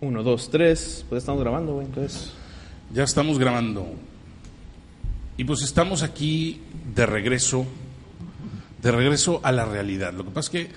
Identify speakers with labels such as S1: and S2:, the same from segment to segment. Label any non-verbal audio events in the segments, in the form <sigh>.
S1: Uno, dos, tres. Pues estamos grabando, güey, entonces.
S2: Ya estamos grabando. Y pues estamos aquí de regreso, de regreso a la realidad. Lo que pasa es que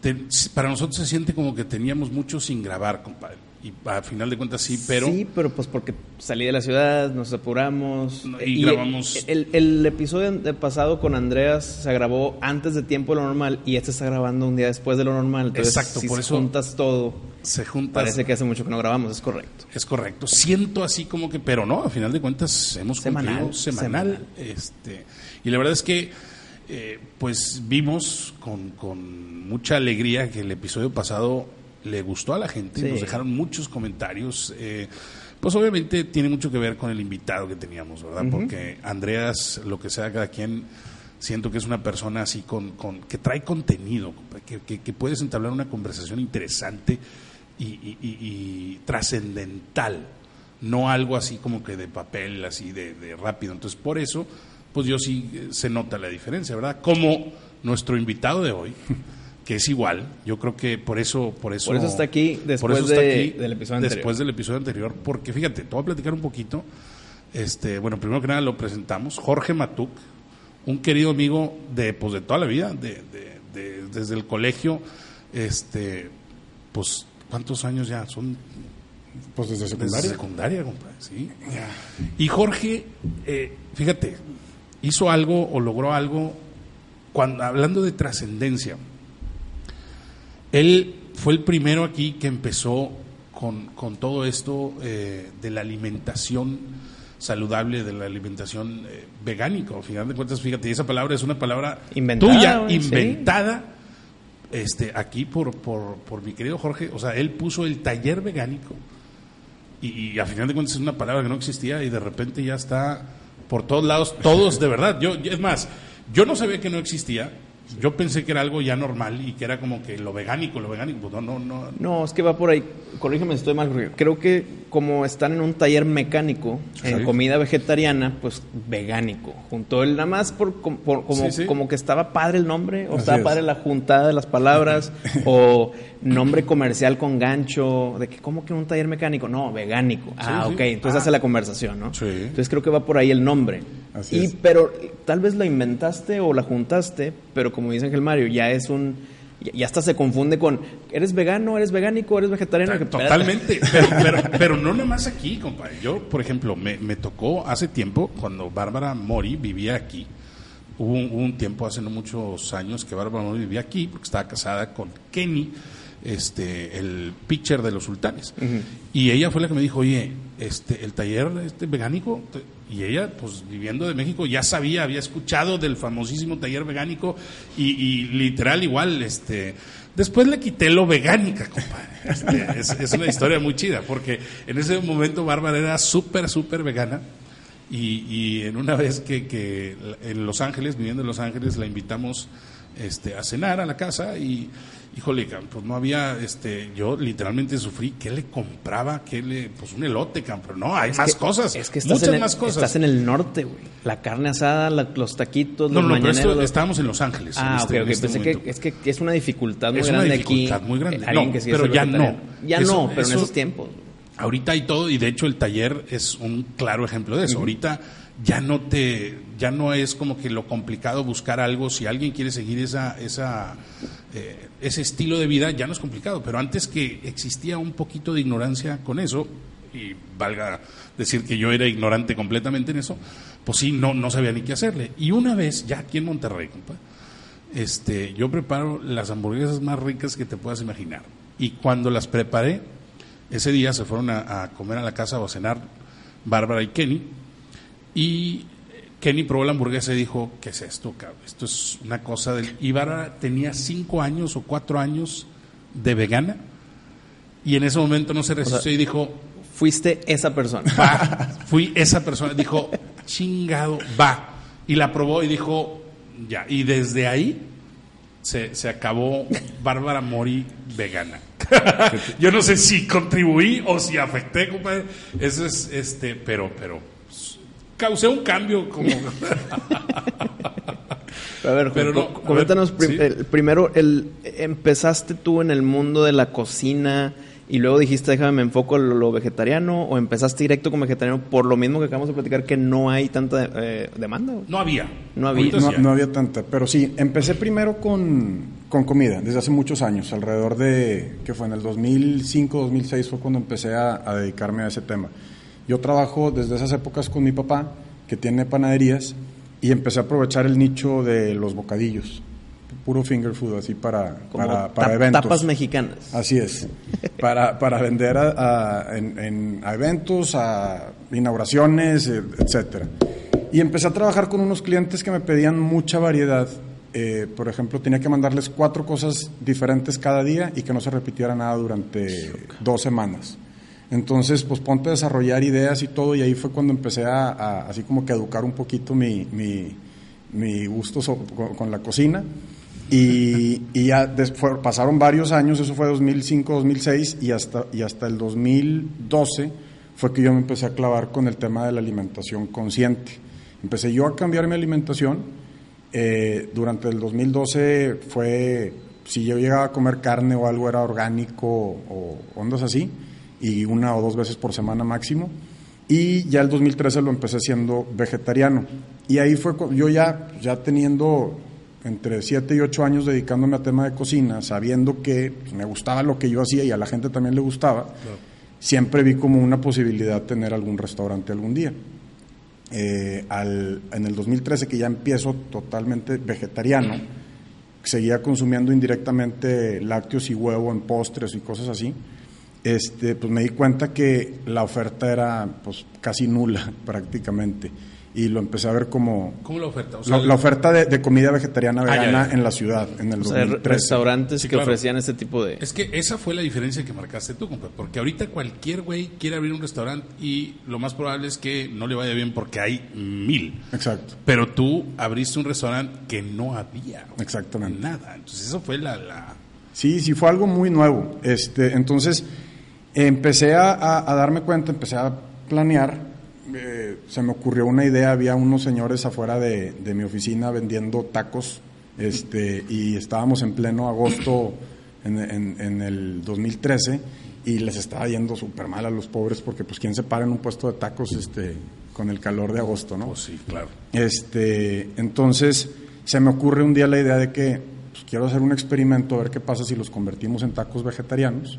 S2: te- para nosotros se siente como que teníamos mucho sin grabar, compadre. Y a final de cuentas sí, pero
S1: Sí, pero pues porque salí de la ciudad, nos apuramos.
S2: Y grabamos-
S1: El, el episodio de pasado con Andreas se grabó antes de tiempo de lo normal y este está grabando un día después de lo normal. Entonces,
S2: Exacto,
S1: si
S2: por eso-
S1: juntas todo,
S2: se junta.
S1: parece que hace mucho que no grabamos, es correcto.
S2: Es correcto. Siento así como que, pero no, a final de cuentas hemos
S1: Semanal,
S2: cumplido semanal. Este, y la verdad es que, eh, pues vimos con, con mucha alegría que el episodio pasado le gustó a la gente.
S1: Sí.
S2: Nos dejaron muchos comentarios. eh, pues obviamente tiene mucho que ver con el invitado que teníamos, ¿verdad? Porque Andreas, lo que sea cada quien, siento que es una persona así con, con que trae contenido, que- que puedes entablar una conversación interesante y, y- y- y trascendental, no algo así como que de papel, así de, de rápido. Entonces, por eso, pues yo sí eh, se nota la diferencia, ¿verdad? Como nuestro invitado de hoy, <laughs> que es igual, yo creo que por eso, por eso,
S1: Por eso está aquí
S2: por
S1: después
S2: eso está
S1: de-
S2: aquí
S1: del episodio
S2: después
S1: anterior.
S2: del episodio anterior, porque fíjate, te voy a platicar un poquito. Este, bueno, primero que nada lo presentamos, Jorge Matuk, un querido amigo de pues de toda la vida, de, de- de- desde el colegio, este, pues ¿cuántos años ya? Son
S3: Pues desde
S2: desde
S3: secundaria.
S2: secundaria, compadre, sí. Y Jorge, eh, fíjate, hizo algo o logró algo cuando hablando de trascendencia. Él fue el primero aquí que empezó con, con todo esto eh, de la alimentación saludable, de la alimentación eh, vegánica. Al final de cuentas, fíjate, esa palabra es una palabra
S1: Inventada,
S2: tuya,
S1: sí.
S2: Este, aquí por, por, por mi querido Jorge. O sea, él puso el taller vegánico y, y a final de cuentas es una palabra que no existía y de repente ya está por todos lados, todos de verdad. Yo, es más, yo no sabía que no existía. Yo pensé que era algo ya normal y que era como que lo vegánico, lo vegánico. Pues no, no, no.
S1: No, es que va por ahí. Corrígeme si estoy mal, porque creo que como están en un taller mecánico, en
S2: Sí.
S1: comida vegetariana, pues vegánico. Juntó el nada más por, por- como,
S2: Sí, sí.
S1: como que estaba padre el nombre, o
S3: Así
S1: estaba
S3: es.
S1: padre la juntada de las palabras, <laughs> o nombre comercial con gancho, de que como que un taller mecánico, no, vegánico. ah,
S2: sí.
S1: ok, entonces
S2: Ah.
S1: hace la conversación, ¿no?
S2: Sí.
S1: Entonces creo que va por ahí el nombre.
S3: Así
S1: y
S3: es.
S1: pero tal vez la inventaste o la juntaste, pero como dice Ángel Mario, ya es un ya- ya hasta se confunde con ¿eres vegano, eres vegánico, eres vegetariano?
S2: Totalmente, <laughs> pero, pero, pero no nomás aquí, compadre. Yo, por ejemplo, me, me tocó hace tiempo, cuando Bárbara Mori vivía aquí, hubo un, hubo un tiempo, hace no muchos años, que Bárbara Mori vivía aquí, porque estaba casada con Kenny, este, el pitcher de los sultanes. Y ella fue la que me dijo, oye, este, el taller este vegánico, y ella, pues viviendo de México, ya sabía, había escuchado del famosísimo taller vegánico, y, y literal igual, este, después le quité lo vegánica, compadre. Este, <laughs> es, es una historia muy chida, porque en ese momento Bárbara era súper, súper vegana. Y, y en una vez que, que en Los Ángeles, viviendo en Los Ángeles, la invitamos este, a cenar a la casa y, híjole, pues no había, este, yo literalmente sufrí, ¿qué le compraba? ¿Qué le, pues un elote, pero no, hay
S1: Es
S2: más
S1: que-
S2: cosas,
S1: Es que estás,
S2: muchas
S1: en el,
S2: más cosas.
S1: estás en el norte, güey. La carne asada, la- los taquitos,
S2: no,
S1: los
S2: no, pero esto, estábamos en Los Ángeles.
S1: Ah,
S2: este-
S1: ok,
S2: este
S1: Pensé que es que es una dificultad muy
S2: Es una
S1: grande
S2: dificultad
S1: aquí.
S2: muy grande. No,
S1: que
S2: pero ya no.
S1: Ya
S2: Eso-
S1: no, pero en
S2: eso-
S1: esos tiempos.
S2: Ahorita hay todo y de hecho el taller es un claro ejemplo de eso. Ahorita ya no te ya no es como que lo complicado buscar algo si alguien quiere seguir esa eh, ese estilo de vida ya no es complicado, pero antes que existía un poquito de ignorancia con eso y valga decir que yo era ignorante completamente en eso, pues sí no no sabía ni qué hacerle. Y una vez ya aquí en Monterrey, compa, este, yo preparo las hamburguesas más ricas que te puedas imaginar. Y cuando las preparé, ese día se fueron a, a comer a la casa o a cenar Bárbara y Kenny. Y Kenny probó la hamburguesa y dijo, ¿qué es esto, cabrón? Esto es una cosa del... Y Bárbara tenía cinco años o cuatro años de vegana. Y en ese momento no se resistió y dijo,
S1: Fuiste esa persona.
S2: va, fui esa persona, dijo, chingado, va. Y la probó y dijo, ya. Y desde ahí se, se acabó Bárbara Mori vegana. Yo no sé si contribuí o si afecté, compadre. Eso es, este, pero, pero causé un cambio como...
S1: A ver,
S2: Pero no,
S1: coméntanos
S2: a ver,
S1: prim-
S2: sí.
S1: el- primero, el, empezaste tú en el mundo de la cocina y luego dijiste, déjame, me enfoco en lo vegetariano, o empezaste directo con vegetariano por lo mismo que acabamos de platicar, que no hay tanta eh, demanda.
S2: No había.
S1: No había.
S3: No, no había tanta, pero sí, empecé primero con, con comida, desde hace muchos años, alrededor de, que fue en el 2005, 2006 fue cuando empecé a, a dedicarme a ese tema. Yo trabajo desde esas épocas con mi papá, que tiene panaderías, y empecé a aprovechar el nicho de los bocadillos puro finger food, así para,
S1: Como
S3: para, para eventos.
S1: tapas mexicanas.
S3: Así es. <laughs> Para, para vender a, a- en, en- a eventos, a inauguraciones, eh, etcétera. Y empecé a trabajar con unos clientes que me pedían mucha variedad. Eh, por ejemplo, tenía que mandarles cuatro cosas diferentes cada día y que no se repitiera nada durante dos semanas. Entonces, pues ponte a desarrollar ideas y todo, y ahí fue cuando empecé a, así como que educar un poquito mi, mi, mi gusto con, la cocina. Y, ya pasaron varios años, eso fue 2005, 2006, y hasta, y hasta el 2012 fue que yo me empecé a clavar con el tema de la alimentación consciente. Empecé yo a cambiar mi alimentación. eh, durante el 2012 fue, si yo llegaba a comer carne o algo era orgánico o ondas así, y una o dos veces por semana máximo. Y ya el 2013 lo empecé siendo vegetariano. Y ahí fue, yo ya, ya teniendo entre 7 y 8 años dedicándome a tema de cocina, sabiendo que pues, me gustaba lo que yo hacía y a la gente también le gustaba, siempre vi como una posibilidad tener algún restaurante algún día. Eh, al- en el 2013, que ya empiezo totalmente vegetariano, seguía consumiendo indirectamente lácteos y huevo en postres y cosas así, este, pues me di cuenta que la oferta era pues casi nula <laughs> prácticamente y lo empecé a ver como
S2: ¿Cómo la oferta? O sea,
S3: la, la oferta de, de comida vegetariana
S2: Ah, ya,
S3: vegana
S2: ya.
S3: en la ciudad en el
S1: O sea, re-
S3: 2013.
S1: restaurantes
S2: Sí,
S1: que
S2: claro.
S1: ofrecían este tipo de...
S2: Es que esa fue la diferencia que marcaste tú, compa. Porque ahorita cualquier güey quiere abrir un restaurante y lo más probable es que no le vaya bien porque hay mil.
S3: Exacto.
S2: Pero tú abriste un restaurante que no había.
S3: Exactamente.
S2: Nada. Entonces, eso fue la. la...
S3: Sí, sí, fue algo muy nuevo. Este, entonces, empecé a, a- a darme cuenta, empecé a planear. eh, se me ocurrió una idea, había unos señores afuera de, de mi oficina vendiendo tacos, este, y estábamos en pleno agosto en, en- en el 2013 y les estaba yendo súper mal a los pobres porque, pues, ¿quién se para en un puesto de tacos este, con el calor de agosto, no?
S2: Pues sí, claro.
S3: Este, entonces se me ocurre un día la idea de que pues, quiero hacer un experimento a ver qué pasa si los convertimos en tacos vegetarianos.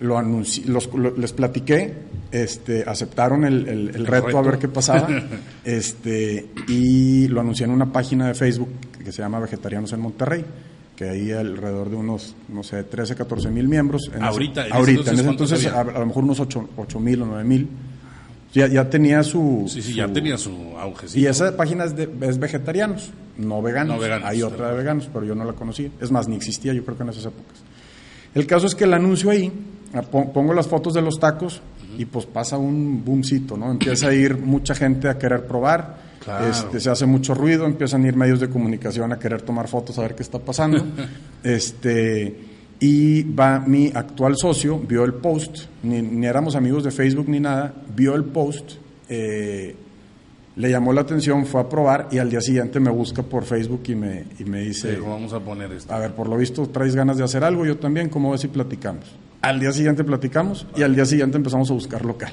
S3: Lo anunci- los- lo- les platiqué, este, aceptaron el, el- el reto,
S2: reto.
S3: a ver qué pasaba, <laughs> este, y lo anuncié en una página de Facebook que se llama Vegetarianos en Monterrey, que hay alrededor de unos, no sé, 13, 14 mil miembros. En ese-
S2: Ahorita, en ese entonces,
S3: en ese
S2: ¿cuántos
S3: entonces a, lo mejor unos 8, mil o 9 mil. Ya, ya tenía su...
S2: Sí, sí,
S3: su-
S2: ya tenía su auge.
S3: y esa página es, de, es vegetarianos, no veganos.
S2: No veganos,
S3: Hay otra de veganos, pero yo no la conocía. Es más, ni existía, yo creo que en esas épocas. El caso es que el anuncio ahí, ah, pongo las fotos de los tacos y pues pasa un boomcito, ¿no? Empieza a ir mucha gente a querer probar.
S2: Claro.
S3: Este, se hace mucho ruido, empiezan a ir medios de comunicación a querer tomar fotos a ver qué está pasando. <laughs> este, y va mi actual socio, vio el post, ni, ni éramos amigos de Facebook ni nada, vio el post, eh, le llamó la atención, fue a probar y al día siguiente me busca por Facebook y me, y me dice,
S2: Dijo, vamos a poner esto.
S3: a ver, por lo visto traes ganas de hacer algo, yo también, ¿cómo ves si platicamos? Al día siguiente platicamos y al día siguiente empezamos a buscar local.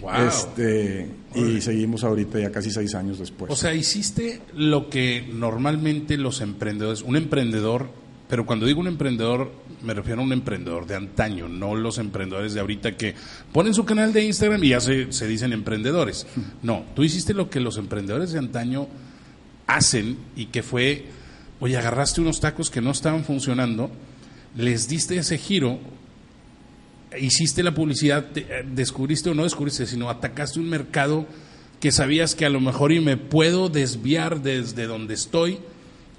S2: Wow.
S3: Este, y seguimos ahorita ya casi seis años después.
S2: O sea, hiciste lo que normalmente los emprendedores, un emprendedor, pero cuando digo un emprendedor, me refiero a un emprendedor de antaño, no los emprendedores de ahorita que ponen su canal de Instagram y ya se, se dicen emprendedores. No, tú hiciste lo que los emprendedores de antaño hacen y que fue, oye, agarraste unos tacos que no estaban funcionando, les diste ese giro, hiciste la publicidad, eh, descubriste o no descubriste, sino atacaste un mercado que sabías que a lo mejor y me puedo desviar desde donde estoy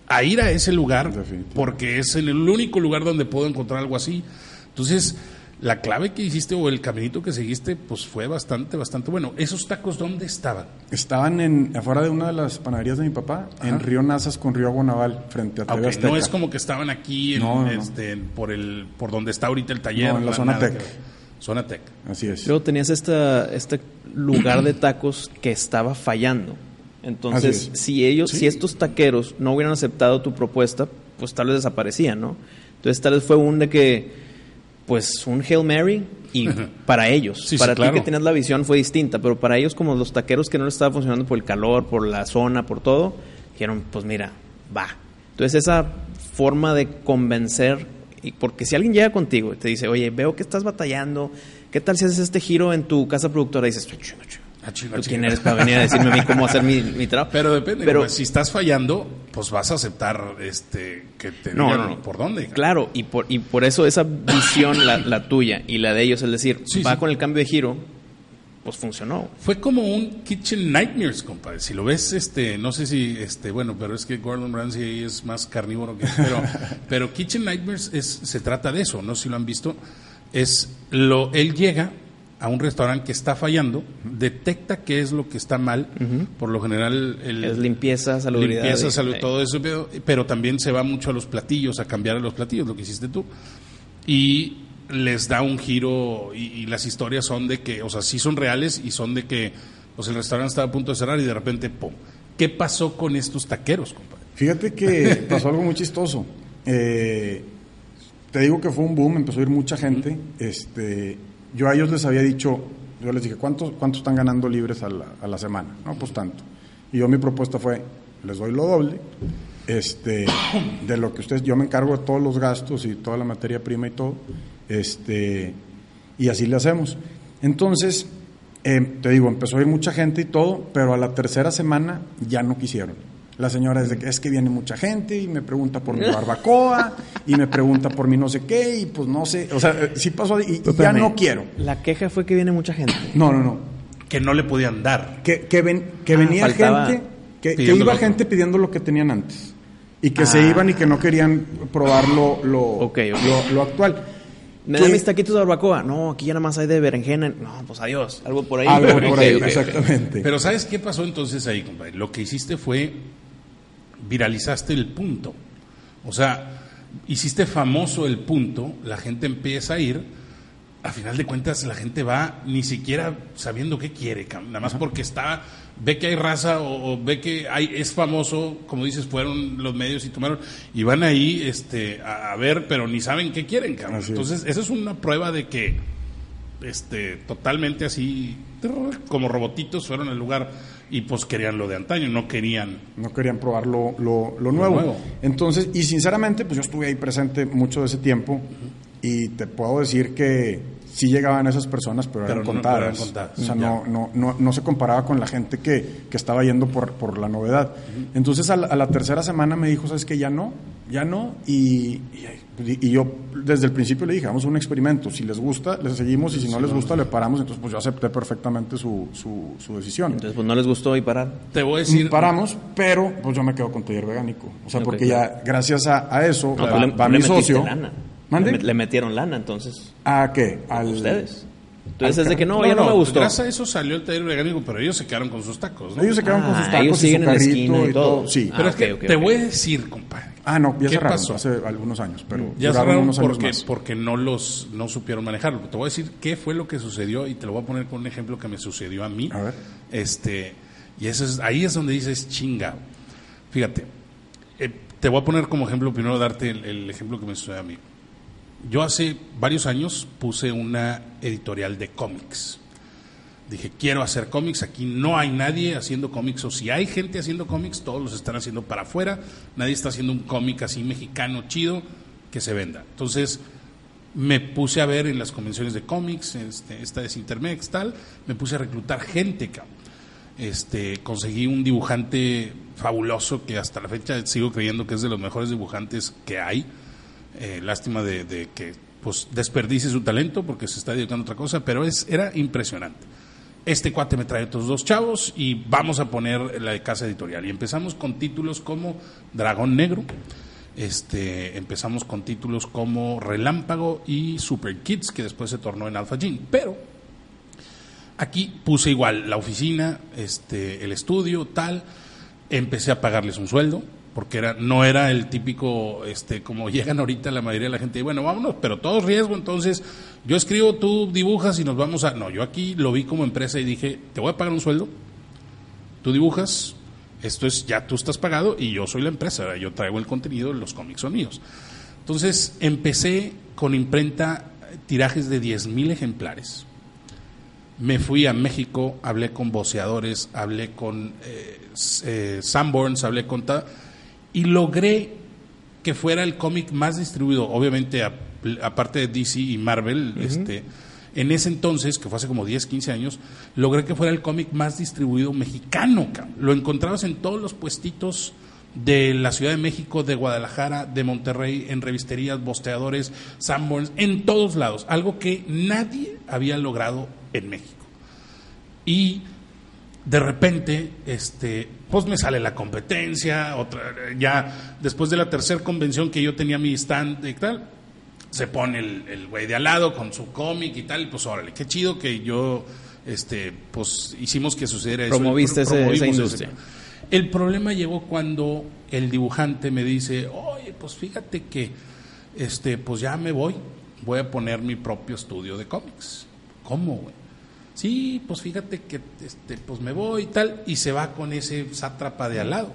S2: a ir a ese lugar porque es el único lugar donde puedo encontrar algo así. Entonces, la clave que hiciste o el caminito que seguiste, pues fue bastante, bastante bueno. ¿Esos tacos dónde estaban?
S3: Estaban en, afuera de una de las panaderías de mi papá, en Río Nazas con Río Aguanaval, frente a TV
S2: ok,
S3: Azteca.
S2: No es como que estaban aquí en,
S3: No, no, no.
S2: este, por el por donde está ahorita el taller.
S3: No, en la
S2: na-
S3: zona
S2: nada
S3: tech.
S2: Zona Tech.
S3: Así es.
S1: Luego tenías esta, este lugar de tacos que estaba fallando. Entonces, si ellos,
S2: Sí.
S1: si estos taqueros no hubieran aceptado tu propuesta, pues tal vez desaparecían, ¿no? Entonces tal vez fue un de que pues un Hail Mary y para ellos.
S2: Sí, sí,
S1: para ti
S2: claro.
S1: que tenías la visión fue distinta, pero para ellos como los taqueros que no les estaba funcionando por el calor, por la zona, por todo, dijeron, pues mira, va. Entonces esa forma de convencer, y porque si alguien llega contigo y te dice, oye, veo que estás batallando, ¿qué tal si haces este giro en tu casa productora? Y dices, "Chinga, chinga,
S2: Ah,
S1: ¿tú quién eres para venir a decirme a mí cómo hacer mi, mi trabajo?
S2: Pero depende,
S1: Pero-
S2: pues, si estás fallando, pues vas a aceptar este que te
S1: No,
S2: digan
S1: no, no.
S2: por dónde.
S1: Claro, y por, y por eso esa visión, la, la tuya y la de ellos, es decir,
S2: Sí,
S1: va
S2: sí.
S1: con el cambio de giro, pues funcionó.
S2: Fue como un Kitchen Nightmares, compadre. Si lo ves, este, no sé si, este, bueno, pero es que Gordon Ramsay es más carnívoro que, pero, <laughs> pero Kitchen Nightmares es, se trata de eso, no sé si lo han visto. Es lo, él llega a un restaurante que está fallando, detecta qué es lo que está mal, por lo general el,
S1: Es limpieza, salubridad.
S2: limpieza,
S1: y-
S2: salud, todo eso, pero, pero también se va mucho a los platillos, a cambiar a los platillos, lo que hiciste tú. Y les da un giro y, y las historias son de que, o sea, sí son reales y son de que pues el restaurante estaba a punto de cerrar y de repente, ¡pum! ¿Qué pasó con estos taqueros, compadre?
S3: Fíjate que <laughs> pasó algo muy chistoso. Eh, te digo que fue un boom, empezó a ir mucha gente. Este, yo a ellos les había dicho, yo les dije, ¿cuántos, cuántos están ganando libres a la, a la semana? No, pues tanto. Y yo mi propuesta fue, les doy lo doble, este, de lo que ustedes, yo me encargo de todos los gastos y toda la materia prima y todo, este, y así le hacemos. Entonces, eh, te digo, empezó a ir mucha gente y todo, pero a la tercera semana ya no quisieron. La señora es de que es que viene mucha gente y me pregunta por mi barbacoa y me pregunta por mi no sé qué y pues no sé, o sea, eh, sí pasó y, y ya no quiero.
S1: La queja fue que viene mucha gente.
S3: No, no, no.
S2: Que no le podían dar.
S3: Que, que, ven- que
S1: Ah,
S3: venía gente, que, iba gente pidiendo lo que tenían antes y que
S1: Ah.
S3: se iban y que no querían probar lo, lo, lo, lo actual.
S1: ¿Me da mis taquitos de barbacoa? No, aquí ya nada más hay de berenjena. No, pues adiós. Algo por ahí.
S3: Algo por ahí, exactamente.
S2: Pero ¿sabes qué pasó entonces ahí, compadre? Lo que hiciste fue viralizaste el punto. O sea, hiciste famoso el punto, la gente empieza a ir, a final de cuentas la gente va ni siquiera sabiendo qué quiere, nada más porque está, ve que hay raza o, o ve que hay, es famoso, como dices, fueron los medios y tomaron, y van ahí este, a, a ver, pero ni saben qué quieren, cabrón. Entonces, esa es una prueba de que este, totalmente así, como robotitos fueron al lugar y pues querían lo de antaño, no querían.
S3: no querían probar lo, lo- lo nuevo.
S2: nuevo.
S3: Entonces, y sinceramente, pues yo estuve ahí presente mucho de ese tiempo y te puedo decir que sí llegaban esas personas, pero,
S2: Pero
S3: eran,
S2: no-
S3: contadas.
S2: eran contadas,
S3: O sea, no, no, no, no se comparaba con la gente que, que estaba yendo por, por la novedad. Entonces, a la, a la tercera semana me dijo, ¿sabes qué? Ya no, ya no. Y, y, y yo desde el principio le dije, vamos a un experimento. Si les gusta, les seguimos y si no les gusta, le paramos. Entonces, pues yo acepté perfectamente su, su, su decisión.
S1: Entonces, pues no les gustó y parar.
S2: Te voy a decir.
S3: Paramos, pero pues yo me quedo con taller vegánico. O sea, porque
S1: claro.
S3: ya gracias a, a eso
S1: No,
S3: va,
S1: le,
S3: va mi socio.
S1: Lana.
S3: ¿Mande?
S1: Le, met- le metieron lana, entonces.
S3: ¿A qué? Al,
S1: Ustedes. Entonces, es de que no,
S2: No,
S1: ya no, me gustó.
S2: Gracias a eso salió el taller vegánico, pero ellos se quedaron con sus tacos, ¿no?
S3: Ellos se quedaron con
S1: Ah,
S3: sus tacos
S1: ellos
S3: y su
S1: siguen en la esquina y
S3: y
S1: todo.
S3: todo. Sí.
S2: pero
S1: Ah,
S2: es que te voy a decir, compadre.
S3: Ah, no, ya
S2: ¿Qué
S3: cerraron
S2: pasó?
S3: hace algunos años, pero
S2: Ya cerraron
S3: unos años
S2: porque,
S3: más.
S2: porque no los no supieron manejarlo. Te voy a decir qué fue lo que sucedió y te lo voy a poner con un ejemplo que me sucedió a mí.
S3: A ver.
S2: Este, y eso es, ahí es donde dices chinga. Fíjate, eh, te voy a poner como ejemplo, primero darte el, el ejemplo que me sucedió a mí. Yo hace varios años puse una editorial de cómics. Dije, quiero hacer cómics, aquí no hay nadie haciendo cómics, o si hay gente haciendo cómics, todos los están haciendo para afuera, nadie está haciendo un cómic así mexicano chido que se venda. Entonces, me puse a ver en las convenciones de cómics, este, esta es Intermex, tal, me puse a reclutar gente. Este, conseguí un dibujante fabuloso que hasta la fecha sigo creyendo que es de los mejores dibujantes que hay. Eh, lástima de, que pues desperdicie su talento porque se está dedicando a otra cosa, pero es, era impresionante. Este cuate me trae otros dos chavos y vamos a poner la de casa editorial. Y empezamos con títulos como Dragón Negro, este, empezamos con títulos como Relámpago y Super Kids, que después se tornó en Alpha Gene. Pero aquí puse igual la oficina, este, el estudio, tal. Empecé a pagarles un sueldo, porque era, no era el típico, este, como <laughs> llegan ahorita la mayoría de la gente, y bueno, vámonos, pero todo es riesgo, entonces yo escribo, tú dibujas y nos vamos a... No, yo aquí lo vi como empresa y dije, te voy a pagar un sueldo, tú dibujas, esto es, ya tú estás pagado y yo soy la empresa, yo traigo el contenido, los cómics son míos. Entonces empecé con imprenta tirajes de 10.000 ejemplares. Me fui a México, hablé con voceadores, hablé con eh, eh, Sanborns, hablé con... y logré que fuera el cómic más distribuido, obviamente aparte de DC y Marvel, este, en ese entonces, que fue hace como 10, 15 años, logré que fuera el cómic más distribuido mexicano. cabrón. Lo encontrabas en todos los puestitos de la Ciudad de México, de Guadalajara, de Monterrey, en revisterías, bosteadores, Sanborns, en todos lados, algo que nadie había logrado en México. Y de repente, este, pues me sale la competencia, otra, ya después de la tercera convención que yo tenía mi stand y tal, se pone el, güey de al lado con su cómic y tal, y pues órale, qué chido que yo, este, pues hicimos que sucediera eso.
S1: Promoviste ese- esa
S2: ese-
S1: industria.
S2: El problema llegó cuando el dibujante me dice, oye, pues fíjate que, este, pues ya me voy, voy a poner mi propio estudio de cómics. ¿Cómo, güey? Sí, pues fíjate que, este, pues me voy y tal, y se va con ese sátrapa de al lado.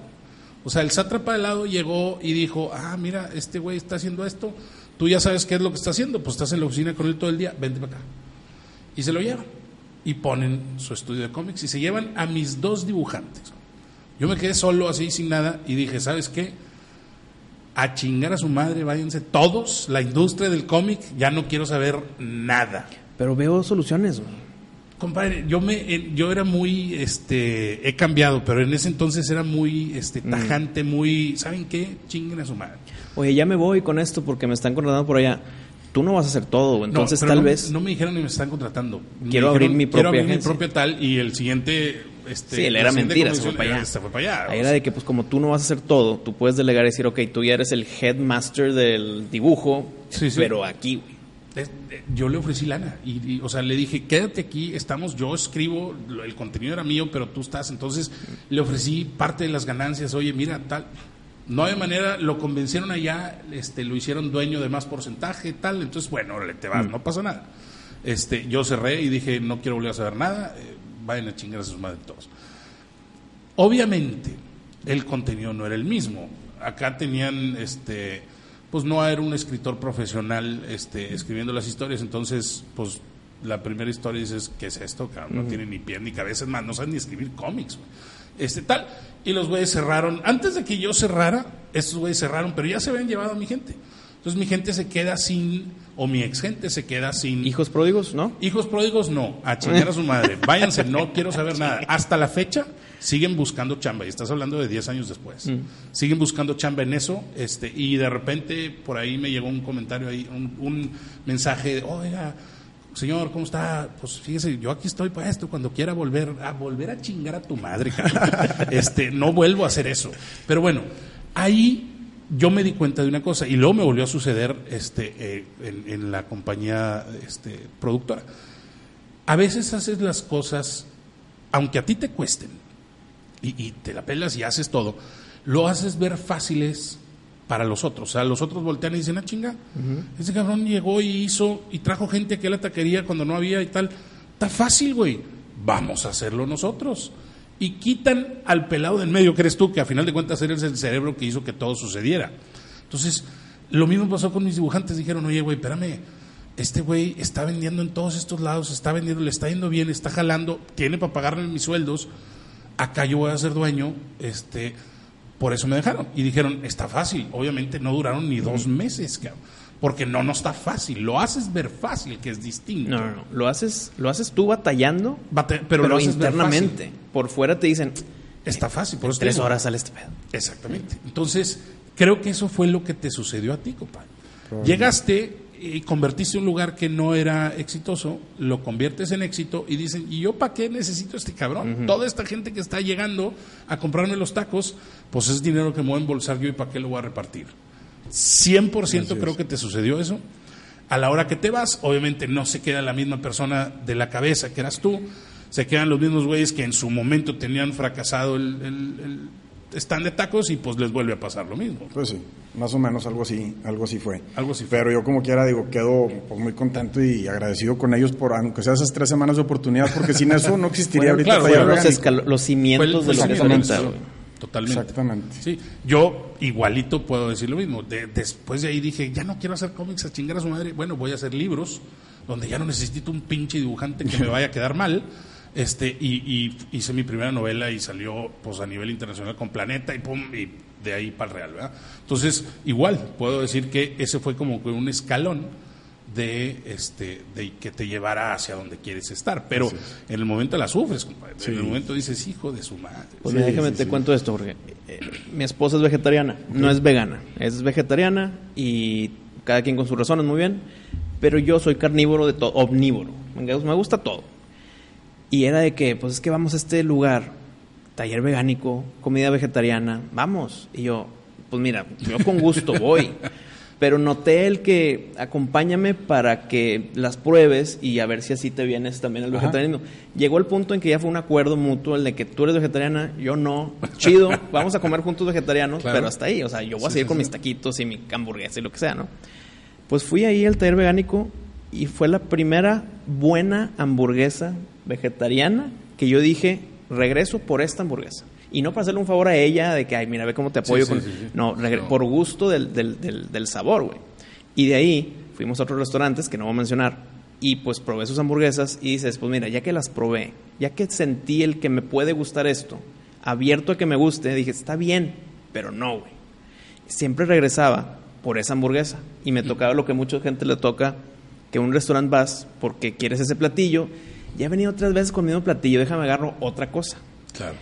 S2: O sea, el sátrapa de al lado llegó y dijo, ah, mira, este güey está haciendo esto, tú ya sabes qué es lo que está haciendo, pues estás en la oficina con él todo el día, vente para acá. Y se lo llevan. Y ponen su estudio de cómics y se llevan a mis dos dibujantes. Yo me quedé solo así sin nada y dije, ¿sabes qué? A chingar a su madre, váyanse todos, la industria del cómic, ya no quiero saber nada.
S1: Pero veo soluciones, güey.
S2: Compadre, yo me eh, yo era muy este he cambiado, pero en ese entonces era muy este
S1: Mm.
S2: tajante, muy, ¿saben qué? Chinguen a su madre.
S1: Oye, ya me voy con esto porque me están contratando por allá. Tú no vas a hacer todo.
S2: No,
S1: entonces tal
S2: no,
S1: vez...
S2: no me dijeron ni me están contratando. Me
S1: Quiero abrir mi
S2: quiero
S1: propia
S2: abrir mi
S1: agencia".
S2: propia tal y el siguiente este
S1: Sí, él era mentira, se fue para allá.
S2: Se fue para allá.
S1: Ahí era de que, pues, como tú no vas a hacer todo, tú puedes delegar y decir, ok, tú ya eres el headmaster del dibujo,
S2: Sí, sí.
S1: pero aquí, güey.
S2: Eh, yo le ofrecí lana y, y, o sea le dije quédate aquí estamos yo escribo el contenido era mío pero tú estás entonces le ofrecí parte de las ganancias oye mira tal no hay manera lo convencieron allá este lo hicieron dueño de más porcentaje tal entonces bueno órale te vas no pasa nada este yo cerré y dije no quiero volver a saber nada eh, vayan a chingar a sus madres todos Obviamente, el contenido no era el mismo. Acá tenían, este, pues no era un escritor profesional este, escribiendo las historias, entonces, pues la primera historia dices, ¿qué es esto? cabrón? No tiene ni pie ni cabeza, es más, no saben ni escribir cómics. Este, tal. Y los güeyes cerraron. Antes de que yo cerrara, estos güeyes cerraron, pero ya se habían llevado a mi gente. Entonces mi gente se queda sin, o mi ex gente se queda sin
S1: Hijos pródigos, ¿no?
S2: Hijos pródigos, no. A chingar a su madre. <laughs> Váyanse, no quiero saber nada. Hasta la fecha siguen buscando chamba. Y estás hablando de 10 años después. Siguen buscando chamba en eso. este Y de repente por ahí me llegó un comentario ahí, un, un mensaje de, oiga, señor, ¿cómo está? Pues fíjese, yo aquí estoy para esto. Cuando quiera volver, a volver a chingar a tu madre, <laughs> este No vuelvo a hacer eso. Pero bueno, ahí yo me di cuenta de una cosa y luego me volvió a suceder este, eh, en, en la compañía este, productora. A veces haces las cosas, aunque a ti te cuesten, y, y te la pelas y haces todo, lo haces ver fáciles para los otros. O sea, los otros voltean y dicen, ah, chinga, ese cabrón llegó y hizo y trajo gente aquí a la taquería cuando no había y tal. Está fácil, güey. Vamos a hacerlo nosotros. Y quitan al pelado del medio, que eres tú, que a final de cuentas eres el cerebro que hizo que todo sucediera. Entonces, lo mismo pasó con mis dibujantes. Dijeron, oye, güey, espérame, este güey está vendiendo en todos estos lados, está vendiendo, le está yendo bien, está jalando, tiene para pagarme mis sueldos. Acá yo voy a ser dueño, este, por eso me dejaron. Y dijeron, está fácil. Obviamente no duraron ni dos meses, cabrón. Porque no, no está fácil. Lo haces ver fácil, que es distinto.
S1: No, no, no. Lo haces, lo haces tú batallando,
S2: Bate-
S1: pero,
S2: pero lo haces ver
S1: internamente. Por fuera te dicen,
S2: Está fácil, por eso te
S1: tres
S2: digo.
S1: horas sale este pedo.
S2: Exactamente. Entonces, creo que eso fue lo que te sucedió a ti, compadre. Llegaste y convertiste un lugar que no era exitoso, lo conviertes en éxito y dicen, ¿y yo para qué necesito este cabrón? Toda esta gente que está llegando a comprarme los tacos, pues es dinero que me voy a embolsar yo y para qué lo voy a repartir. 100% creo que te sucedió eso. A la hora que te vas, obviamente no se queda la misma persona de la cabeza que eras tú, se quedan los mismos güeyes que en su momento tenían fracasado el, el- el stand de tacos y pues les vuelve a pasar lo mismo.
S3: Pues sí, más o menos algo así, algo así fue.
S2: Algo así fue.
S3: Pero yo como quiera digo, quedo pues, muy contento y agradecido con ellos por, aunque sea esas tres semanas de oportunidad, porque sin eso no existiría ahorita
S2: claro,
S1: los,
S3: Orgánico.
S1: escalo- los cimientos
S2: Fue el-
S1: de lo que es ahorita.
S2: Totalmente.
S3: Exactamente.
S2: Sí, yo igualito puedo decir lo mismo. De- después de ahí dije, ya no quiero hacer cómics a chingar a su madre. Bueno, voy a hacer libros donde ya no necesito un pinche dibujante que me vaya a quedar mal. Este, y, y hice mi primera novela y salió pues a nivel internacional con Planeta y pum, y de ahí para el Real, ¿verdad? Entonces, igual, puedo decir que ese fue como que un escalón de este de que te llevara hacia donde quieres estar pero
S3: es.
S2: en el momento la sufres compadre
S3: Sí.
S2: en el momento dices hijo de su madre
S1: Pues
S3: Sí,
S1: mira, déjame
S3: sí,
S1: te
S3: sí.
S1: cuento esto, porque eh, mi esposa es vegetariana, no es vegana, es vegetariana y cada quien con sus razones, muy bien, pero yo soy carnívoro de todo, omnívoro, me me gusta todo. Y era de que, pues es que vamos a este lugar, taller vegánico, comida vegetariana, vamos. Y yo, pues mira, yo con gusto voy. <laughs> Pero noté el que acompáñame para que las pruebes y a ver si así te vienes también el
S3: Ajá.
S1: vegetarianismo. Llegó el punto en que ya fue un acuerdo mutuo el de que tú eres vegetariana, yo no. Chido, <laughs> vamos a comer juntos vegetarianos,
S2: Claro.
S1: pero hasta ahí. O sea, yo voy a seguir
S2: sí,
S1: con
S2: sí.
S1: mis taquitos y mi hamburguesa y lo que sea, ¿no? Pues fui ahí al taller vegánico y fue la primera buena hamburguesa vegetariana que yo dije, regreso por esta hamburguesa. Y no para hacerle un favor a ella de que, ay, mira, ve cómo te apoyo.
S2: Sí,
S1: con...
S2: sí, sí.
S1: No,
S2: No.
S1: por gusto del, del, del, del sabor, güey. Y de ahí fuimos a otros restaurantes que no voy a mencionar y pues probé sus hamburguesas y dices, pues mira, ya que las probé, ya que sentí el que me puede gustar esto, abierto a que me guste, dije, está bien, pero no, güey siempre regresaba por esa hamburguesa y me tocaba lo que mucha gente le toca, que a un restaurante vas porque quieres ese platillo, ya he venido tres veces con el mismo platillo, déjame agarro otra cosa.
S2: claro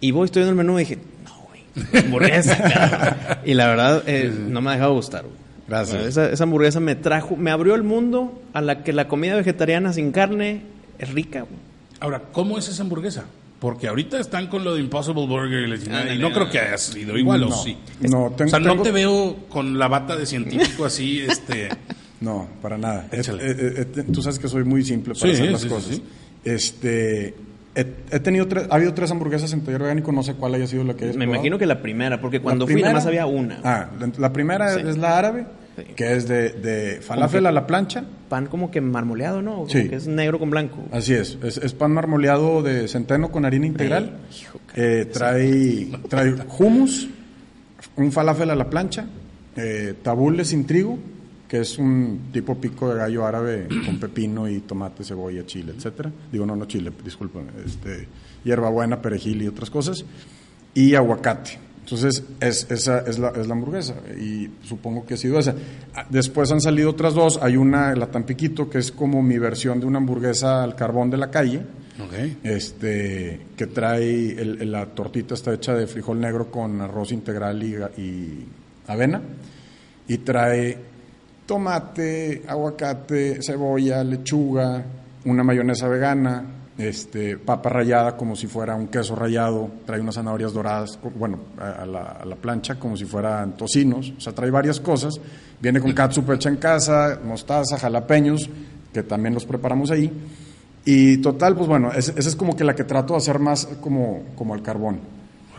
S1: Y voy, estoy en el menú y dije, no, güey, hamburguesa, <laughs> cabrón". Y la verdad, eh, no me ha dejado gustar, güey.
S3: Gracias.
S1: Esa, esa hamburguesa me trajo, me abrió el mundo a la que la comida vegetariana sin carne es rica, güey.
S2: Ahora, ¿cómo es esa hamburguesa? Porque ahorita están con lo de Impossible Burger y, la chingada, y no creo que haya sido igual, ¿o
S3: no,
S2: sí?
S3: no, tengo,
S2: o sea, no te veo con la bata de científico así, <laughs> este...
S3: No, para nada.
S2: Échale.
S3: Eh, eh, eh, tú sabes que soy muy simple para
S2: Sí,
S3: hacer las
S2: sí,
S3: cosas.
S2: sí.
S3: Este, he, he tenido tres, ha habido tres hamburguesas en taller orgánico, no sé cuál haya sido la que hayas
S1: Me
S3: probado.
S1: imagino que la primera, porque cuando fui nada más había una.
S3: Ah, la, primera
S1: Sí.
S3: es la árabe,
S1: Sí.
S3: que es de, de falafel a la plancha.
S1: Pan como que marmoleado, ¿no? Como
S3: Sí.
S1: que es negro con blanco.
S3: Así es, es, es pan marmoleado de centeno con harina integral.
S1: Hijo,
S3: Eh, trae, trae hummus, un falafel a la plancha, eh, tabule sin trigo, que es un tipo pico de gallo árabe con pepino y tomate, cebolla, chile, etcétera. Digo, no, no chile, disculpen, este, hierbabuena, perejil y otras cosas. Y aguacate. Entonces, es, esa es la, es la hamburguesa y supongo que ha sido esa. Después han salido otras dos. Hay una, la Tampiquito, que es como mi versión de una hamburguesa al carbón de la calle
S2: Ok.
S3: este que trae el- la tortita está hecha de frijol negro con arroz integral y, y avena y trae tomate, aguacate, cebolla, lechuga, una mayonesa vegana, este papa rallada como si fuera un queso rallado, trae unas zanahorias doradas, bueno, a, la, a la plancha como si fueran tocinos, o sea, trae varias cosas, viene con catsup hecha en casa, mostaza, jalapeños, que también los preparamos ahí. Y total, pues bueno, esa esa es como que la que trato de hacer más como, como al carbón.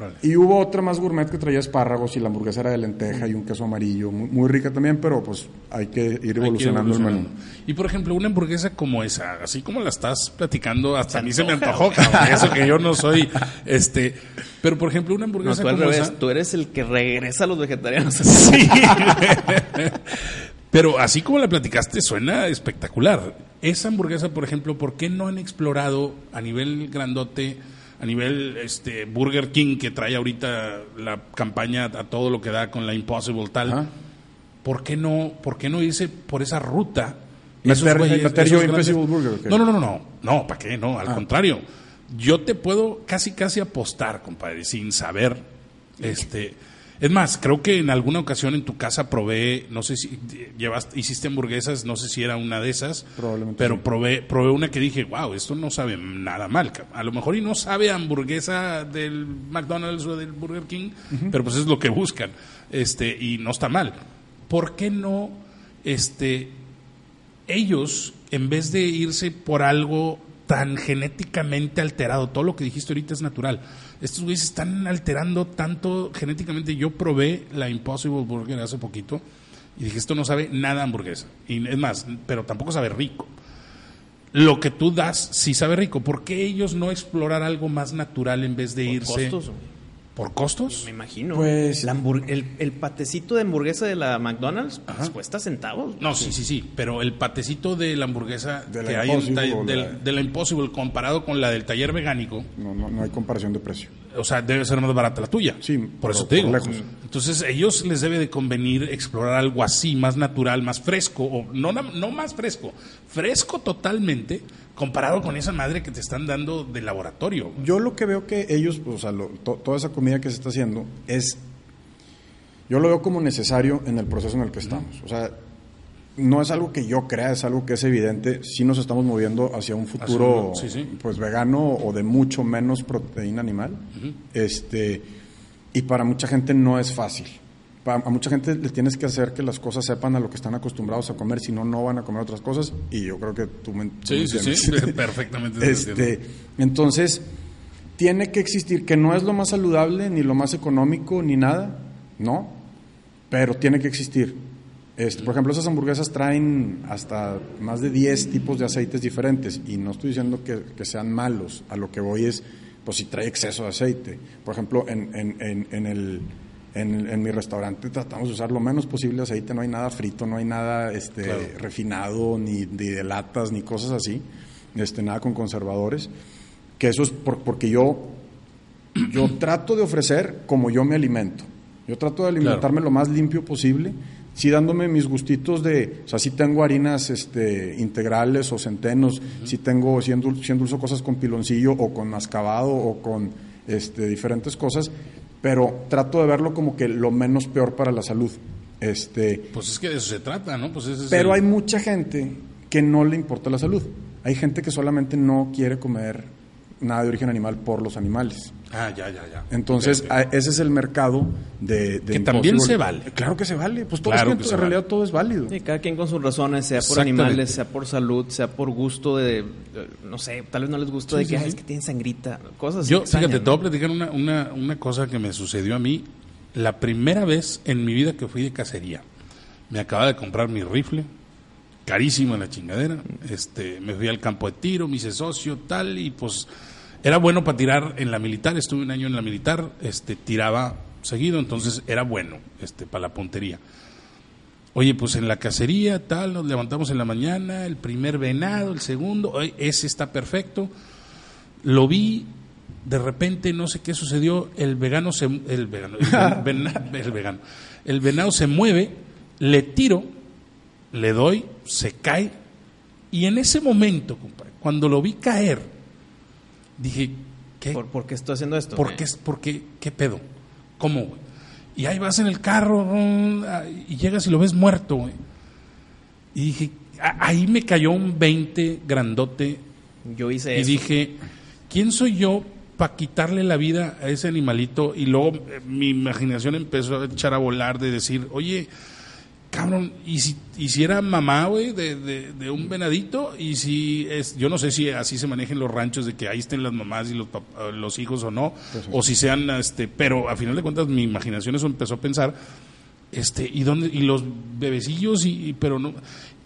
S2: Órale.
S3: Y hubo otra más gourmet que traía espárragos y la hamburguesa era de lenteja y un queso amarillo, muy, muy rica también, pero pues hay que ir evolucionando el menú.
S2: Y por ejemplo, una hamburguesa como esa, así como la estás platicando, hasta a mí se me antojó, cabrón, eso que yo no soy, este, pero por ejemplo, una
S1: No,
S2: hamburguesa
S1: tú al
S2: como
S1: revés,
S2: esa,
S1: tú eres el que regresa a los vegetarianos. <laughs>
S2: Sí. Pero así como la platicaste, suena espectacular. Esa hamburguesa, por ejemplo, ¿por qué no han explorado a nivel grandote, a nivel este Burger King que trae ahorita la campaña a todo lo que da con la Impossible tal? ¿Por qué no, por qué no irse por esa ruta?
S3: Meter-
S2: güeyes-
S3: meter yo
S2: grandes-
S3: Impossible Burger.
S2: No, no, no, no, no, ¿para qué? No, al
S3: Ah.
S2: contrario. Yo te puedo casi, casi apostar, compadre, sin saber. Este, es más, creo que en alguna ocasión en tu casa probé, no sé si hiciste hamburguesas, no sé si era una de esas,
S3: Probablemente
S2: pero
S3: sí.
S2: probé, probé una que dije, wow, esto no sabe nada mal. A lo mejor y no sabe a hamburguesa del McDonald's o del Burger King, pero pues es lo que buscan, este, y no está mal. ¿Por qué no, este, ellos, en vez de irse por algo tan genéticamente alterado, todo lo que dijiste ahorita es natural. Estos güeyes están alterando tanto genéticamente. Yo probé la Impossible Burger hace poquito y dije, esto no sabe nada a hamburguesa. Y es más, pero tampoco sabe rico. Lo que tú das sí sabe rico. ¿Por qué ellos no explorar algo más natural en vez de irse?
S1: costos.
S2: ¿Por costos?
S1: Me imagino.
S3: Pues-
S1: La el, el patecito de hamburguesa de la McDonald's pues, cuesta centavos.
S2: No, sí, sí, sí, pero el patecito de la hamburguesa
S3: De la
S2: que hay en
S3: la-
S2: de la Impossible comparado con la del taller vegánico,
S3: No, no, no hay comparación de precio.
S2: o sea, debe ser más barata la tuya.
S3: Sí,
S2: por eso te digo.
S3: lejos.
S2: Entonces, ellos les debe de convenir explorar algo así, más natural, más fresco, o no, no más fresco, fresco totalmente, comparado con esa madre que te están dando de laboratorio.
S3: Yo lo que veo que ellos, o sea, lo- to- toda esa comida que se está haciendo es, yo lo veo como necesario en el proceso en el que estamos. O sea, no es algo que yo crea, es algo que es evidente. Si nos estamos moviendo hacia un futuro,
S2: sí, sí.
S3: pues vegano o de mucho menos proteína animal. Este, y para mucha gente no es fácil. A mucha gente le tienes que hacer que las cosas sepan a lo que están acostumbrados a comer, si no, no van a comer otras cosas. Y yo creo que tú me,
S2: Sí, sí, <laughs> perfectamente. te
S3: Este, entonces, tiene que existir, que no es lo más saludable, ni lo más económico, ni nada, no, pero tiene que existir. Este, por ejemplo, esas hamburguesas traen hasta más de 10 tipos de aceites diferentes y no estoy diciendo que, que sean malos, a lo que voy es, pues si trae exceso de aceite. Por ejemplo, en, en, en, en el... En, en mi restaurante tratamos de usar lo menos posible aceite, no hay nada frito, no hay nada este,
S2: Claro.
S3: refinado, ni, ni de latas, ni cosas así, este, nada con conservadores, que eso es por- porque yo, <clears throat> yo trato de ofrecer como yo me alimento. Yo trato de alimentarme lo más limpio posible, sí dándome mis gustitos de, o sea, sí tengo harinas este, integrales o centenos, sí tengo, sí endul- sí endulzo cosas con piloncillo o con mascabado o con este, diferentes cosas, pero trato de verlo como que lo menos peor para la salud. Este,
S2: Pues es que de eso se trata, ¿no? Pues ese es
S3: pero
S2: el-
S3: hay mucha gente que no le importa la salud. Hay gente que solamente no quiere comer nada de origen animal por los animales.
S2: Ah, ya, ya, ya.
S3: Entonces, ese es el mercado de... de
S2: Que también se vale.
S3: Claro que se vale. Pues todo
S2: Claro
S3: es
S2: que
S3: que
S2: se
S3: en realidad
S2: vale.
S3: todo es válido.
S1: Sí, cada quien con sus razones, sea por animales, sea por salud, sea por gusto de, no sé, tal vez no les gusta de
S2: Sí,
S1: que,
S2: sí,
S1: "Ay,
S2: sí.
S1: es que tienen sangrita, cosas así
S2: Yo,
S1: extrañas,
S2: fíjate, te voy a platicar una, una, una cosa que me sucedió a mí la primera vez en mi vida que fui de cacería. Me acababa de comprar mi rifle, carísimo la chingadera. Este, me fui al campo de tiro, me hice socio, tal, y pues era bueno para tirar en la militar. Estuve un año en la militar, este, tiraba seguido, entonces era bueno este, para la puntería. Oye, pues en la cacería, tal, nos levantamos en la mañana, el primer venado, el segundo, ese está perfecto. Lo vi, de repente, no sé qué sucedió, el vegano se, el vegano, el, <laughs> ven- vena- el vegano, el venado se mueve, le tiro, le doy, se cae, y en ese momento, compadre, cuando lo vi caer, dije, ¿qué?
S1: ¿Por, por qué estoy haciendo esto?
S2: ¿Por qué, por qué, qué pedo? ¿Cómo, güey? Y ahí vas en el carro ah, y llegas y lo ves muerto, güey. Y dije, ahí me cayó un 20 grandote
S1: Yo hice
S2: y
S1: eso.
S2: dije, ¿quién soy yo para quitarle la vida a ese animalito? Y luego eh, mi imaginación empezó a echar a volar de decir, oye, cabrón, ¿y si, y si era mamá, güey, de, de- de un venadito? Y si es, yo no sé si así se manejen los ranchos de que ahí estén las mamás y los, eh, los hijos o no, o si sean, este, pero a final de cuentas mi imaginación eso empezó a pensar, este, y dónde, y los bebecillos, y, y- pero no,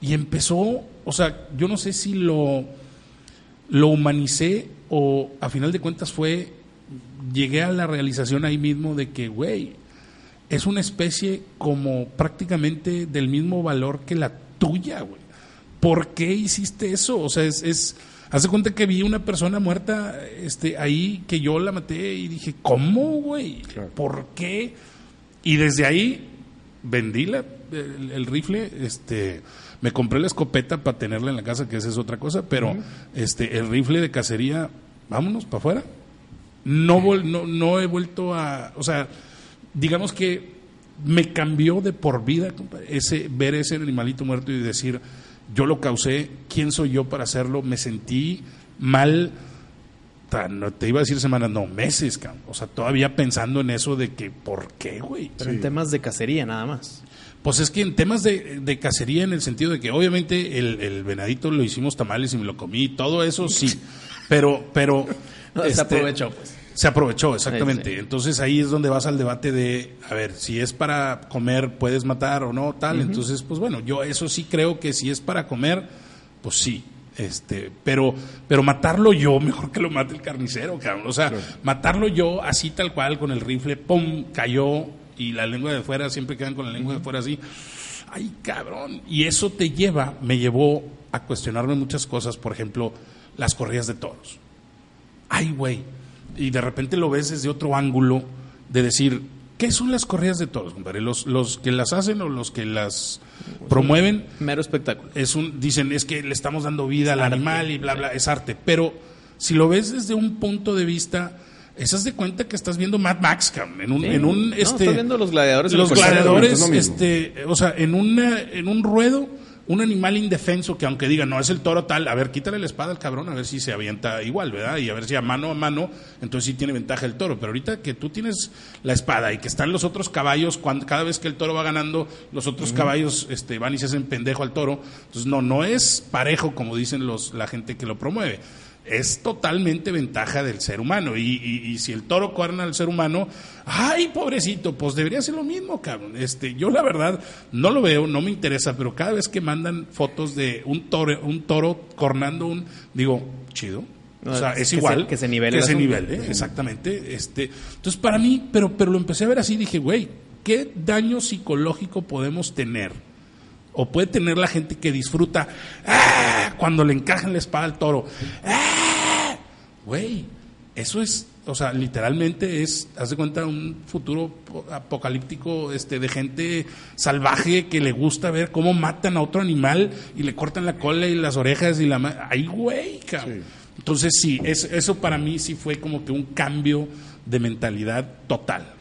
S2: y empezó, o sea, yo no sé si lo, lo humanicé o a final de cuentas fue, llegué a la realización ahí mismo de que, güey, es una especie como prácticamente del mismo valor que la tuya, güey. ¿Por qué hiciste eso? O sea, es, es hace cuenta que vi una persona muerta este, ahí que yo la maté y dije, ¿cómo, güey?
S3: Claro.
S2: ¿Por qué? Y desde ahí vendí la- el, el rifle, este, me compré la escopeta para tenerla en la casa, que esa es otra cosa, pero este, el rifle de cacería, vámonos para afuera. No, no, no he vuelto a, o sea, digamos que me cambió de por vida ese ver ese animalito muerto y decir, yo lo causé, ¿quién soy yo para hacerlo? Me sentí mal, no te iba a decir semanas, no, meses, cabrón. o sea, todavía pensando en eso de que, ¿por qué, güey?
S1: Pero en temas de cacería nada más.
S2: Pues es que en temas de, de cacería, en el sentido de que obviamente el, el venadito lo hicimos tamales y me lo comí, todo eso sí, <laughs> pero, pero
S1: No, se
S2: este,
S1: aprovechó, pues.
S2: Se aprovechó, exactamente.
S1: Sí, sí.
S2: Entonces ahí es donde vas al debate de, a ver, si es para comer, puedes matar o no, tal. Entonces, pues bueno, yo eso sí creo que si es para comer, pues sí. Este, pero, pero matarlo yo, <laughs> mejor que lo mate el carnicero, cabrón. O sea, matarlo yo así tal cual, con el rifle, pum, cayó, y la lengua de fuera, siempre quedan con la lengua de fuera así. Ay, cabrón. Y eso te lleva, me llevó a cuestionarme muchas cosas, por ejemplo, las corridas de toros. Ay, güey. Y de repente lo ves desde otro ángulo de decir, ¿qué son las corridas de toros, compadre? Los, los que las hacen o los que las promueven.
S1: Mero espectáculo.
S2: Es un, dicen, es que le estamos dando vida al animal y bla, bla, es arte. Pero si lo ves desde un punto de vista esas de cuenta que estás viendo Mad Max, en un, en un este,
S1: estás viendo los gladiadores.
S2: Los gladiadores, este, o sea, en una, en un ruedo, un animal indefenso que aunque diga no es el toro tal, a ver, quítale la espada al cabrón, a ver si se avienta igual, ¿verdad? Y a ver si a mano a mano, entonces sí tiene ventaja el toro. Pero ahorita que tú tienes la espada y que están los otros caballos, cuando, cada vez que el toro va ganando, los otros caballos este, van y se hacen pendejo al toro. Entonces no, no es parejo como dicen los, la gente que lo promueve es totalmente ventaja del ser humano. Y, si el toro cuerna al ser humano, ay, pobrecito, pues debería ser lo mismo, cabrón. Este, yo la verdad no lo veo, no me interesa, pero cada vez que mandan fotos de un toro, un toro cornando un, digo, chido. o sea, es igual.
S1: que se nivele.
S2: Que se nivele, exactamente. Este, entonces, para mí, pero, pero lo empecé a ver así, dije, güey, ¿qué daño psicológico podemos tener? O puede tener la gente que disfruta ¡ah! cuando le encajan la espada al toro. ¡Ah! Güey, eso es, o sea, literalmente es, haz de cuenta, un futuro apocalíptico este, de gente salvaje que le gusta ver cómo matan a otro animal y le cortan la cola y las orejas y la... ¡Ay, güey! Entonces sí, eso para mí sí fue como que un cambio de mentalidad total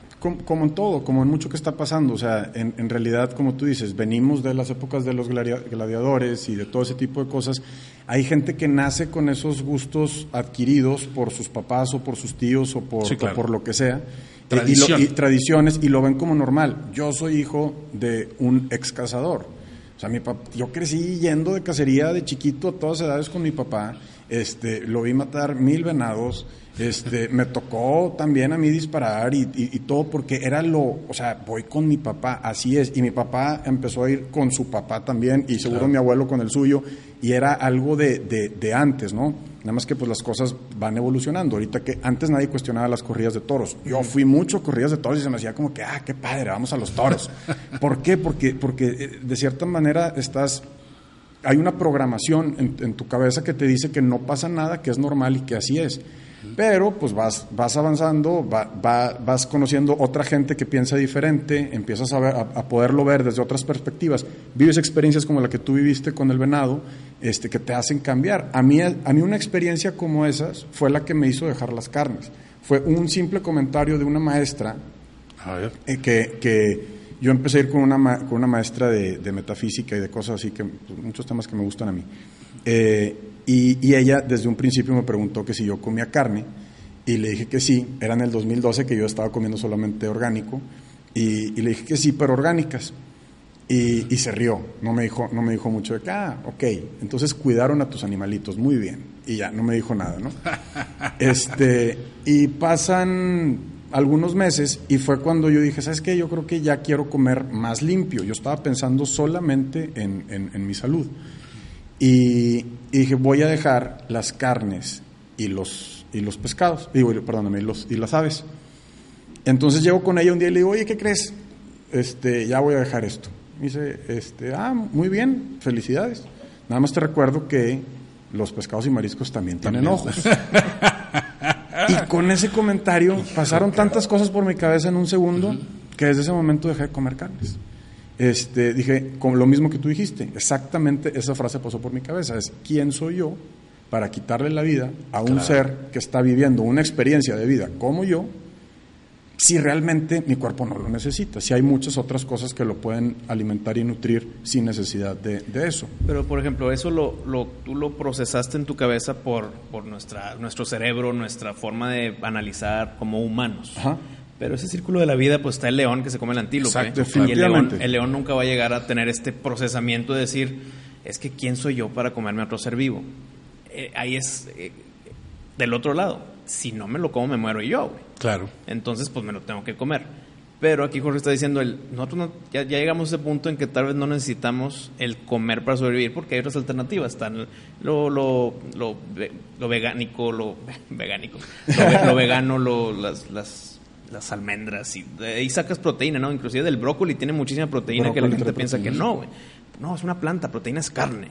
S3: como, en todo, como en mucho que está pasando. O sea, en, realidad, como tú dices, venimos de las épocas de los gladiadores y de todo ese tipo de cosas. Hay gente que nace con esos gustos adquiridos por sus papás o por sus tíos o por, por lo que sea. Y, tradiciones y lo ven como normal. Yo soy hijo de un ex cazador. O sea, mi yo crecí yendo de cacería de chiquito a todas edades con mi papá. Este, lo vi matar mil venados. Este, me tocó también a mí disparar y, todo porque era lo, o sea, voy con mi papá, así es, y mi papá empezó a ir con su papá también y seguro mi abuelo con el suyo y era algo de, de, antes, ¿no? Nada más que pues las cosas van evolucionando. Ahorita que antes nadie cuestionaba las corridas de toros. Yo fui mucho a corridas de toros y se me hacía como que, ah, qué padre, vamos a los toros. <laughs> ¿Por qué? Porque, porque eh, de cierta manera estás hay una programación en, en, tu cabeza que te dice que no pasa nada, que es normal y que así es. Pero pues vas, vas avanzando, vas conociendo otra gente que piensa diferente, empiezas a, a, poderlo ver desde otras perspectivas, vives experiencias como la que tú viviste con el venado, este, que te hacen cambiar. A mí, a mí una experiencia como esas fue la que me hizo dejar las carnes. Fue un simple comentario de una maestra eh, que, que yo empecé a ir con una, con una maestra de, de, metafísica y de cosas así, que pues, muchos temas que me gustan a mí. Eh, y, ella desde un principio me preguntó que si yo comía carne y le dije que sí, era en el 2012 que yo estaba comiendo solamente orgánico y, le dije que sí, pero orgánicas. Y, se rió, no me, dijo, no me dijo mucho de que, ah, ok, entonces cuidaron a tus animalitos, muy bien. Y ya, no me dijo nada, ¿no? <laughs> este, y pasan algunos meses y fue cuando yo dije, ¿sabes qué? Yo creo que ya quiero comer más limpio. Yo estaba pensando solamente en, en mi salud. Y, dije, voy a dejar las carnes y los, y los pescados, digo, perdóname, y, los, y las aves. Entonces llego con ella un día y le digo, oye, ¿qué crees? Este, ya voy a dejar esto. Me dice, este, ah, muy bien, felicidades. Nada más te recuerdo que los pescados y mariscos también tienen ojos. <laughs> y con ese comentario pasaron tantas cosas por mi cabeza en un segundo que desde ese momento dejé de comer carnes este, dije, con lo mismo que tú dijiste, exactamente esa frase pasó por mi cabeza, es ¿quién soy yo para quitarle la vida a un ser que está viviendo una experiencia de vida como yo, si realmente mi cuerpo no lo necesita, si hay muchas otras cosas que lo pueden alimentar y nutrir sin necesidad de, eso.
S1: Pero, por ejemplo, eso lo, lo, tú lo procesaste en tu cabeza por, por nuestra, nuestro cerebro, nuestra forma de analizar como humanos. Ajá. Pero ese círculo de la vida, pues está el león que se come el antílope. Exacto, y el león, el león nunca va a llegar a tener este procesamiento de decir, es que ¿quién soy yo para comerme a otro ser vivo? Eh, ahí es eh, del otro lado. Si no me lo como, me muero yo,
S2: Claro.
S1: Entonces, pues me lo tengo que comer. Pero aquí Jorge está diciendo, el, nosotros no- ya, ya llegamos a ese punto en que tal vez no necesitamos el comer para sobrevivir porque hay otras alternativas. Están lo, lo, lo, lo vegánico, lo <laughs> vegánico, lo, lo vegano, lo, las, las, las almendras. Y de ahí sacas proteína, ¿no? Inclusive del brócoli tiene muchísima proteína que la gente piensa que no, güey. No, es una planta, proteína es carne.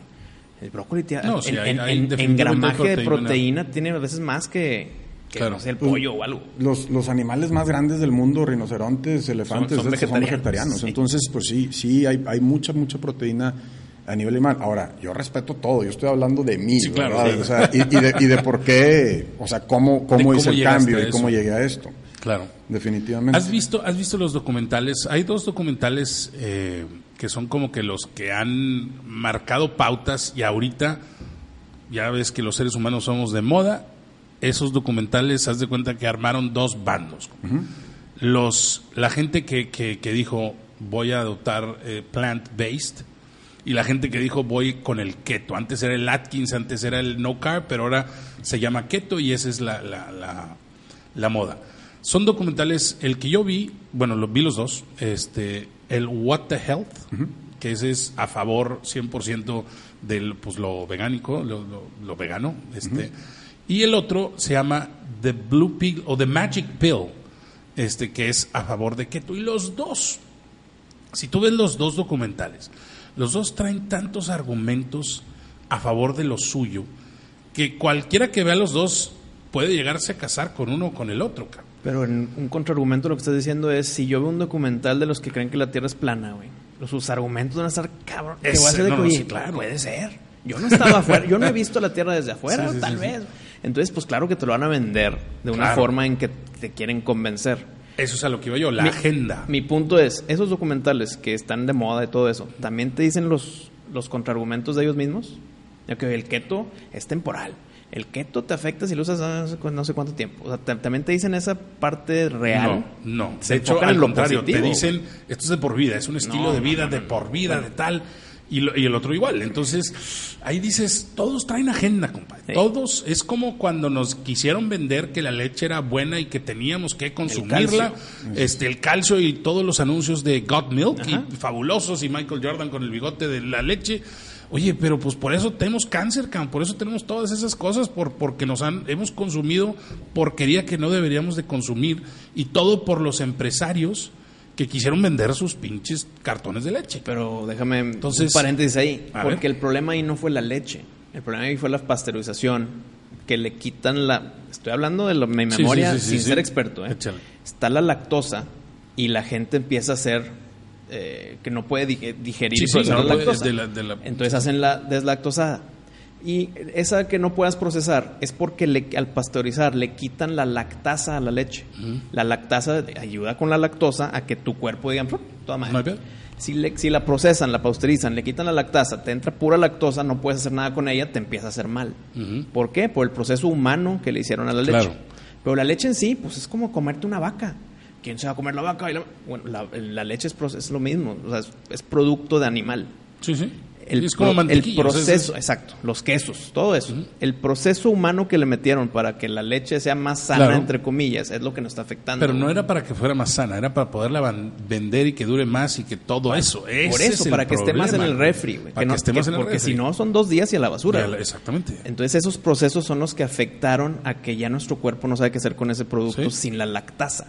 S1: El brócoli tiene,
S2: No, sí,
S1: en,
S2: hay-
S1: en-
S2: hay
S1: en- en
S2: definitivamente
S1: gramaje de
S2: proteína.
S1: tiene a veces más que, que,
S2: Claro.
S1: no sé, el pollo o algo.
S3: Los, los animales más grandes del mundo, rinocerontes, elefantes,
S1: son vegetarianos,
S3: vegetarianos.
S1: sí.
S3: Entonces, pues sí, sí, hay, hay mucha, mucha proteína a nivel animal. Ahora, yo respeto todo, yo estoy hablando de mí,
S2: Sí, claro,
S3: ¿verdad?
S2: sí.
S3: O sea, y, y de, y de por qué, o sea, cómo, cómo
S2: cómo
S3: hice el cambio y cómo llegué a esto.
S2: Claro.
S3: Definitivamente.
S2: ¿Has visto, ¿Has visto los documentales? Hay dos documentales eh, que son como que los que han marcado pautas y ahorita ya ves que los seres humanos somos de moda. Esos documentales, haz de cuenta que armaron dos bandos. Los, la gente que, que, que dijo voy a adoptar eh, plant-based y la gente que dijo voy con el keto. Antes era el Atkins, antes era el no carb, pero ahora se llama keto y esa es la, la, la, la moda. Son documentales, el que yo vi, bueno, lo, vi los dos, este, el What the Health, que ese es a favor 100% del pues, lo vegánico, lo, lo- lo vegano, este, y el otro se llama The Blue Pill o The Magic Pill, este, que es a favor de keto. Y los dos, si tú ves los dos documentales, los dos traen tantos argumentos a favor de lo suyo que cualquiera que vea los dos puede llegarse a casar con uno o con el otro. cabrón.
S1: Pero en un contraargumento lo que estás diciendo es, si yo veo un documental de los que creen que la Tierra es plana, güey, los- sus argumentos van a estar cabrón. Que
S2: Ese-
S1: voy a hacer de
S2: no,
S1: que, oye,
S2: sí, claro.
S1: puede ser. Yo no estaba afuera, yo no he visto la Tierra desde afuera, <laughs>
S2: Sí, sí,
S1: tal vez. Entonces, pues claro que te lo van a vender de una
S2: Claro.
S1: forma en que te quieren convencer.
S2: Eso es a lo que iba yo, la
S1: Mi-
S2: agenda.
S1: Mi punto es, esos documentales que están de moda y todo eso, ¿también te dicen los, los contraargumentos de ellos mismos? Ya que el keto es temporal. El keto te afecta si lo usas no sé, cuánto tiempo. O sea, te- también te dicen esa parte real.
S2: No, no.
S1: Se
S2: De hecho, al
S1: en lo
S2: contrario, te dicen, esto es de por vida, es un estilo
S1: No,
S2: de vida
S1: no,
S2: de por vida, de tal. Y, lo- y el otro igual. Entonces, ahí dices, todos traen agenda, compadre.
S1: Sí.
S2: Todos, es como cuando nos quisieron vender que la leche era buena y que teníamos que consumirla. este, el calcio y todos los anuncios de God Milk y fabulosos y Michael Jordan con el bigote de la leche. Oye, pero pues por eso tenemos cáncer, cabrón, por eso tenemos todas esas cosas, por, porque nos han, hemos consumido porquería que no deberíamos de consumir y todo por los empresarios que quisieron vender sus pinches cartones de leche.
S1: Pero déjame
S2: Entonces,
S1: un paréntesis ahí. Porque
S2: ver.
S1: el problema ahí no fue la leche. El problema ahí fue la pasteurización. Que le quitan la. Estoy hablando de lo- mi memoria
S2: sí, sí, sí,
S1: sin ser experto. ¿eh? Está la lactosa y la gente empieza a hacer. Eh, que no puede dig- digerir
S2: Sí,
S1: procesar
S2: no
S1: lactosa.
S2: de la- de la-
S1: Entonces hacen la deslactosada. Y esa que no puedas procesar es porque le- al pasteurizar le quitan la lactasa a la leche. La lactasa ayuda con la lactosa a que tu cuerpo diga, "Pum, toda madre". Si, le- si la procesan, la pasteurizan, le quitan la lactasa, te entra pura lactosa, no puedes hacer nada con ella, te empieza a hacer mal.
S2: Ujú.
S1: ¿Por qué? Por el proceso humano que le hicieron a la leche.
S2: Claro.
S1: Pero la leche en sí, pues es como comerte una vaca. ¿Quién se va a comer la vaca? Y la- Bueno, la, la leche es, es lo mismo, o sea, es, es producto de animal.
S2: Sí, sí.
S1: El,
S2: es como
S1: el
S2: es-
S1: proceso, exacto, los quesos, todo eso. El proceso humano que le metieron para que la leche sea más sana,
S2: Claro.
S1: entre comillas, es lo que nos está afectando.
S2: Pero no era para que fuera más sana, era para poderla vender y que dure más y que todo eso.
S1: Por
S2: Ese
S1: eso,
S2: es el
S1: para que esté más en el refri, güey.
S2: Para
S1: que
S2: que,
S1: no-
S2: esté
S1: que-
S2: más en el
S1: porque
S2: refri.
S1: si no, son dos días y a la basura.
S2: Ya. Exactamente.
S1: Entonces esos procesos son los que afectaron a que ya nuestro cuerpo no sabe qué hacer con ese producto
S2: Sí.
S1: sin la lactasa.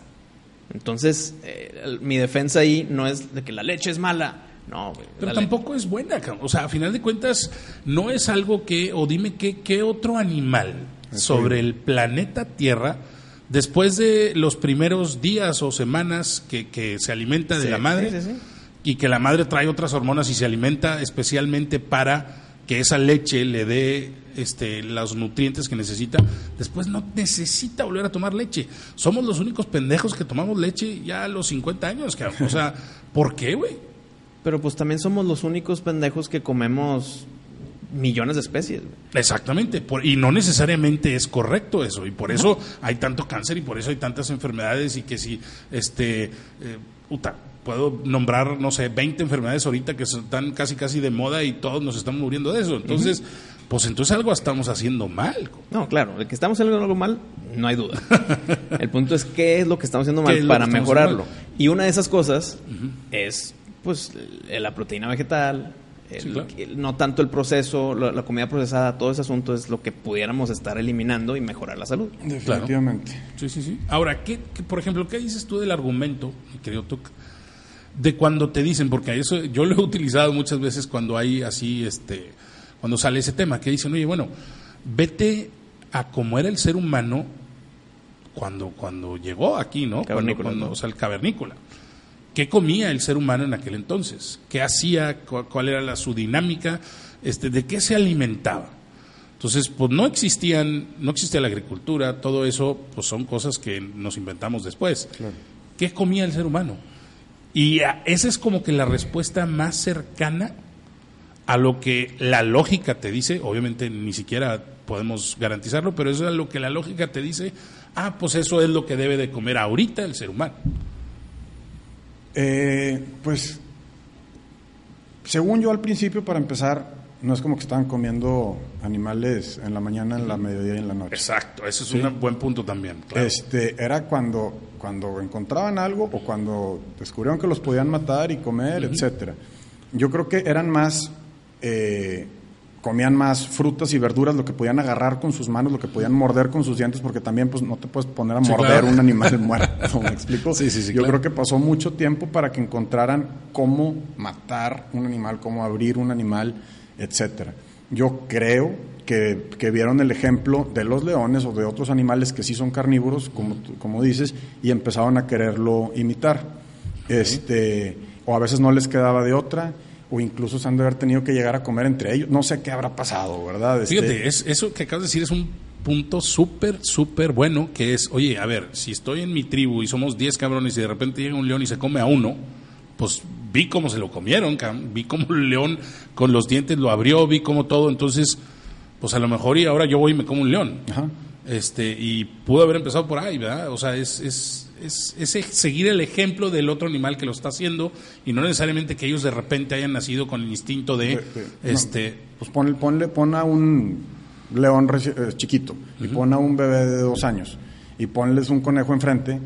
S1: Entonces, eh, mi defensa ahí no es de que la leche es mala. No, güey.
S2: Pero tampoco es buena, o sea, a final de cuentas, no es algo que, o dime qué, qué otro animal sobre el planeta Tierra, después de los primeros días o semanas que, que se alimenta de
S1: Sí,
S2: la madre,
S1: sí, sí, sí.
S2: y que la madre trae otras hormonas y se alimenta especialmente para que esa leche le dé este, los nutrientes que necesita, después no necesita volver a tomar leche. Somos los únicos pendejos que tomamos leche ya a los 50 años, cabrón. O sea, ¿por qué, güey?
S1: Pero pues también somos los únicos pendejos que comemos millones de especies. güey.
S2: Exactamente, por- y no necesariamente es correcto eso, y por eso hay tanto cáncer y por eso hay tantas enfermedades y que si, este, eh, puta, puedo nombrar, no sé, 20 enfermedades ahorita que están casi casi de moda y todos nos estamos muriendo de eso. Entonces, pues entonces algo estamos haciendo mal.
S1: No, claro, de que estamos haciendo algo mal, no hay duda. <laughs> el punto es qué es lo que estamos haciendo
S2: ¿Qué
S1: mal para mejorarlo. Y una de esas cosas es, pues, la proteína vegetal, el-
S2: Sí, claro.
S1: el- no tanto el proceso, la, la comida procesada, todo ese asunto es lo que pudiéramos estar eliminando y mejorar la salud.
S3: Definitivamente.
S2: Sí, sí, sí. Ahora, ¿qué, qué- por ejemplo, ¿qué dices tú del argumento, mi querido Tuc, de cuando te dicen, porque eso yo lo he utilizado muchas veces cuando hay así, este, cuando sale ese tema, que dicen, oye, bueno, vete a cómo era el ser humano cuando, cuando llegó aquí, ¿no? Cuando,
S1: Cavernícola,
S2: cuando- o sea, el cavernícola. ¿Qué comía el ser humano en aquel entonces? ¿Qué hacía? ¿Cu- ¿Cuál era la, su dinámica? Este, ¿De qué se alimentaba? Entonces, pues no existían, no existía la agricultura, todo eso, pues son cosas que nos inventamos después. ¿Qué comía el ser humano? Y esa es como que la respuesta más cercana a lo que la lógica te dice, obviamente ni siquiera podemos garantizarlo, pero eso es lo que la lógica te dice, ah, pues eso es lo que debe de comer ahorita el ser humano.
S3: Eh, pues, según yo al principio, para empezar, no es como que estaban comiendo animales en la mañana, en la mediodía y en la noche.
S2: Exacto, ese es un buen punto también. claro.
S3: Este, era cuando, cuando encontraban algo o cuando descubrieron que los podían matar y comer, etcétera. Yo creo que eran más, eh, comían más frutas y verduras, lo que podían agarrar con sus manos, lo que podían morder con sus dientes, porque también pues no te puedes poner a
S2: Sí,
S3: morder
S2: claro.
S3: un animal <laughs> muerto, ¿me explico?
S2: Sí, sí, sí,
S3: Yo
S2: claro.
S3: creo que pasó mucho tiempo para que encontraran cómo matar un animal, cómo abrir un animal, etcétera. Yo creo que, que vieron el ejemplo de los leones o de otros animales que sí son carnívoros, como, como dices, y empezaron a quererlo imitar. Este, o a veces no les quedaba de otra, o incluso se han de haber tenido que llegar a comer entre ellos. No sé qué habrá pasado, ¿verdad? Este,
S2: Fíjate, es, eso que acabas de decir es un punto súper, súper bueno, que es, oye, a ver, si estoy en mi tribu y somos 10 cabrones y de repente llega un león y se come a uno, pues vi cómo se lo comieron, vi cómo el león con los dientes lo abrió, vi cómo todo, entonces, pues a lo mejor y ahora yo voy y me como un león.
S3: Ajá.
S2: Este, y pudo haber empezado por ahí, ¿verdad? O sea, es, es, es, es seguir el ejemplo del otro animal que lo está haciendo y no necesariamente que ellos de repente hayan nacido con el instinto de,
S3: de- no.
S2: este,
S3: Pues ponle, ponle, pon a un león eh, chiquito y pon a un bebé de dos años y ponles un conejo enfrente.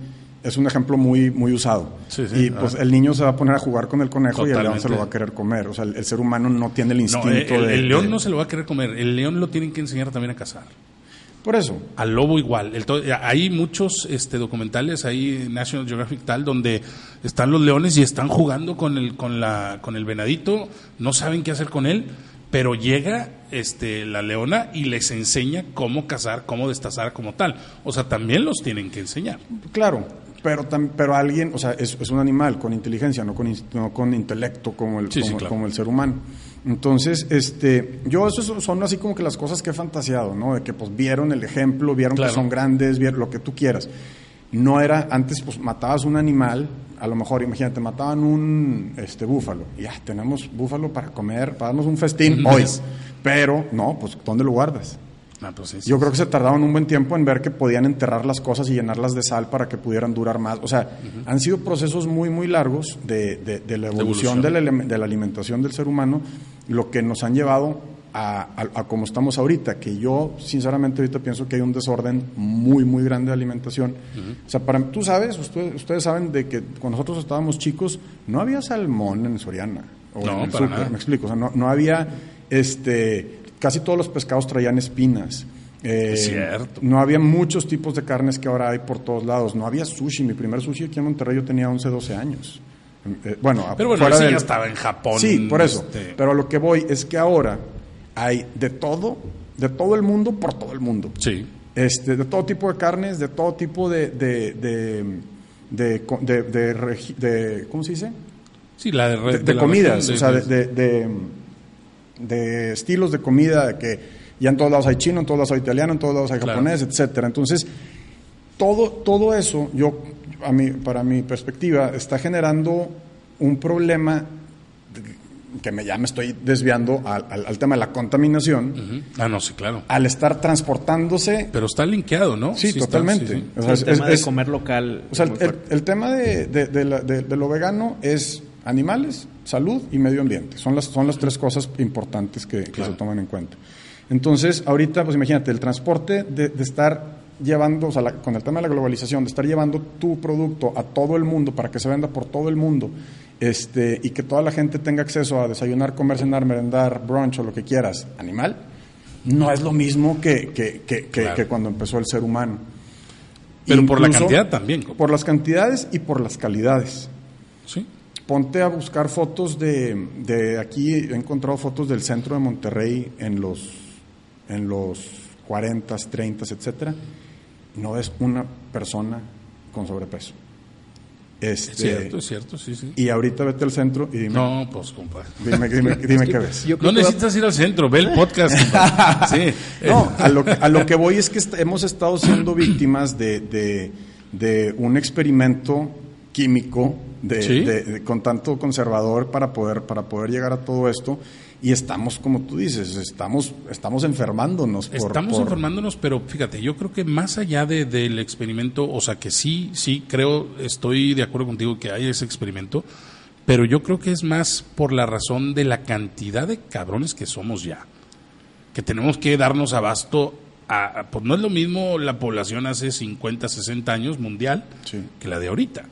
S3: Es un ejemplo muy, muy usado.
S2: Sí, sí,
S3: y pues
S2: ah.
S3: el niño se va a poner a jugar con el conejo y el león se lo va a querer comer. O sea, el, el ser humano no tiene el
S2: No,
S3: instinto
S2: el,
S3: de...
S2: el león
S3: de-
S2: no se lo va a querer comer, el león lo tienen que enseñar también a cazar.
S3: Por eso.
S2: Al lobo igual. El hay muchos este, documentales ahí National Geographic tal donde están los leones y están jugando con el con la con el venadito, no saben qué hacer con él, pero llega este la leona y les enseña cómo cazar, cómo destazar como tal. O sea, también los tienen que enseñar.
S3: Claro, pero, pero alguien, o sea, es, es un animal con inteligencia, no con, no con intelecto como el,
S2: Sí, sí,
S3: como,
S2: claro.
S3: como el ser humano. Entonces, este, yo eso son- así como que las cosas que he fantaseado, ¿no? De que pues vieron el ejemplo, vieron
S2: Claro.
S3: que son grandes, vieron lo que tú quieras. No era, antes pues matabas un animal, a lo mejor, imagínate, mataban un este búfalo, y ya, tenemos búfalo para comer, para darnos un festín hoy. Pero, no, pues, ¿dónde lo guardas?
S2: Ah, pues sí, sí,
S3: Yo creo que se tardaron un buen tiempo en ver que podían enterrar las cosas y llenarlas de sal para que pudieran durar más. O sea, han sido procesos muy, muy largos de, de- de la evolución,
S2: evolución.
S3: De, la, elem- de la alimentación del ser humano, lo que nos han llevado a, a- a como estamos ahorita, que yo sinceramente ahorita pienso que hay un desorden muy, muy grande de alimentación. O sea, para, tú sabes, ustedes, ustedes saben de que cuando nosotros estábamos chicos, no había salmón en Soriana. O
S2: No,
S3: en el
S2: para nada.
S3: me explico. O sea, no, no había, este, casi todos los pescados traían espinas. Eh,
S2: Es cierto.
S3: No había muchos tipos de carnes que ahora hay por todos lados. No había sushi. Mi primer sushi aquí en Monterrey yo tenía 11, 12 años. Eh, bueno,
S2: Pero bueno,
S3: fuera
S2: ese
S3: del-
S2: ya estaba en Japón.
S3: Sí, por eso.
S2: este,
S3: Pero lo que voy es que ahora hay de todo, de todo el mundo por todo el mundo.
S2: sí.
S3: Este, de todo tipo de carnes, de todo tipo de, de, de, de, co- de- de regi- de- ¿cómo se dice?
S2: Sí, la de,
S3: de,
S2: de
S3: comidas, o sea, de, de- estilos de comida, de que ya en todos lados hay chino, en todos lados hay italiano, en todos lados hay
S2: Claro.
S3: japonés, etcétera. Entonces, todo, todo eso, yo, a mí, para mi perspectiva, está generando un problema de- que me, ya me estoy desviando al, al- al tema de la contaminación.
S2: Ah, no, sí, claro.
S3: al estar transportándose.
S2: Pero está linkeado, ¿no?
S3: Sí, totalmente.
S2: sí, sí.
S3: O sea,
S1: el
S3: es-
S1: tema
S3: es-
S1: de comer local.
S3: O sea, el, tema de, de- de la- de- de lo vegano es animales, salud y medio ambiente. Son las, son las tres cosas importantes que, que
S2: Claro.
S3: se toman en cuenta. Entonces, ahorita, pues imagínate, el transporte de, de estar llevando, o sea, la- con el tema de la globalización, de estar llevando tu producto a todo el mundo para que se venda por todo el mundo, este, y que toda la gente tenga acceso a desayunar, comer, cenar, merendar, brunch o lo que quieras, animal, no es lo mismo que, que, que, que-
S2: Claro.
S3: que cuando empezó el ser humano.
S2: Pero por la cantidad también.
S3: Por las cantidades y por las calidades.
S2: Sí.
S3: Ponte a buscar fotos de, de aquí, he encontrado fotos del centro de Monterrey en los, en los 40, 30, etcétera. No es una persona con sobrepeso.
S2: Es
S3: Este,
S2: cierto, es cierto, sí, sí.
S3: Y ahorita vete al centro y dime,
S2: No, pues, compa.
S3: dime, dime, <laughs> dime qué ves.
S1: Yo
S2: No
S1: va-
S2: necesitas ir al centro, ve el podcast. <laughs> Sí.
S3: No, a lo, que- a lo que voy es que est- hemos estado siendo víctimas de, de- de un experimento químico de,
S2: Sí.
S3: de- de- con tanto conservador para poder, para poder llegar a todo esto y estamos, como tú dices, estamos, estamos enfermándonos. Por,
S2: Estamos
S3: por-
S2: enfermándonos, pero fíjate, yo creo que más allá de, del experimento, o sea, que sí, sí, creo, estoy de acuerdo contigo que hay ese experimento, pero yo creo que es más por la razón de la cantidad de cabrones que somos ya, que tenemos que darnos abasto. A, a- pues no es lo mismo la población hace 50, 60 años mundial
S3: Sí.
S2: que la de ahorita.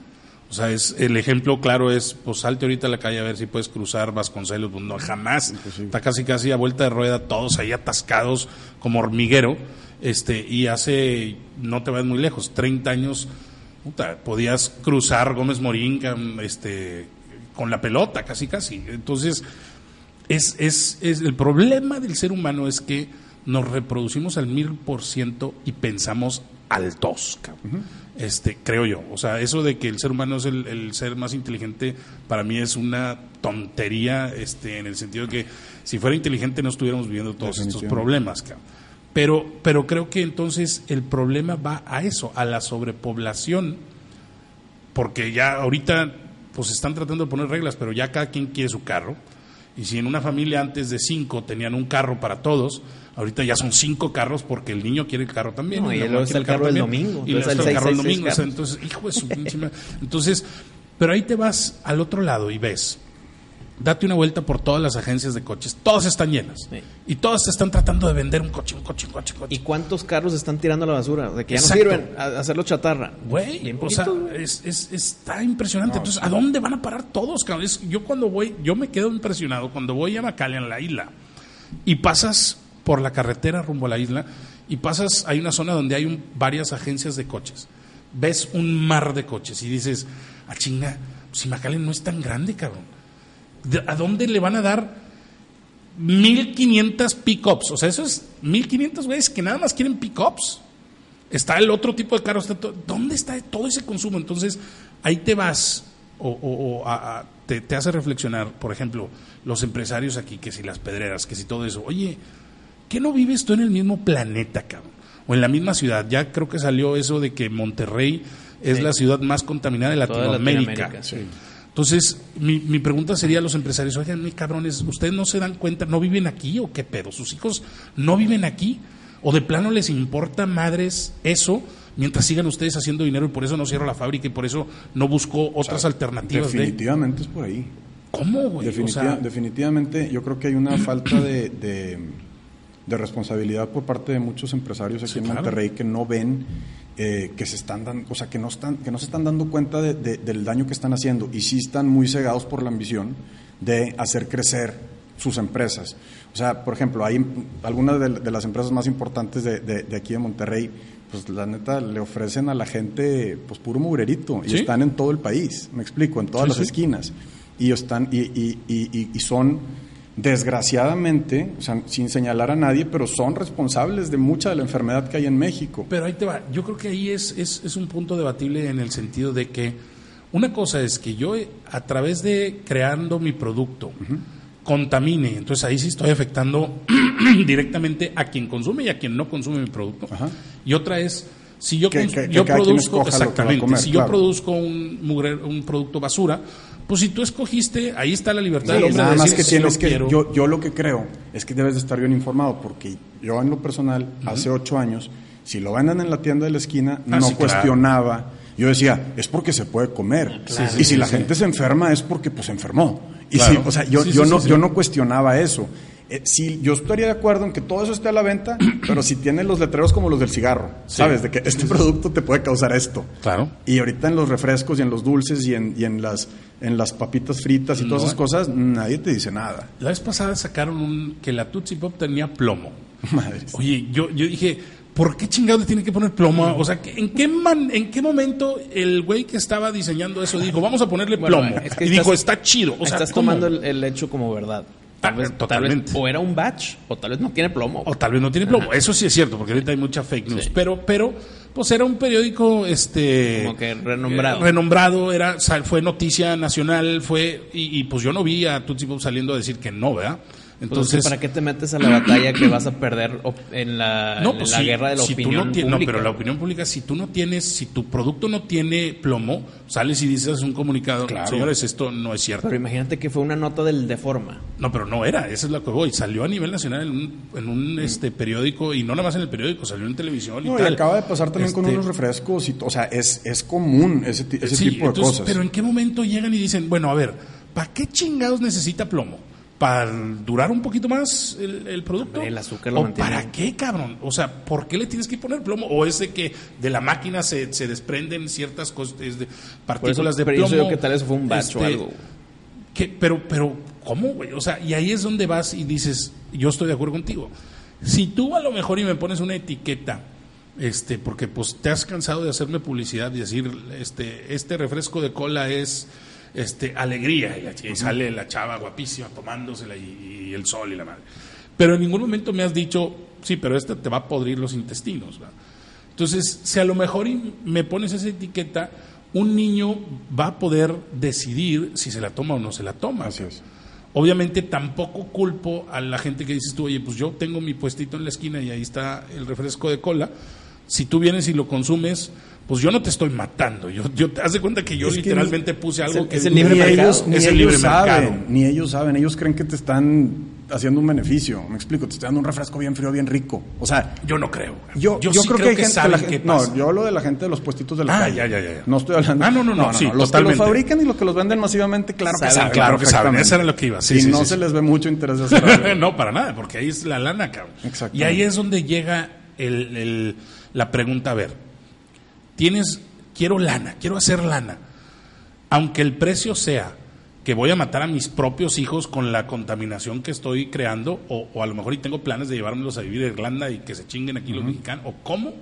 S2: O sea, es el ejemplo claro es, pues salte ahorita a la calle a ver si puedes cruzar Vasconcelos. Pues no, jamás.
S3: Imposible.
S2: Está casi casi a vuelta de rueda, todos ahí atascados como hormiguero. Este, y hace, no te vas muy lejos, 30 años, puta, podías cruzar Gómez Morín este, con la pelota, casi casi. Entonces, es, es, es el problema del ser humano es que nos reproducimos al mil por ciento y pensamos altos, cabrón. Este, creo yo. O sea, eso de que el ser humano es el, el ser más inteligente, para mí es una tontería, este, en el sentido de que si fuera inteligente no estuviéramos viviendo todos estos problemas, cabrón. Pero, pero creo que entonces el problema va a eso, a la sobrepoblación porque ya ahorita pues están tratando de poner reglas, pero ya cada quien quiere su carro. Y si en una familia antes de cinco tenían un carro para todos, ahorita ya son cinco carros porque el niño quiere el carro también.
S1: No, y luego está el carro
S2: también,
S1: domingo,
S2: Y luego está el carro
S1: seis
S2: domingo. entonces, hijo de su. Entonces, pero ahí te vas al otro lado y ves. Date una vuelta por todas las agencias de coches. Todas están llenas.
S1: Sí.
S2: Y todas te están tratando de vender un coche, un coche, un coche, un coche.
S1: ¿Y cuántos carros están tirando a la basura? De que ya
S2: Exacto.
S1: no sirven a hacerlo chatarra.
S2: Güey, o sea, es, es- está impresionante. Entonces, ¿a dónde van a parar todos, cabrón? Yo cuando voy, yo me quedo impresionado cuando voy a McAllen, en la isla, y pasas por la carretera rumbo a la isla, y pasas, hay una zona donde hay varias agencias de coches. Ves un mar de coches y dices, a chinga, si McAllen no es tan grande, cabrón. ¿De- ¿A dónde le van a dar 1500 pickups? O sea, eso es 1500 güeyes que nada más quieren pickups está el otro tipo de carros. ¿Dónde está todo ese consumo? Entonces, ahí te vas o, a- te, te hace reflexionar, por ejemplo, los empresarios aquí, que si las pedreras, que si todo eso. Oye, ¿qué no vives tú en el mismo planeta, cabrón? O en la misma ciudad. Ya creo que salió eso de que Monterrey es
S1: Sí.
S2: la ciudad más contaminada de
S1: Toda
S2: Latinoamérica.
S1: Latinoamérica, sí.
S2: Entonces, mi, mi pregunta sería a los empresarios, oigan, mi cabrones, ¿ustedes no se dan cuenta, no viven aquí o qué pedo? ¿Sus hijos no viven aquí? ¿O de plano les importa madres eso mientras sigan ustedes haciendo dinero y por eso no cierro la fábrica y por eso no busco otras alternativas de...
S3: Definitivamente es por ahí.
S2: ¿Cómo, güey? O
S3: Definitiva-
S2: sea,
S3: definitivamente, yo creo que hay una falta de, de- de responsabilidad por parte de muchos empresarios aquí
S2: Sí,
S3: en
S2: claro.
S3: Monterrey que no ven eh, que se están dando, o sea, que no están, que no se están dando cuenta de- de- del daño que están haciendo y sí están muy cegados por la ambición de hacer crecer sus empresas. O sea, por ejemplo, hay algunas de, de las empresas más importantes de, de- aquí de Monterrey, pues la neta le ofrecen a la gente pues puro mugrerito y
S2: Sí.
S3: están en todo el país, me explico, en todas
S2: Sí,
S3: las
S2: sí.
S3: esquinas y están y- y- y son desgraciadamente, o sea, sin señalar a nadie, pero son responsables de mucha de la enfermedad que hay en México.
S2: Pero ahí te va. Yo creo que ahí es, es, es un punto debatible en el sentido de que una cosa es que yo a través de creando mi producto contamine, entonces ahí sí estoy afectando <clears throat> directamente a quien consume y a quien no consume mi producto.
S3: Ajá.
S2: Y otra es si yo,
S3: Que-
S2: yo produzco exactamente,
S3: comer,
S2: si
S3: claro.
S2: yo produzco un mugre- un producto basura, pues si tú escogiste, ahí está la libertad
S3: Sí,
S2: hombre
S3: nada
S2: de
S3: más que tienes
S2: yo
S3: que, yo, yo lo que creo es que debes de estar bien informado, porque yo en lo personal, hace ocho años, si lo venden en la tienda de la esquina,
S2: Ah,
S3: no
S2: sí, claro.
S3: cuestionaba. Yo decía, es porque se puede comer.
S2: Claro.
S3: y si la gente se enferma es porque pues se enfermó. Y
S2: Claro.
S3: sí, o sea, yo, yo, no, yo no cuestionaba eso. Eh, sí, yo estaría de acuerdo en que todo eso esté a la venta, <clears throat> pero si tiene los letreros como los del cigarro, ¿sabes? De que este producto te puede causar esto.
S2: Claro.
S3: Y ahorita en los refrescos y en los dulces y en, y en las en las papitas fritas y todas esas cosas, nadie te dice nada.
S2: La vez pasada sacaron un, que la Tootsie Pop tenía plomo. <laughs>
S3: Madres.
S2: Oye, yo, yo dije, ¿por qué chingados le tiene que poner plomo? O sea, ¿que- ¿en qué, man- ¿en qué momento el güey que estaba diseñando eso dijo, vamos a ponerle
S1: Bueno,
S2: plomo?
S1: es que
S2: y
S1: estás-
S2: dijo, está chido. O sea,
S1: Estás
S2: ¿cómo?
S1: tomando el, el hecho como verdad. Tal vez, <laughs> tal
S2: totalmente.
S1: vez o era un batch, o tal vez no tiene plomo.
S2: O tal vez no tiene plomo. Eso sí es cierto, porque ahorita hay mucha fake news.
S1: Sí.
S2: Pero, pero, pues era un periódico, este...
S1: Como que renombrado.
S2: eh, renombrado, era, fue noticia nacional, fue... Y, y, pues yo no vi a Tootsie Pop saliendo a decir que no, ¿verdad?
S1: Pues,
S2: Entonces...
S1: ¿para qué te metes a la batalla que vas a perder en la,
S2: No,
S1: en
S2: pues
S1: la
S2: si-
S1: guerra de la
S2: si tú
S1: opinión
S2: no
S1: pública?
S2: No, pero la opinión pública, si tú no tienes, si tu producto no tiene plomo, sales y dices un comunicado,
S3: Claro.
S2: señores, esto no es cierto.
S1: Pero imagínate que fue una nota del Deforma.
S2: No, pero no era, esa es la que voy. Salió a nivel nacional en un, en un este periódico, y no nada más en el periódico, salió en televisión y
S3: No, y
S2: tal.
S3: acaba de pasar también con
S2: Este,
S3: unos refrescos, y, o sea, es, es común ese, ti- ese
S2: sí,
S3: tipo de
S2: entonces,
S3: cosas.
S2: Pero ¿en qué momento llegan y dicen, bueno, a ver, ¿para qué chingados necesita plomo? ¿Para durar un poquito más el, el producto?
S1: El azúcar lo
S2: ¿O
S1: mantiene.
S2: para qué, cabrón? O sea, ¿por qué le tienes que poner plomo? ¿O es de que de la máquina se, se desprenden ciertas de
S1: eso,
S2: partículas de
S1: pero yo
S2: plomo?
S1: que tal vez fue un batch o
S2: Este,
S1: algo.
S2: ¿Qué? Pero, pero, ¿cómo, güey? O sea, y ahí es donde vas y dices, yo estoy de acuerdo contigo. Si tú a lo mejor y me pones una etiqueta, este, porque pues te has cansado de hacerme publicidad y decir, este, este refresco de cola es, este, alegría, y, la y sale la chava guapísima tomándosela y, y el sol y la madre. Pero en ningún momento me has dicho, sí, pero este te va a podrir los intestinos, ¿verdad? Entonces, si a lo mejor me pones esa etiqueta, un niño va a poder decidir si se la toma o no se la toma.
S3: Así es.
S2: Obviamente tampoco culpo a la gente que dices tú, oye, pues yo tengo mi puestito en la esquina y ahí está el refresco de cola. Si tú vienes y lo consumes, pues yo no te estoy matando. Yo, yo te haz de cuenta que yo
S3: Es que
S2: literalmente puse algo que
S1: es el
S3: Ni
S1: libre mercado.
S3: ellos, ni
S2: Es el mercado.
S3: saben, ni ellos saben, ellos creen que te están haciendo un beneficio. Me explico, te estoy dando un refresco bien frío, bien rico. O sea,
S2: yo no creo.
S3: yo, yo,
S2: sí
S3: creo, que hay gente,
S2: saben
S3: la
S2: qué pasa.
S3: no, yo hablo de la gente de los puestitos de la
S2: Ah,
S3: calle.
S2: ya, ya, ya, ya.
S3: No estoy hablando.
S2: Ah, no, no, no, sí,
S3: Los que los fabrican y los que los venden masivamente, claro que
S1: Saben,
S2: claro que saben. Eso era lo que iba. Sí,
S3: y
S2: sí,
S3: no se les ve mucho interés de <laughs>
S2: no, para nada, porque ahí es la lana, cabrón.
S3: Exactamente.
S2: Y ahí es donde llega el- la pregunta, a ver, tienes, quiero lana, quiero hacer lana, aunque el precio sea que voy a matar a mis propios hijos con la contaminación que estoy creando, o, o a lo mejor y tengo planes de llevármelos a vivir a Irlanda y que se chinguen aquí los mexicanos, o cómo,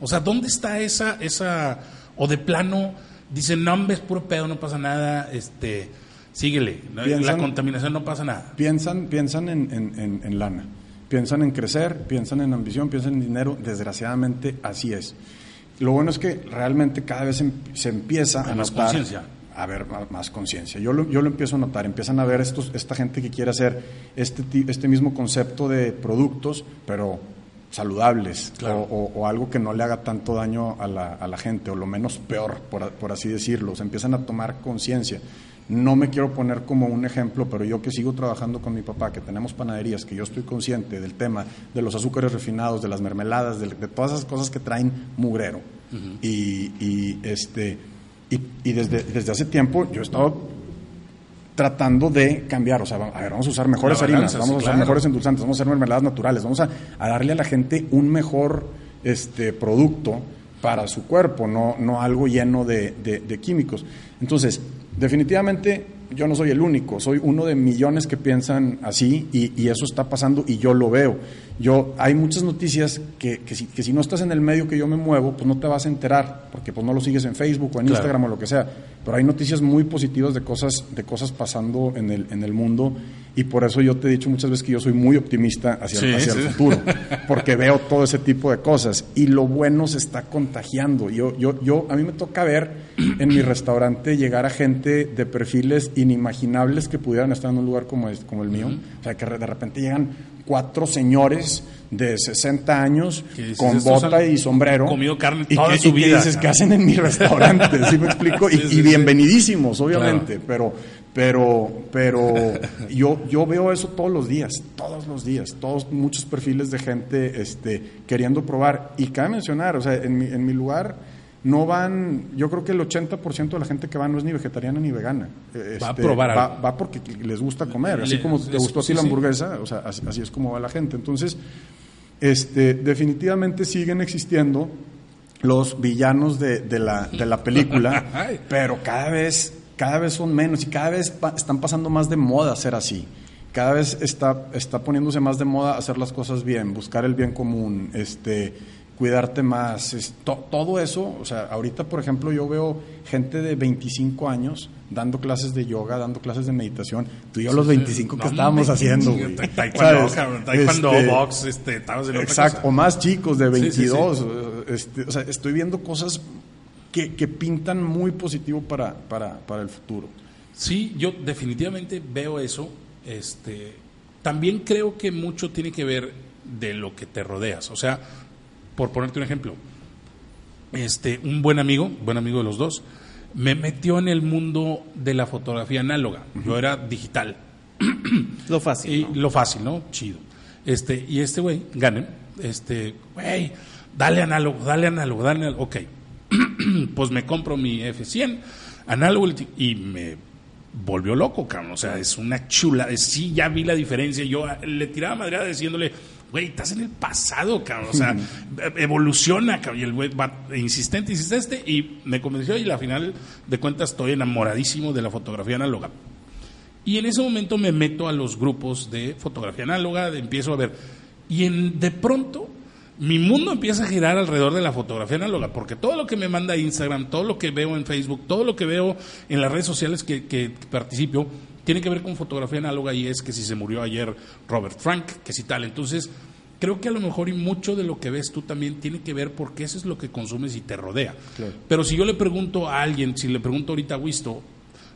S2: o sea, ¿dónde está esa, esa, o de plano, dicen, no, hombre, es puro pedo, no pasa nada, este, síguele, la
S3: Piensan-
S2: contaminación no pasa nada.
S3: piensan, piensan en, en- en- en lana, piensan en crecer, piensan en ambición, piensan en dinero. Desgraciadamente, así es. Lo bueno es que realmente cada vez em- se empieza a
S2: más
S3: notar. A ver, más conciencia. Yo lo, yo lo empiezo a notar. Empiezan a ver estos, esta gente que quiere hacer este, este mismo concepto de productos, pero saludables
S2: Claro.
S3: o, o- o algo que no le haga tanto daño a la, a la gente o lo menos peor, por, por así decirlo. Se empiezan a tomar conciencia. No me quiero poner como un ejemplo, pero yo que sigo trabajando con mi papá, que tenemos panaderías, que yo estoy consciente del tema de los azúcares refinados, de las mermeladas, de, de todas esas cosas que traen mugrero. y, y, este, y, y desde, desde hace tiempo yo he estado tratando de cambiar, o sea, a ver, vamos a usar mejores harinas, vamos a usar
S2: claro.
S3: mejores endulzantes, vamos a hacer mermeladas naturales, vamos a, a darle a la gente un mejor este, producto para su cuerpo, no, no algo lleno de, de- de químicos. Entonces, definitivamente yo no soy el único, soy uno de millones que piensan así y, eso está pasando y yo lo veo. Yo, hay muchas noticias que, que, si, que si no estás en el medio que yo me muevo, pues no te vas a enterar, porque pues no lo sigues en Facebook o en
S2: Claro.
S3: Instagram o lo que sea. Pero hay noticias muy positivas de cosas, de cosas pasando en el, en el mundo y por eso yo te he dicho muchas veces que yo soy muy optimista hacia,
S2: Sí,
S3: hacia
S2: sí.
S3: el futuro, <laughs> porque veo todo ese tipo de cosas y lo bueno se está contagiando. Yo, yo, yo, a mí me toca ver en mi restaurante llegar a gente de perfiles inimaginables que pudieran estar en un lugar como, este, como el mío. O sea, que de repente llegan cuatro señores de 60 años
S2: Que dices,
S3: con
S2: "Estos
S3: bota y sombrero.
S2: comido carne
S3: y
S2: toda
S3: que,
S2: su
S3: y que
S2: vida".
S3: dices, ¿qué hacen en mi restaurante? ¿Sí me explico? <laughs> Y,
S2: Sí,
S3: y bienvenidísimos, obviamente, pero, pero, pero <laughs> yo, yo veo eso todos los días, todos los días, todos, muchos perfiles de gente este, queriendo probar. Y cabe mencionar, o sea, en mi, en mi lugar no van, yo creo que el 80% de la gente que va no es ni vegetariana ni vegana.
S2: Va a probar
S3: va,
S2: algo.
S3: va, porque les gusta comer, así como te gustó a ti
S2: sí,
S3: la hamburguesa, o sea, así, así es como va la gente. Entonces, este, definitivamente siguen existiendo los villanos de, de la, de la película, <laughs> pero cada vez, cada vez son menos y cada vez pa- están pasando más de moda ser así. Cada vez está, está poniéndose más de moda hacer las cosas bien, buscar el bien común, este, cuidarte más, es- to- todo eso, o sea, ahorita por ejemplo yo veo gente de 25 años dando clases de yoga, dando clases de meditación, tú y yo los 25 que
S2: No,
S3: estábamos haciendo,
S2: sí,
S3: güey.
S2: Taekwondo, taekwondo,
S3: Este,
S2: box, este, estabas en
S3: Exacto,
S2: cosa.
S3: o más chicos de
S2: Sí, sí, sí.
S3: 22. este, o sea, estoy viendo cosas que, que pintan muy positivo para, para, para el futuro.
S2: Sí, yo definitivamente veo eso. Este, también creo que mucho tiene que ver de lo que te rodeas. O sea, por ponerte un ejemplo, este, un buen amigo, buen amigo de los dos, me metió en el mundo de la fotografía análoga. Yo era digital. <clears throat>
S1: Lo fácil.
S2: Y
S1: ¿no?
S2: lo fácil, ¿no? Chido. Este, y este güey, Ganem, este, güey, dale análogo, dale análogo, dale análogo. Ok. <clears throat> pues me compro mi F100 análogo y me volvió loco, cabrón. O sea, es una chula. Sí, ya vi la diferencia. Yo ah, le tiraba madreada diciéndole, güey, estás en el pasado, cabrón. O sea, <laughs> evoluciona, cabrón. Y el güey va insistente, insistente. Y me convenció y al final de cuentas estoy enamoradísimo de la fotografía análoga. Y en ese momento me meto a los grupos de fotografía análoga, de- empiezo a ver. Y en, de pronto mi mundo empieza a girar alrededor de la fotografía análoga, porque todo lo que me manda Instagram, todo lo que veo en Facebook, todo lo que veo en las redes sociales que, que participo, tiene que ver con fotografía análoga y es que si se murió ayer Robert Frank, que si tal. Entonces, creo que a lo mejor y mucho de lo que ves tú también tiene que ver porque eso es lo que consumes y te rodea.
S3: Claro.
S2: Pero si yo le pregunto a alguien, si le pregunto ahorita a Wisto,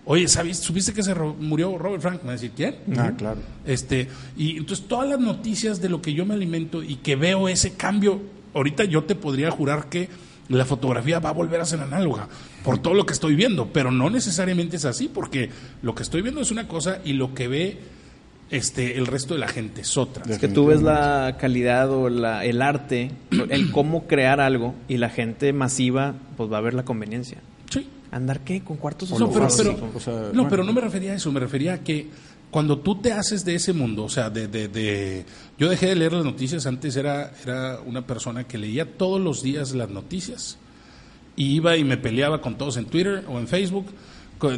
S2: oye, ¿sabes, ¿supiste que se murió Robert Frank? Me va a decir, ¿quién?
S3: Ah, claro.
S2: Este, y entonces todas las noticias de lo que yo me alimento y que veo ese cambio, ahorita yo te podría jurar que la fotografía va a volver a ser análoga por todo lo que estoy viendo, pero no necesariamente es así, porque lo que estoy viendo es una cosa y lo que ve este el resto de la gente es otra.
S1: Es que tú ves la calidad o la, el arte, <clears throat> el cómo crear algo y la gente masiva pues va a ver la conveniencia.
S2: Sí.
S1: ¿Andar qué? ¿Con cuartos
S3: O
S2: No, pero,
S3: fácil,
S2: pero-
S3: o sea,
S2: no,
S3: bueno.
S2: pero no me refería a eso, me refería a que cuando tú te haces de ese mundo, o sea, de, de, de- yo dejé de leer las noticias, antes era, era una persona que leía todos los días las noticias y iba y me peleaba con todos en Twitter o en Facebook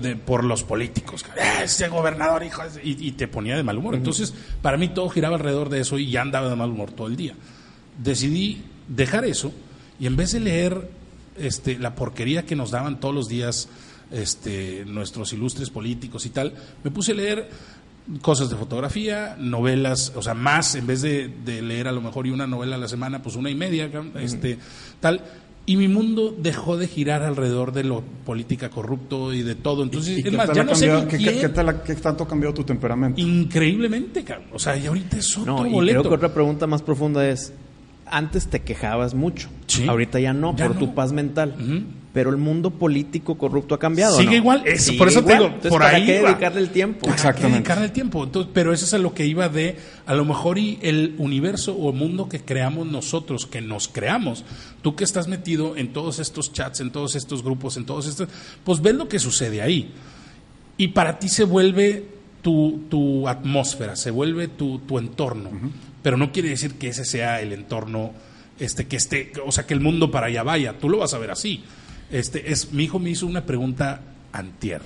S2: de- por los políticos, "Ah, ese gobernador, hijo, de-", y, y te ponía de mal humor. Entonces, para mí todo giraba alrededor de eso y ya andaba de mal humor todo el día. Decidí dejar eso y en vez de leer este, la porquería que nos daban todos los días este, nuestros ilustres políticos y tal, me puse a leer cosas de fotografía, novelas, o sea, más, en vez de, de leer a lo mejor y una novela a la semana, pues una y media, este, tal. Y mi mundo dejó de girar alrededor de lo política corrupto y de todo. Entonces,
S3: ¿Y
S2: es
S3: qué
S2: más,
S3: tal
S2: ya
S3: ha
S2: no sé
S3: cambiado-
S2: ni
S3: qué-
S2: quién.
S3: qué- qué tal ha- qué tanto ha cambiado tu temperamento?
S2: Increíblemente, cabrón. O sea, y ahorita es otro
S1: No, y
S2: boleto.
S1: creo que otra pregunta más profunda es, antes te quejabas mucho,
S2: Sí.
S1: ahorita ya no,
S2: Ya
S1: por
S2: no.
S1: tu paz mental.
S2: Ujú.
S1: Pero el mundo político corrupto ha cambiado.
S2: Sigue
S1: ¿no?
S2: igual, eso,
S1: Sigue
S2: por eso te
S1: igual.
S2: digo,
S1: Entonces,
S2: por
S1: ¿para
S2: ahí
S1: qué
S2: va.
S1: dedicarle el tiempo?
S2: ¿Para qué
S3: Exactamente.
S2: dedicarle el tiempo? Entonces, pero eso es a lo que iba de, a lo mejor y el universo o mundo que creamos nosotros, que nos creamos. Tú que estás metido en todos estos chats, en todos estos grupos, en todos estos, pues ves lo que sucede ahí. Y para ti se vuelve tu, tu atmósfera, se vuelve tu, tu entorno. Pero no quiere decir que ese sea el entorno, este, que esté, o sea, que el mundo para allá vaya. Tú lo vas a ver así. Este, es, mi hijo me hizo una pregunta antier.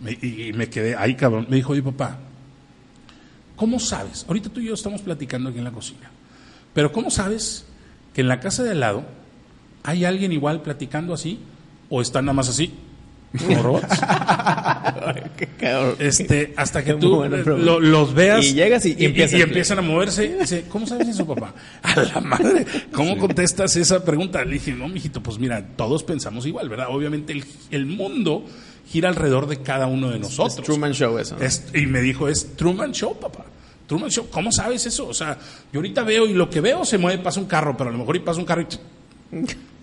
S2: Me- y, y me quedé ahí, cabrón. Me dijo, oye, papá, ¿cómo sabes? Ahorita tú y yo estamos platicando aquí en la cocina. Pero ¿cómo sabes que en la casa de al lado hay alguien igual platicando así? ¿O están nada más así? Como <laughs> robots.
S1: Qué cabrón.
S2: Este, hasta que tú lo- los veas
S1: Y llegas y- y empiezas.
S2: empiezan a moverse. Dice, ¿cómo sabes eso, papá? <laughs> A la madre, ¿cómo contestas esa pregunta? Le dije, no, mijito, pues mira, todos pensamos igual, ¿verdad? Obviamente el, el mundo gira alrededor de cada uno de nosotros.
S1: Es Truman Show eso. ¿no?
S2: Es- y me dijo, es Truman Show, papá. Truman Show, ¿cómo sabes eso? O sea, yo ahorita veo y lo que veo se mueve, pasa un carro, pero a lo mejor y pasa un carro y,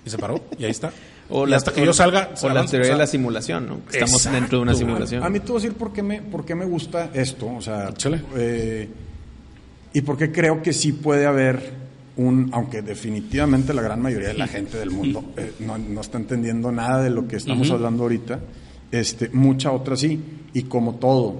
S2: y se paró y ahí está.
S1: O la-
S2: hasta que
S1: o-
S2: yo salga,
S1: O la teoría
S2: o sea,
S1: de la simulación, ¿no? Que Estamos
S2: Exacto.
S1: dentro de una simulación.
S3: A mí te voy a decir por qué me, por qué me gusta esto, o sea, eh, y por qué creo que sí puede haber un, aunque definitivamente la gran mayoría de la gente del mundo <laughs> eh, no, no está entendiendo nada de lo que estamos hablando ahorita, este, mucha otra sí, y como todo,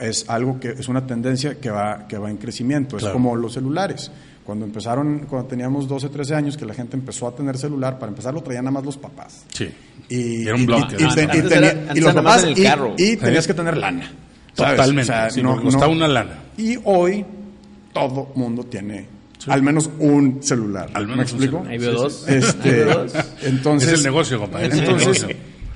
S3: es algo que es una tendencia que va, que va en crecimiento, es como los celulares. Cuando empezaron, cuando teníamos 12, 13 años, que la gente empezó a tener celular, para empezar lo traían nada más los papás.
S2: Sí.
S3: Y,
S2: Era un bloque.
S3: y- y te- y
S1: Antes
S3: tenía-
S1: era- antes
S3: y los papás
S1: en el carro.
S3: y tenías que tener lana. ¿sabes?
S2: Totalmente.
S3: O sea,
S2: sí,
S3: no-
S2: nos costaba
S3: no-
S2: una lana.
S3: Y hoy todo mundo tiene al menos un celular.
S2: Al
S3: ¿Me
S2: menos
S3: explico?
S1: Ahí veo dos. <laughs>
S3: Este,
S1: Ahí veo dos.
S3: entonces,
S2: Es el negocio, compadre,
S3: Entonces,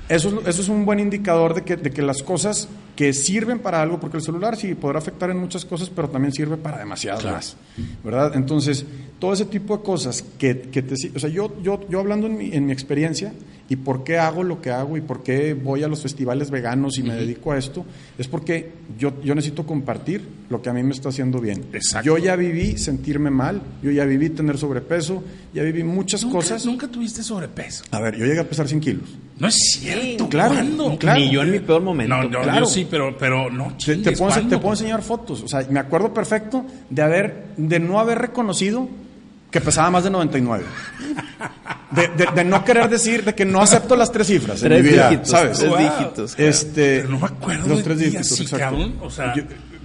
S3: eso, es- eso es un buen indicador de que, de que las cosas que sirven para algo, porque el celular sí podrá afectar en muchas cosas, pero también sirve para demasiadas
S2: Claro.
S3: más, ¿verdad? Entonces, todo ese tipo de cosas que, que te... O sea, yo, yo, yo hablando en mi, en mi experiencia y por qué hago lo que hago y por qué voy a los festivales veganos y me dedico a esto, es porque yo, yo necesito compartir lo que a mí me está haciendo bien.
S2: Exacto.
S3: Yo ya viví sentirme mal, yo ya viví tener sobrepeso, ya viví muchas
S2: Nunca,
S3: cosas.
S2: nunca tuviste sobrepeso.
S3: A ver, yo llegué a pesar 100 kilos.
S2: No es cierto.
S3: claro,
S2: ¿Cuándo?
S3: claro.
S1: Ni yo en mi peor momento.
S2: No, no,
S3: claro.
S2: yo sí, pero, pero no.
S3: Te, te puedo, te puedo enseñar fotos. O sea, me acuerdo perfecto de haber, de no haber reconocido que pesaba más de 99. De, de- de no querer decir, de que no acepto las tres cifras en
S1: Tres
S3: mi vida,
S1: dígitos,
S3: ¿sabes?
S1: tres
S2: Wow.
S1: dígitos.
S3: Este,
S2: Pero no me acuerdo
S3: los tres dígitos,
S2: así,
S3: exacto.
S2: cabrón, o sea-
S3: Yo-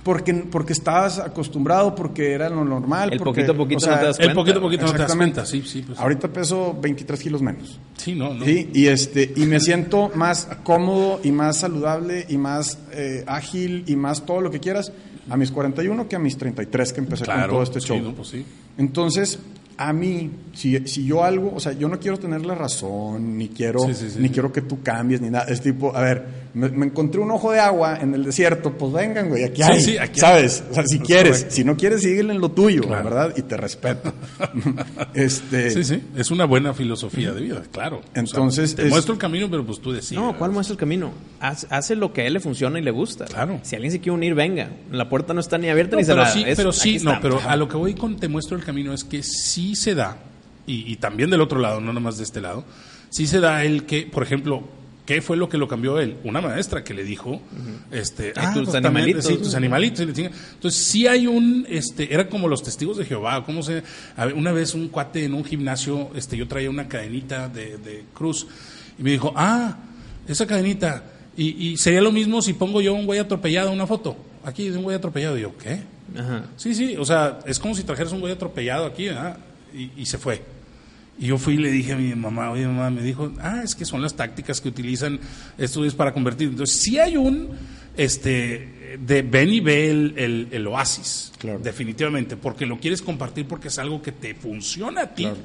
S3: porque, porque estabas acostumbrado, porque era lo normal.
S1: El
S3: porque,
S1: poquito a poquito
S3: o sea,
S1: no te das
S2: El poquito a poquito no te das
S3: Exactamente.
S2: cuenta, sí, sí. Pues.
S3: Ahorita peso 23 kilos menos.
S2: Sí, no, no.
S3: Sí, y este y me siento más cómodo y más saludable y más eh, ágil y más todo lo que quieras a mis 41 que a mis 33 que empecé con
S2: Claro,
S3: todo este
S2: sí,
S3: show.
S2: no, pues sí.
S3: Entonces, a mí, si, si yo algo, o sea, yo no quiero tener la razón, ni quiero,
S2: Sí, sí, sí.
S3: ni quiero que tú cambies, ni nada. Es tipo, a ver, me, me encontré un ojo de agua en el desierto, pues vengan, güey, aquí
S2: Sí,
S3: hay,
S2: sí, aquí hay.
S3: ¿sabes? O sea, si
S2: Es
S3: quieres,
S2: correcto.
S3: si no quieres, síguele en lo tuyo,
S2: Claro.
S3: ¿verdad? Y te respeto. <laughs> este,
S2: Sí, sí, es una buena filosofía de vida, claro. O sea,
S3: Entonces,
S2: te
S3: es-
S2: muestro el camino, pero pues tú decides.
S1: No, ¿cuál muestra el camino? Haz- hace lo que a él le funciona y le gusta.
S2: Claro.
S1: Si alguien se quiere unir, venga. La puerta no está ni abierta
S2: No,
S1: ni
S2: pero
S1: cerrada.
S2: sí,
S1: Es-
S2: pero sí, no, pero a lo que voy con te muestro el camino es que sí se da, y, y también del otro lado, no nomás de este lado, sí se da el que, por ejemplo, ¿qué fue lo que lo cambió él? Una maestra que le dijo, este,
S1: Ay, tus
S2: también,
S1: animalitos.
S2: sí, tus animalitos. Entonces sí hay un, este, era como los testigos de Jehová, ¿cómo se? a ver, una vez un cuate en un gimnasio, este, yo traía una cadenita de, de cruz y me dijo, ah, esa cadenita, y, y sería lo mismo si pongo yo un güey atropellado, una foto, aquí de un güey atropellado, y yo, ¿qué?
S1: Ajá.
S2: Sí, sí, o sea, es como si trajeras un güey atropellado aquí, ¿verdad? Y, y se fue. Y yo fui y le dije a mi mamá, oye mamá, me dijo, ah, es que son las tácticas que utilizan güeyes para convertir. Entonces, sí hay un, este, de ven y ve el, el- el oasis,
S3: Claro.
S2: definitivamente, porque lo quieres compartir porque es algo que te funciona a ti
S3: Claro.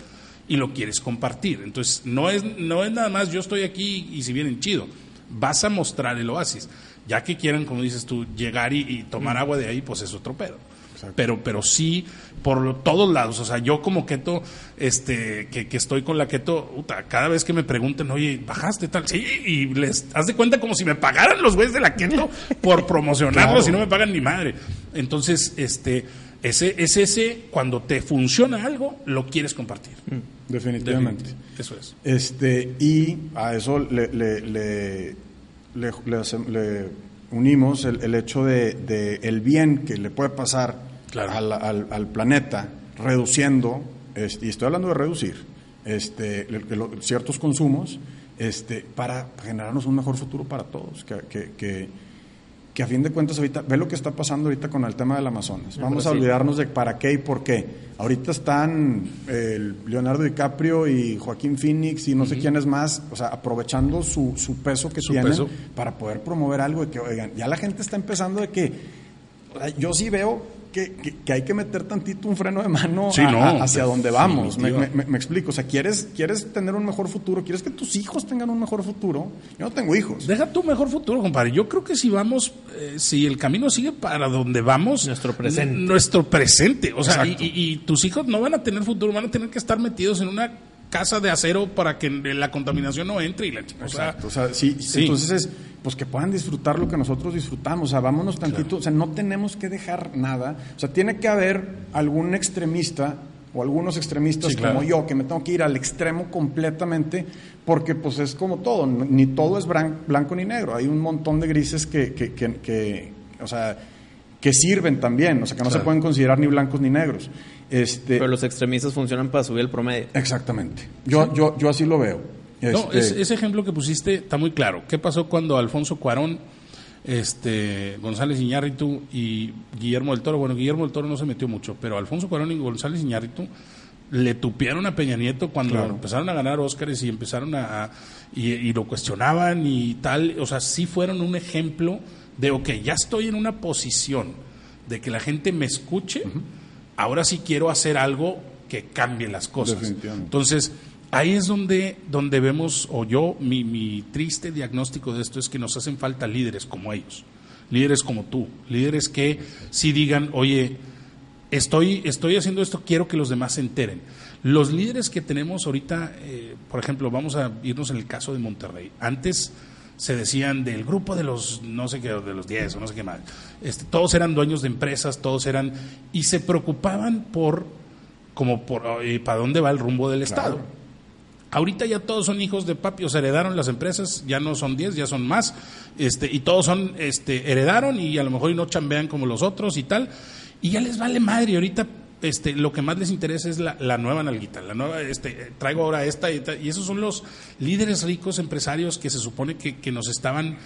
S2: y lo quieres compartir. Entonces, no es, no es nada más yo estoy aquí y si vienen chido, vas a mostrar el oasis. Ya que quieran, como dices tú, llegar y, y tomar agua de ahí, pues es otro pedo.
S3: Exacto.
S2: Pero, pero sí, por todos lados. O sea, yo como keto, este, que, que estoy con la keto, puta, cada vez que me preguntan, oye, ¿bajaste tal? Sí, y les, haz de cuenta como si me pagaran los güeyes de la keto por <laughs> promocionarlo,
S3: Claro.
S2: si no me pagan ni madre. Entonces, este, ese, es ese, cuando te funciona algo, lo quieres compartir.
S3: Definitivamente.
S2: Eso es.
S3: Este, y a eso le, le, le, le- unimos el, el hecho de, de el bien que le puede pasar
S2: Claro.
S3: al, al- al planeta, reduciendo, este, y estoy hablando de reducir, este, ciertos consumos este, para generarnos un mejor futuro para todos. Que, que, que, que a fin de cuentas ahorita, ve lo que está pasando ahorita con el tema del Amazonas. Vamos a olvidarnos de para qué y por qué. Ahorita están el Leonardo DiCaprio y Joaquín Phoenix y no sé quiénes más, o sea, aprovechando su, su peso que
S2: Su
S3: tienen
S2: peso.
S3: para poder promover algo de que, oigan, ya la gente está empezando de que, o sea, yo sí veo que, que- que hay que meter tantito un freno de mano
S2: Sí,
S3: a-
S2: no,
S3: a- hacia donde vamos. Me,
S2: definitiva.
S3: me- me- me explico, o sea, ¿quieres, quieres tener un mejor futuro, quieres que tus hijos tengan un mejor futuro. Yo no tengo hijos.
S2: Deja tu mejor futuro, compadre. Yo creo que si vamos, eh, si el camino sigue para donde vamos,
S1: Nuestro presente.
S2: nuestro presente. O sea, y- y tus hijos no van a tener futuro, van a tener que estar metidos en una casa de acero para que la contaminación no entre y la. O sea,
S3: Exacto, o sea, sí,
S2: sí.
S3: entonces es, pues que puedan disfrutar lo que nosotros disfrutamos, o sea, vámonos tantito, o sea, no tenemos que dejar nada, o sea, tiene que haber algún extremista o algunos extremistas
S2: Sí, claro.
S3: como yo, que me tengo que ir al extremo completamente, porque pues es como todo, ni todo es blanco ni negro, hay un montón de grises que, que, que- que, o sea, que sirven también, o sea, que no se pueden considerar ni blancos ni negros. Este,
S1: Pero los extremistas funcionan para subir el promedio.
S3: Exactamente. Yo, yo, yo así lo veo.
S2: No,
S3: Este,
S2: es- ese ejemplo que pusiste está muy claro. ¿Qué pasó cuando Alfonso Cuarón, este, González Iñárritu y Guillermo del Toro, bueno, Guillermo del Toro no se metió mucho, pero Alfonso Cuarón y González Iñárritu le tupieron a Peña Nieto cuando
S3: Claro.
S2: empezaron a ganar Óscares y empezaron a, a- y, y lo cuestionaban y tal, o sea, sí fueron un ejemplo de, ok, ya estoy en una posición de que la gente me escuche, ahora sí quiero hacer algo que cambie las cosas. Entonces, ahí es donde, donde vemos, o yo, mi, mi triste diagnóstico de esto es que nos hacen falta líderes como ellos, líderes como tú, líderes que sí digan, oye, estoy, estoy haciendo esto, quiero que los demás se enteren. Los líderes que tenemos ahorita, eh, por ejemplo, vamos a irnos en el caso de Monterrey. Antes se decían del grupo de los, no sé qué, de los 10 o no sé qué más. Este, todos eran dueños de empresas, todos eran, y se preocupaban por, como por, eh, para dónde va el rumbo del Estado. Ahorita ya todos son hijos de papi, o sea, heredaron las empresas, ya no son 10, ya son más, este, y todos son, este, heredaron y a lo mejor y no chambean como los otros y tal, y ya les vale madre, ahorita este, lo que más les interesa es la, la nueva nalguita, la nueva, este, eh, traigo ahora esta y, y esos son los líderes ricos empresarios que se supone que, que nos estaban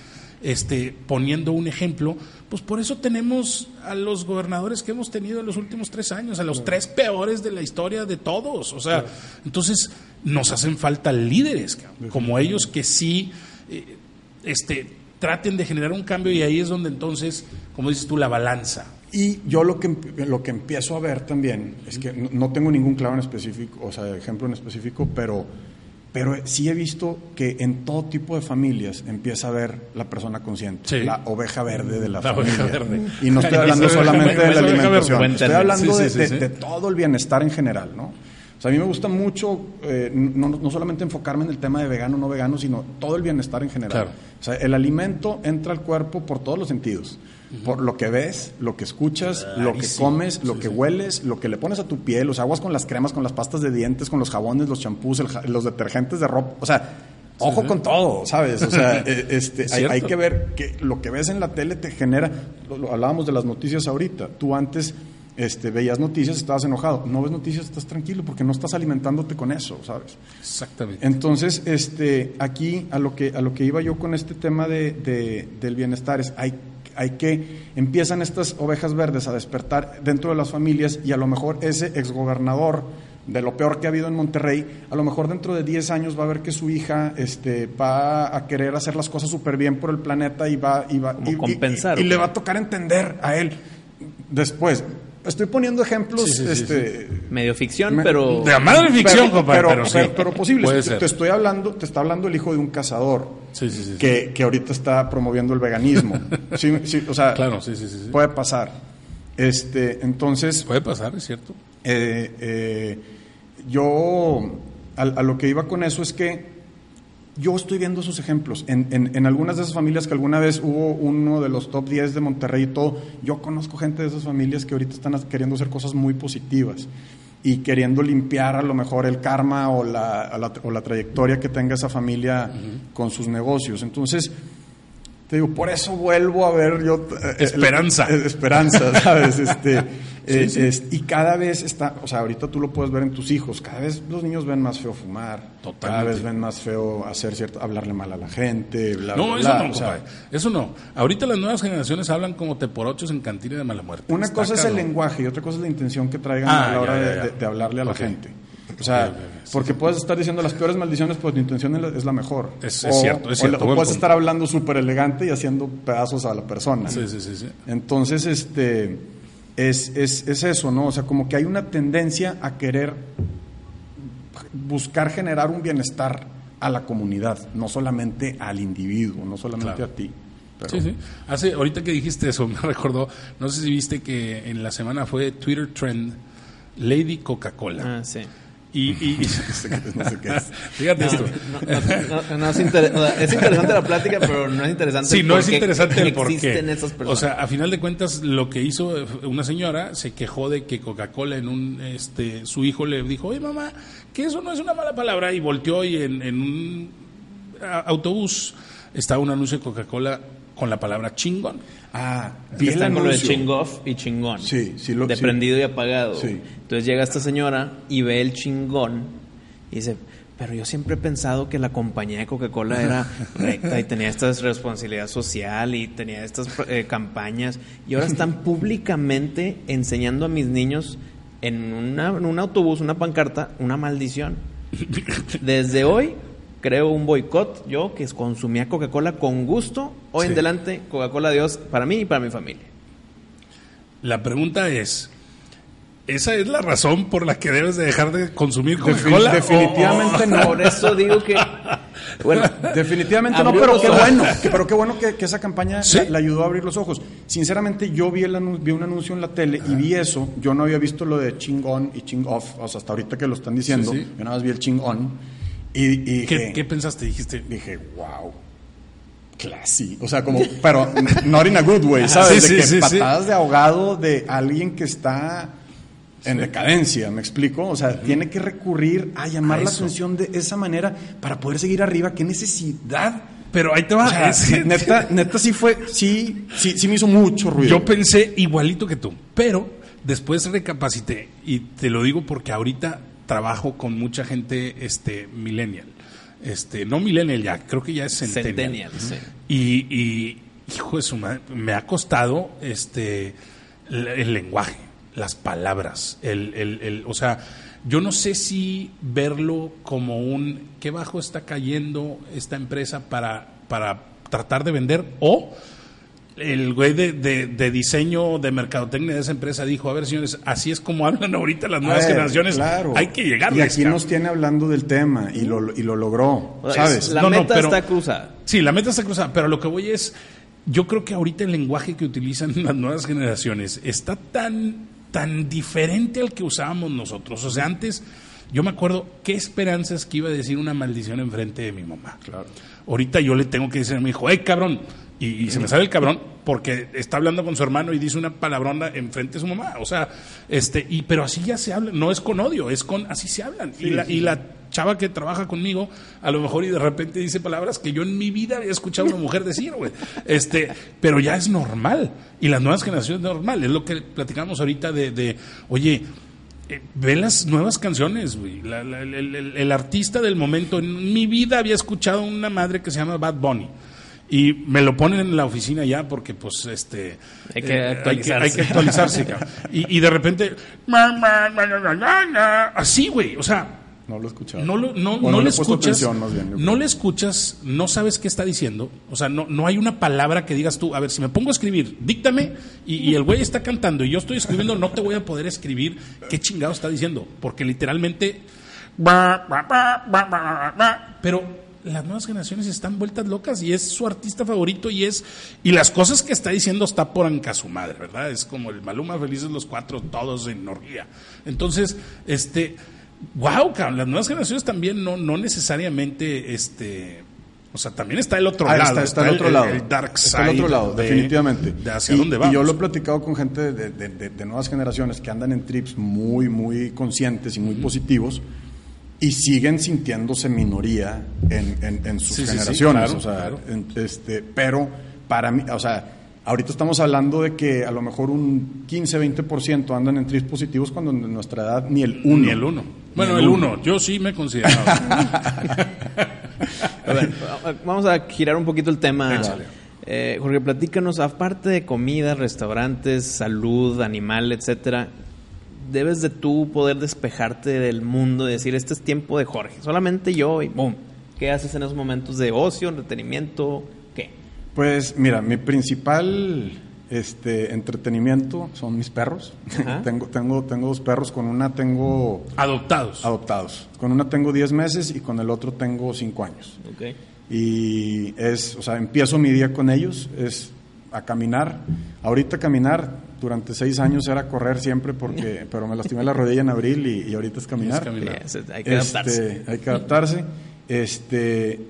S2: este, poniendo un ejemplo, pues por eso tenemos a los gobernadores que hemos tenido en los últimos tres años, a los tres peores de la historia de todos. O sea, entonces nos hacen falta líderes como ellos que sí eh, este, traten de generar un cambio y ahí es donde entonces, como dices tú, la balanza.
S3: Y yo lo que, lo que empiezo a ver también es que no, no tengo ningún clavo en específico, o sea, ejemplo en específico, pero, pero sí he visto que en todo tipo de familias empieza a ver la persona consciente,
S2: Sí.
S3: la oveja verde de la,
S2: La
S3: familia.
S2: oveja verde.
S3: Y no estoy <laughs> hablando solamente de la alimentación, estoy hablando de, todo el bienestar en general, ¿no? O sea, a mí me gusta mucho eh, no, no solamente enfocarme en el tema de vegano o no vegano, sino todo el bienestar en general.
S2: Claro.
S3: O sea, el alimento entra al cuerpo por todos los sentidos. Por lo que ves, lo que escuchas, lo que comes, lo que hueles, lo que le pones a tu piel, los aguas con las cremas, con las pastas de dientes, con los jabones, los champús, los detergentes de ropa. O sea, ojo con todo, ¿sabes? O sea, <laughs> eh, este,
S2: Es
S3: hay, que ver que lo que ves en la tele te genera. Lo, lo hablábamos de las noticias ahorita. Tú antes este, veías noticias, estabas enojado. No ves noticias, estás tranquilo porque no estás alimentándote con eso, ¿sabes?
S2: Exactamente.
S3: Entonces, este, aquí a lo que a lo que iba yo con este tema de, de- del bienestar es hay hay que empiezan estas ovejas verdes a despertar dentro de las familias y a lo mejor ese exgobernador de lo peor que ha habido en Monterrey, a lo mejor dentro de 10 años va a ver que su hija este, va a querer hacer las cosas súper bien por el planeta y va, y va y-
S1: compensar,
S3: y, y
S1: ¿o
S3: le va a tocar entender a él después. Estoy poniendo ejemplos
S2: Sí, sí, sí,
S3: este,
S1: Medio ficción,
S3: me-
S1: pero...
S2: De la madre ficción, compadre,
S3: pero,
S2: pero sí.
S3: pero- pero posible.
S2: Puede
S3: Te-
S2: ser.
S3: Te estoy hablando, te está hablando el hijo de un cazador
S2: Sí, sí, sí, sí.
S3: que, que ahorita está promoviendo el veganismo. <laughs> Sí, sí, o sea,
S2: Claro, sí, sí, sí, sí.
S3: puede pasar. Este, entonces,
S2: Puede pasar, es cierto.
S3: eh, eh, yo a, a lo que iba con eso es que yo estoy viendo esos ejemplos. En, en- en algunas de esas familias que alguna vez hubo uno de los top 10 de Monterrey y todo, yo conozco gente de esas familias que ahorita están queriendo hacer cosas muy positivas y queriendo limpiar a lo mejor el karma o la- o la trayectoria que tenga esa familia con sus negocios. Entonces, te digo, por eso vuelvo a ver yo... eh,
S2: Esperanza.
S3: esperanza, <laughs> ¿sabes? Este, eh,
S2: sí.
S3: es- y cada vez está, o sea, ahorita tú lo puedes ver en tus hijos, cada vez los niños ven más feo fumar, cada
S2: Totalmente.
S3: vez ven más feo hacer cierto, hablarle mal a la gente, bla,
S2: No,
S3: bla,
S2: eso
S3: bla,
S2: no,
S3: o sea.
S2: Eso no. Ahorita las nuevas generaciones hablan como teporochos en cantina de mala muerte.
S3: Una
S2: Está
S3: cosa es el lenguaje y otra cosa es la intención que traigan
S2: Ah,
S3: a la hora
S2: ya,
S3: de-
S2: ya.
S3: De, de hablarle a la gente. O sea.
S2: Sí,
S3: porque puedes estar diciendo las peores maldiciones, pues tu intención es la, mejor.
S2: Es- cierto, es cierto,
S3: O, puedes
S2: punto.
S3: estar hablando súper elegante y haciendo pedazos a la persona.
S2: Sí, sí, sí, sí.
S3: Entonces, este, es, es, es eso, ¿no? O sea, como que hay una tendencia a querer buscar generar un bienestar a la comunidad, no solamente al individuo, no solamente
S2: Claro.
S3: a ti. Pero-
S2: Sí, sí. Hace, ahorita que dijiste eso, <laughs> me recordó, no sé si viste que en la semana fue Twitter Trend Lady Coca-Cola.
S1: Ah, sí.
S2: Y, y- <laughs> <laughs>
S3: no sé qué es. <laughs>
S2: fíjate
S1: No,
S2: esto.
S1: no, no, no es, inter- o sea, es interesante la plática, pero no es interesante
S2: Sí, no es interesante el por qué.
S1: existen esas personas.
S2: O sea, a final de cuentas, lo que hizo una señora se quejó de que Coca-Cola en un, este, su hijo le dijo, oye mamá, que eso no es una mala palabra, y volteó y en, en un autobús estaba un anuncio de Coca-Cola con la palabra chingón.
S3: Ah,
S1: Que
S3: vi
S1: están con lo de chingoff y chingón.
S3: Sí, sí lo-
S1: De
S3: sí.
S1: prendido y apagado.
S3: Sí.
S1: Entonces llega esta señora y ve el chingón y dice, pero yo siempre he pensado que la compañía de Coca-Cola era <laughs> recta y tenía esta responsabilidad social y tenía estas eh, campañas y ahora están <laughs> públicamente enseñando a mis niños en, una- en un autobús, una pancarta, una maldición. <laughs> Desde hoy creo un boicot, yo que consumía Coca-Cola con gusto, hoy en adelante Coca-Cola Dios para mí y para mi familia.
S2: La pregunta es, ¿esa es la razón por la que debes de dejar de consumir Coca-Cola?
S3: definitivamente no.
S1: Por eso digo que. <laughs> Bueno,
S3: Definitivamente no, pero qué bueno, que- pero qué bueno que, que esa campaña
S2: Sí.
S3: la- le ayudó a abrir los ojos. Sinceramente, yo vi, el vi un anuncio en la tele y vi eso. Yo no había visto lo de ching on y ching off, o sea, hasta ahorita que lo están diciendo.
S2: Sí, sí.
S3: Yo nada más vi el ching on y, y
S2: ¿Qué, qué pensaste? Dijiste,
S3: dije, wow. Classy, o sea, como, pero not in a good way, ¿sabes?
S2: Sí,
S3: de
S2: sí,
S3: que
S2: sí, sí.
S3: patadas de ahogado de alguien que está en decadencia, ¿me explico? O sea, tiene que recurrir a llamar
S2: A
S3: la atención de esa manera para poder seguir arriba. ¿Qué necesidad?
S2: pero ahí te va.
S3: O sea,
S2: es que-
S3: neta, <laughs> neta sí fue, sí, sí, sí me hizo mucho ruido.
S2: Yo pensé igualito que tú, pero después recapacité y te lo digo porque ahorita trabajo con mucha gente este millennial. Este, no millennial ya, creo que ya es centennial.
S1: Centennial, sí.
S2: Y, y, hijo de su madre, me ha costado este el, el lenguaje, las palabras, el, el, el- o sea, yo no sé si verlo como un qué bajo está cayendo esta empresa para, para tratar de vender o el güey de, de- de diseño de mercadotecnia de esa empresa dijo, a ver señores, así es como hablan <laughs> ahorita las
S3: A
S2: nuevas
S3: ver,
S2: generaciones,
S3: claro.
S2: hay que llegar
S3: Y aquí nos tiene hablando del tema y lo, y lo logró, ¿sabes?
S1: La
S2: No, no,
S1: meta
S2: pero-
S1: está cruzada.
S2: Sí, la meta está cruzada, pero lo que voy es, yo creo que ahorita el lenguaje que utilizan <laughs> las nuevas generaciones está tan, tan diferente al que usábamos nosotros. O sea, antes yo me acuerdo qué esperanzas que iba a decir una maldición enfrente de mi mamá.
S3: Claro.
S2: Ahorita yo le tengo que decir a mi hijo, ¡hey, cabrón! Y, y se me sale el cabrón porque está hablando con su hermano y dice una palabrona enfrente de su mamá. O sea, este, y pero así ya se habla, no es con odio, es con así se hablan. y, la, y la chava que trabaja conmigo, a lo mejor y de repente dice palabras que yo en mi vida había escuchado a una mujer decir, güey. Este, pero ya es normal. Y las nuevas generaciones es normal. Es lo que platicamos ahorita de, de oye, eh, ve las nuevas canciones, güey. La- la- el, el- el artista del momento. En mi vida había escuchado una madre que se llama Bad Bunny. Y me lo ponen en la oficina ya porque, pues, este.
S1: Hay que
S2: eh,
S1: actualizarse.
S2: hay que actualizarse, <laughs> cabrón. Y, y de repente. Así, güey. O sea,
S3: No lo he escuchado.
S2: no, lo, no, no
S3: no
S2: le escuchas,
S3: atención, más bien, yo
S2: no le escuchas, no sabes qué está diciendo, o sea, no, no hay una palabra que digas tú, a ver, si me pongo a escribir, díctame, y, y el güey está cantando y yo estoy escribiendo, no te voy a poder escribir qué chingado está diciendo, porque literalmente, <laughs> pero las nuevas generaciones están vueltas locas y es su artista favorito y es y las cosas que está diciendo está por anca su madre, ¿verdad? Es como el Maluma felices los cuatro todos en orgía. Entonces, este wow, cabrón, las nuevas generaciones también no no necesariamente este o sea, también está el otro
S3: Ah,
S2: lado,
S3: está, está el otro lado.
S2: el dark
S3: Está el
S2: side
S3: otro lado,
S2: de-
S3: definitivamente.
S2: de hacia
S3: y,
S2: dónde
S3: y
S2: vamos.
S3: yo lo he platicado con gente de, de- de- de nuevas generaciones que andan en trips muy, muy conscientes y muy positivos y siguen sintiéndose minoría en, en- en sus
S2: Sí, sí, sí,
S3: generaciones.
S2: claro,
S3: o sea,
S2: claro.
S3: en- este, pero para mí, o sea, ahorita estamos hablando de que a lo mejor un 15, 20% andan en trips positivos cuando en nuestra edad ni el uno.
S2: Ni el uno. Bueno,
S3: Ni
S2: el uno. Yo sí me considero. <laughs>
S1: A ver, vamos a girar un poquito el tema. Eh, Jorge, platícanos, aparte de comida, restaurantes, salud, animal, etcétera, debes de tú poder despejarte del mundo y decir, este es tiempo de Jorge, solamente yo y boom. ¿Qué haces en esos momentos de ocio, entretenimiento? ¿Qué?
S3: Pues mira, mi principal este, entretenimiento son mis perros. <laughs> Tengo, tengo, tengo dos perros, con una tengo
S2: Adoptados.
S3: adoptados. Con una tengo 10 meses y con el otro tengo 5 años.
S1: Ok.
S3: Y es, o sea, empiezo mi día con ellos, es a caminar. Ahorita caminar, durante 6 años era correr siempre porque, <laughs> pero me lastimé la rodilla en abril y, y ahorita es caminar.
S2: Es caminar.
S1: Sí, es- hay que adaptarse.
S3: Este, hay que adaptarse. Este,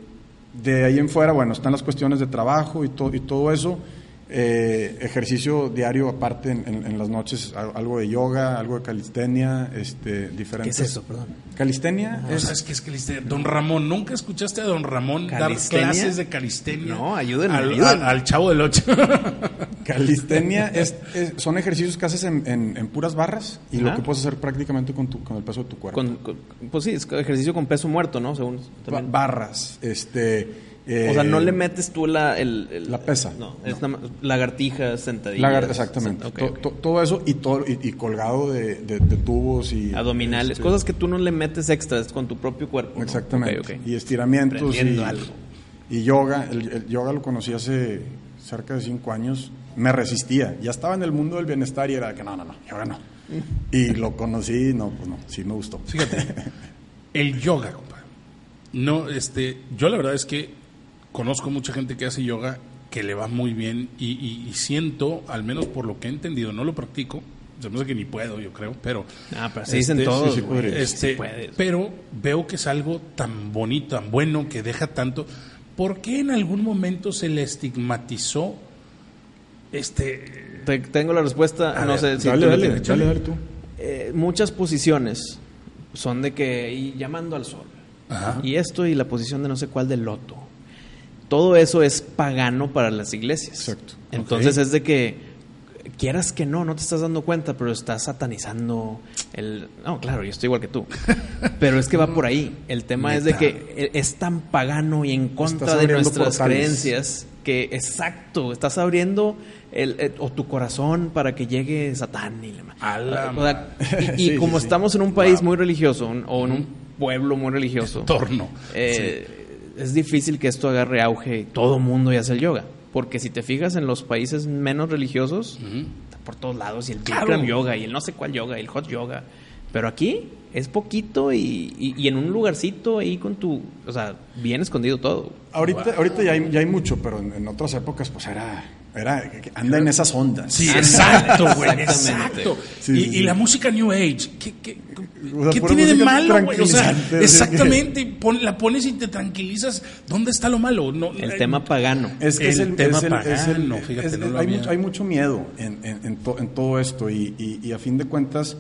S3: de ahí en fuera, bueno, están las cuestiones de trabajo y, to- y todo eso. Eh, ejercicio diario aparte en, en- en las noches, al- algo de yoga, algo de calistenia, este,
S1: ¿Qué
S3: diferentes.
S1: es eso, perdón?
S3: Calistenia
S2: No,
S3: es
S2: ¿Sabes qué es calistenia? Don Ramón, ¿nunca escuchaste a Don Ramón
S1: ¿Calistenia?
S2: dar clases de calistenia?
S1: No, ayúdenme,
S2: Al,
S1: ayúdenme.
S2: al- al chavo del 8. <laughs>
S3: calistenia es, es- son ejercicios que haces en, en- en puras barras y lo que puedes hacer prácticamente con, tu, con el peso de tu cuerpo.
S1: Con, con- pues sí, es ejercicio con peso muerto, ¿no? Según también.
S3: barras, este. Eh,
S1: o sea, no le metes tú la... El, el-
S3: La pesa.
S1: No, es nada más lagartijas, sentadillas.
S3: lagar- exactamente. Todo eso y todo y, y colgado de, de- de tubos y
S1: Abdominales,
S3: este,
S1: cosas que tú no le metes extras con tu propio cuerpo. ¿no?
S3: Exactamente. Y estiramientos y,
S1: algo.
S3: y yoga. El, el yoga lo conocí hace cerca de cinco años. Me resistía. Ya estaba en el mundo del bienestar y era de que no, no, no, yoga no. Y lo conocí, no, pues no, sí me gustó.
S2: Fíjate, <laughs> el yoga, compadre. No, este, yo la verdad es que conozco mucha gente que hace yoga que le va muy bien y, y- y siento, al menos por lo que he entendido, no lo practico, se me hace que ni puedo, yo creo, pero...
S1: Ah, pero así dicen
S2: Este,
S1: todos,
S3: sí.
S2: Este,
S1: Sí puedes.
S2: pero veo que es algo tan bonito, tan bueno, que deja tanto. ¿Por qué en algún momento se le estigmatizó este
S1: Te- tengo la respuesta,
S2: A
S1: no
S2: ver,
S1: sé si
S3: dale,
S1: tú
S3: dale,
S1: tienes.
S3: dale, dale tú.
S1: Eh, muchas posiciones son de que y llamando al sol.
S2: Ajá.
S1: Y esto y la posición de no sé cuál del loto. Todo eso es pagano para las iglesias.
S3: Exacto.
S1: Entonces es de que quieras que no, no te estás dando cuenta, pero estás satanizando el No, claro, yo estoy igual que tú. <laughs> Pero es que va por ahí. El tema es de que es tan pagano y en contra de nuestras
S3: portales.
S1: creencias que exacto, estás abriendo el, el- o tu corazón para que llegue Satán y la- o sea, y, y <laughs>
S3: Sí, sí,
S1: como
S3: sí.
S1: estamos en un país
S2: Wow.
S1: muy religioso un- o en un pueblo muy religioso,
S2: torno?
S1: eh, es difícil que esto agarre auge y todo mundo ya hace el yoga. Porque si te fijas en los países menos religiosos, está por todos lados, y el
S2: Claro.
S1: Bikram yoga, y el no sé cuál yoga, y el hot yoga. Pero aquí es poquito y, y- y en un lugarcito ahí con tu. O sea, bien escondido todo.
S3: Ahorita, ahorita ya, hay, ya hay mucho, pero en, en otras épocas, pues era. era anda en esas ondas.
S2: Sí, <laughs> exacto, güey, exacto.
S3: Sí,
S2: y,
S3: sí,
S2: y la música New Age, ¿qué, qué,
S3: O sea,
S2: qué tiene de malo, güey? O sea, exactamente, pon- la pones y te tranquilizas. ¿Dónde está lo malo? No,
S1: El
S2: eh,
S1: tema pagano.
S3: Es que
S2: El
S3: es el
S2: tema
S3: es el- es el-
S2: pagano, fíjate,
S3: es-
S2: no lo
S3: hay, mucho, hay mucho miedo en, en- en to- en todo esto y, y- y a fin de cuentas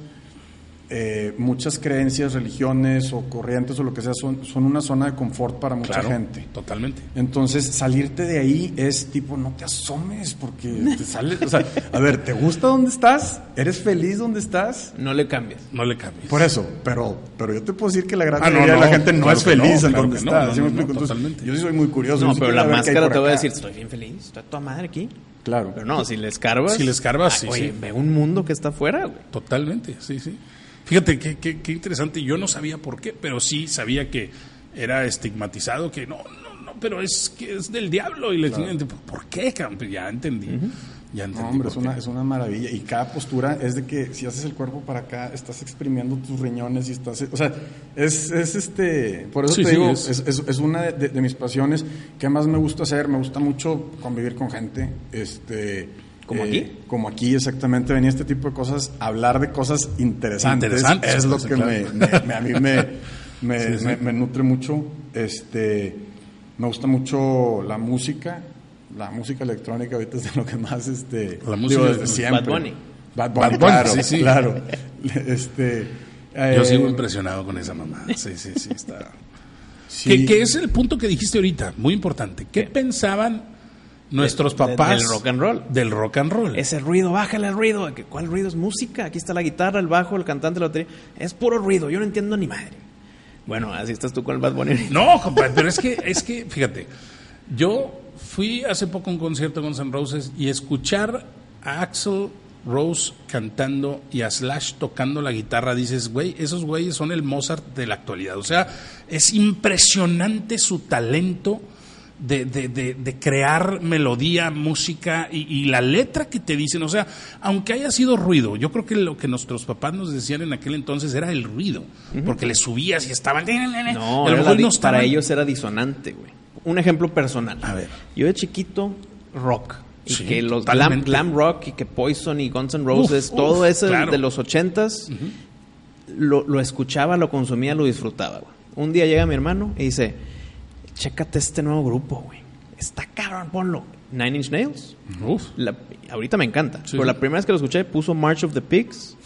S3: eh, muchas creencias, religiones o corrientes o lo que sea son, son una zona de confort para mucha
S2: claro,
S3: gente.
S2: Totalmente.
S3: Entonces, salirte de ahí es tipo, no te asomes porque te <laughs> sales. O sea, a ver, ¿te gusta donde estás? ¿Eres feliz donde estás?
S1: No le cambies.
S2: No le cambies.
S3: Por eso, pero, pero yo te puedo decir que la gran
S2: Ah, no,
S3: de la gente no
S2: claro
S3: es feliz
S2: no,
S3: en
S2: claro
S3: donde está.
S2: no,
S3: ¿sí me
S2: no,
S3: explico?
S2: no,
S3: Entonces,
S2: totalmente.
S3: yo sí soy muy curioso.
S1: No, pero la máscara te voy a decir, estoy bien feliz, estoy a toda madre aquí.
S3: Claro.
S1: Pero no, si le escarbas.
S2: Si le escarbas, sí,
S1: oye,
S2: sí.
S1: ve un mundo que está afuera, güey.
S2: Totalmente, sí, sí. Fíjate qué, qué, qué interesante. Yo no sabía por qué, pero sí sabía que era estigmatizado, que no, no, no, pero es que es del diablo. Y le ¿por qué? Pues ya entendí. Ya entendí.
S3: No, hombre, es una, es una maravilla. Y cada postura es de que si haces el cuerpo para acá, estás exprimiendo tus riñones y estás. O sea, es, es este. Por eso
S2: Sí,
S3: te
S2: sí,
S3: digo,
S2: es-
S3: es, es- es una de, de mis pasiones que más me gusta hacer. Me gusta mucho convivir con gente. Este.
S1: ¿Como aquí?
S3: Como aquí, exactamente. Venía este tipo de cosas, hablar de cosas interesantes.
S2: Interesantes,
S3: es lo que
S2: claro.
S3: me, me- me- a mí me, <laughs> me,
S2: Sí, sí.
S3: me- me nutre mucho. Este. Me gusta mucho la música. La música electrónica ahorita es de lo que más este
S2: La
S3: digo, desde
S2: de-
S3: siempre.
S1: Bad Bunny.
S3: Bad
S2: Bad
S3: Bunny,
S2: Bunny,
S3: claro,
S2: sí, sí.
S3: claro. <laughs> Este
S2: Yo
S3: eh,
S2: sigo impresionado con esa mamá. Sí, sí, sí, está.
S3: sí. <laughs>
S2: Que, que es el punto que dijiste ahorita, muy importante. ¿Qué,
S1: ¿Qué?
S2: pensaban nuestros
S1: De-
S2: papás
S1: del rock and roll.
S2: Del rock and roll.
S1: Ese ruido, bájale el ruido. ¿Qué- ¿Cuál ruido es música? Aquí está la guitarra, el bajo, el cantante, la batería. Es puro ruido, yo no entiendo ni madre. Bueno, así estás tú con el Bad Bunny. <laughs>
S2: No, compadre, pero es que, es que, fíjate, yo fui hace poco a un concierto con San Roses y escuchar a Axel Rose cantando y a Slash tocando la guitarra, dices, güey, esos güeyes son el Mozart de la actualidad. O sea, es impresionante su talento de, de- de- de crear melodía, música y, y la letra que te dicen. O sea, aunque haya sido ruido, yo creo que lo que nuestros papás nos decían en aquel entonces era el ruido, porque le subías y estaban...
S1: No, era la
S2: no estaban-
S1: para ellos era disonante, güey. Un ejemplo personal.
S2: A ver.
S1: Yo de chiquito, rock. Y
S2: Sí,
S1: que los glam, glam rock y que Poison y Guns N' Roses,
S2: Uf,
S1: todo
S2: uf,
S1: eso
S2: claro.
S1: de los ochentas, lo, lo escuchaba, lo consumía, lo disfrutaba, güey. Un día llega mi hermano y dice, chécate este nuevo grupo, güey. Está cabrón, ponlo. Nine Inch Nails.
S2: Uf.
S1: La- ahorita me encanta.
S2: Sí,
S1: pero la primera vez que lo escuché puso March of the Pigs.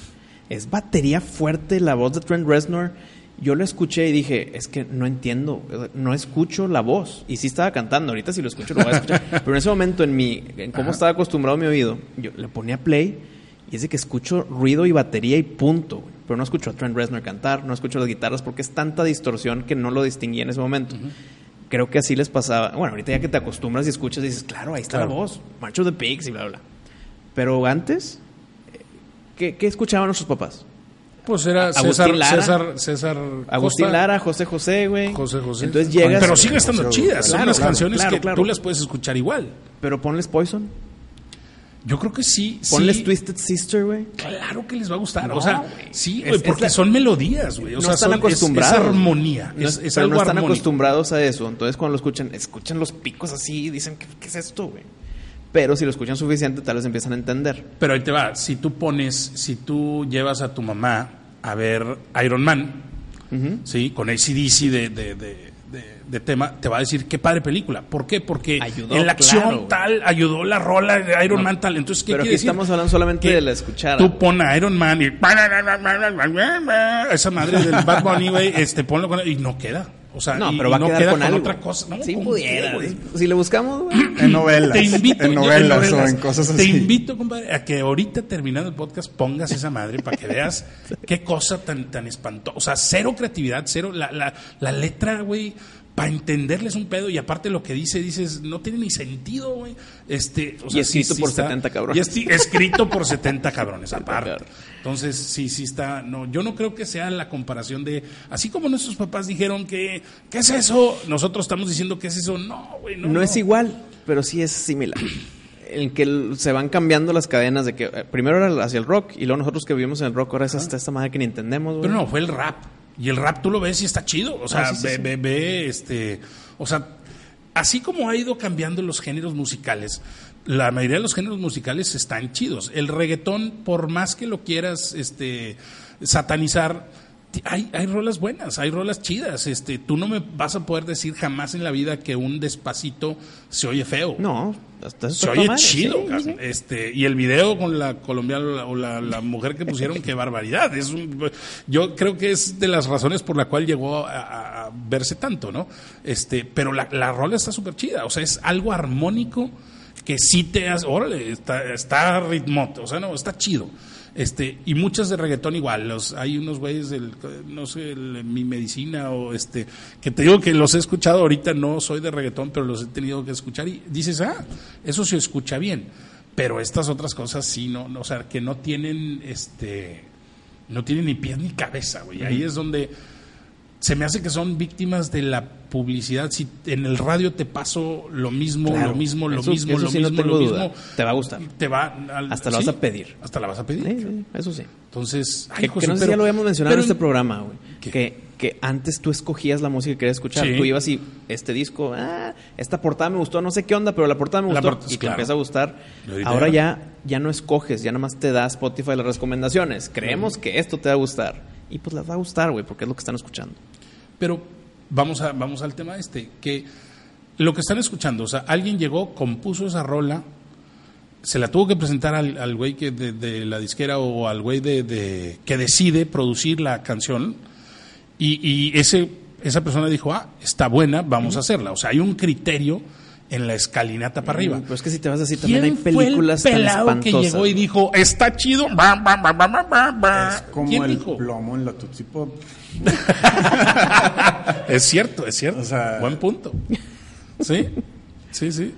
S1: Es batería fuerte, la voz de Trent Reznor. Yo lo escuché y dije, es que no entiendo, no escucho la voz. Y sí estaba cantando, ahorita si lo escucho lo voy a escuchar. <laughs> Pero en ese momento, en mi, en cómo estaba acostumbrado mi oído, yo le ponía play y es de que escucho ruido y batería y punto. güey. Pero no escucho a Trent Reznor cantar, no escucho las guitarras porque es tanta distorsión que no lo distinguí en ese momento. Creo que así les pasaba. Bueno, ahorita ya que te acostumbras y escuchas, dices, claro, ahí está
S2: Claro.
S1: la voz. March of the Pigs y bla, bla. Pero antes, eh, ¿qué, qué escuchaban nuestros papás?
S2: Pues era
S1: Agustín
S2: César,
S1: Lara.
S2: César, César
S1: Agustín
S2: Costa.
S1: Lara, José José, güey.
S2: José José.
S1: Entonces llegas.
S2: Pero
S1: Pero,
S2: sigue estando
S3: José,
S2: chidas. Son unas
S1: claro,
S2: canciones que tú las puedes escuchar igual.
S1: ponles Poison.
S2: Yo creo que sí.
S1: Ponles
S2: sí.
S1: Twisted Sister, güey.
S2: Claro que les va a gustar.
S1: No,
S2: o sea,
S1: güey.
S2: sí, güey,
S1: es
S2: porque
S1: la-
S2: son melodías, güey. O
S1: no
S2: sea,
S1: están
S2: son,
S1: acostumbrados.
S2: Es, armonía.
S1: No,
S2: es, es
S1: pero
S2: algo
S1: no están
S2: armónico.
S1: acostumbrados a eso. Entonces, cuando lo escuchan, escuchan los picos así y dicen, ¿qué, qué es esto, güey? Pero si lo escuchan suficiente, tal vez empiezan a entender.
S2: Pero ahí te va. Si tú pones, si tú llevas a tu mamá a ver Iron Man, ¿sí? Con ACDC de, de, de, de- de tema, te va a decir qué padre película. ¿Por qué? Porque
S1: Ayudó,
S2: en la acción
S1: claro,
S2: tal ayudó la rola de Iron
S1: No,
S2: Man tal. Entonces, ¿qué
S1: pero
S2: quiere
S1: aquí
S2: decir?
S1: estamos hablando solamente
S2: Que
S1: de la escuchada.
S2: Tú pon a Iron Man y esa madre del Bad Bunny, güey, este ponlo con y no queda. O sea,
S1: No, pero
S2: y
S1: va a
S2: no
S1: quedar
S2: queda
S1: con algo.
S2: otra cosa. No,
S1: si
S2: ¿con
S1: pudiera.
S2: qué, güey?
S1: Si le buscamos, güey. <laughs>
S3: En novelas.
S2: Te invito,
S3: en
S2: yo-
S3: novelas, o en cosas
S2: Te
S3: así.
S2: invito, compadre, a que ahorita terminando el podcast pongas esa madre para que veas qué cosa tan, tan espantosa. O sea, cero creatividad, cero. La, la, la letra, güey, para entenderles un pedo y aparte lo que dice, dices, no tiene ni sentido, güey. Este, o
S1: Y
S2: sea,
S1: escrito por 70 cabrones.
S2: Y escrito por 70 cabrones, aparte. Entonces, sí, sí está. No, yo no creo que sea la comparación de. Así como nuestros papás dijeron que. ¿Qué es eso? Nosotros estamos diciendo que es eso. No, güey, no.
S1: No, es igual, pero sí es similar. <clears throat> En que se van cambiando las cadenas de que eh, primero era hacia el rock y luego nosotros que vivimos en el rock ahora es hasta esta madre que ni entendemos. güey.
S2: Pero no, fue el rap. Y el rap tú lo ves y está chido. O sea,
S1: Ah, sí, sí,
S2: ve,
S1: sí.
S2: ve, ve, este. O sea, así como ha ido cambiando los géneros musicales, la mayoría de los géneros musicales están chidos. El reggaetón, por más que lo quieras este, satanizar, hay, hay rolas buenas, hay rolas chidas. Este, tú no me vas a poder decir jamás en la vida que un despacito se oye feo.
S1: No,
S2: Se oye chido,
S1: sí, sí.
S2: este y el video con la colombiana o la, o la- la mujer que pusieron, qué barbaridad. Es un- yo creo que es de las razones por la cual llegó a, verse tanto, ¿no? Este, pero la, la rola está súper chida, o sea, es algo armónico que sí te hace, órale, está, está ritmote, o sea, no, está chido. Este, y muchas de reggaetón igual, los, hay unos güeyes del, no sé, el- mi medicina o este, que te digo que los he escuchado ahorita, no soy de reggaetón, pero los he tenido que escuchar y dices, ah, eso se escucha bien, pero estas otras cosas sí, no, no, o sea, que no tienen, este, no tienen ni pies ni cabeza, güey, ahí es donde se me hace que son víctimas de la publicidad. Si en el radio te paso lo mismo,
S1: Claro.
S2: lo mismo, lo
S1: Eso-
S2: mismo,
S1: eso
S2: lo
S1: sí no
S2: mismo,
S1: tengo
S2: lo
S1: duda.
S2: mismo,
S1: Te va a gustar.
S2: te va al-
S1: Hasta la vas a pedir.
S2: Hasta la vas a pedir.
S1: Sí, sí, eso sí.
S2: Entonces, ay,
S1: Que,
S2: hijo
S1: que no sé si ya lo habíamos mencionado en este programa, güey. Que, que antes tú escogías la música que querías escuchar. Tú ibas y este disco, ah, esta portada me gustó, no sé qué onda, pero la portada me gustó y te
S2: claro.
S1: empieza a gustar. Ahora
S2: ya-
S1: ya, ya no escoges, ya nada más te da Spotify las recomendaciones. Creemos que esto te va a gustar. Y pues les va a gustar, güey, porque es lo que están escuchando.
S2: Pero vamos, a, vamos al tema este, que lo que están escuchando, o sea, alguien llegó, compuso esa rola, se la tuvo que presentar al, al güey que de, de la disquera o al güey de, de- que decide producir la canción y, y ese, esa persona dijo, ah, está buena, vamos a hacerla. O sea, hay un criterio en la escalinata para arriba.
S1: Mm, Pero es que si te vas así, también hay
S2: ¿Quién fue el
S1: películas tan
S2: pelado que
S1: espantosas.
S2: llegó y dijo, está chido? Ba, ba, ba, ba, ba, ba, ba"?
S3: Es como
S2: ¿Quién
S3: el
S2: dijo?
S3: plomo en la Tootsie Pop. <laughs>
S2: es cierto, es cierto.
S3: O sea-
S2: Buen punto. Sí, sí, sí.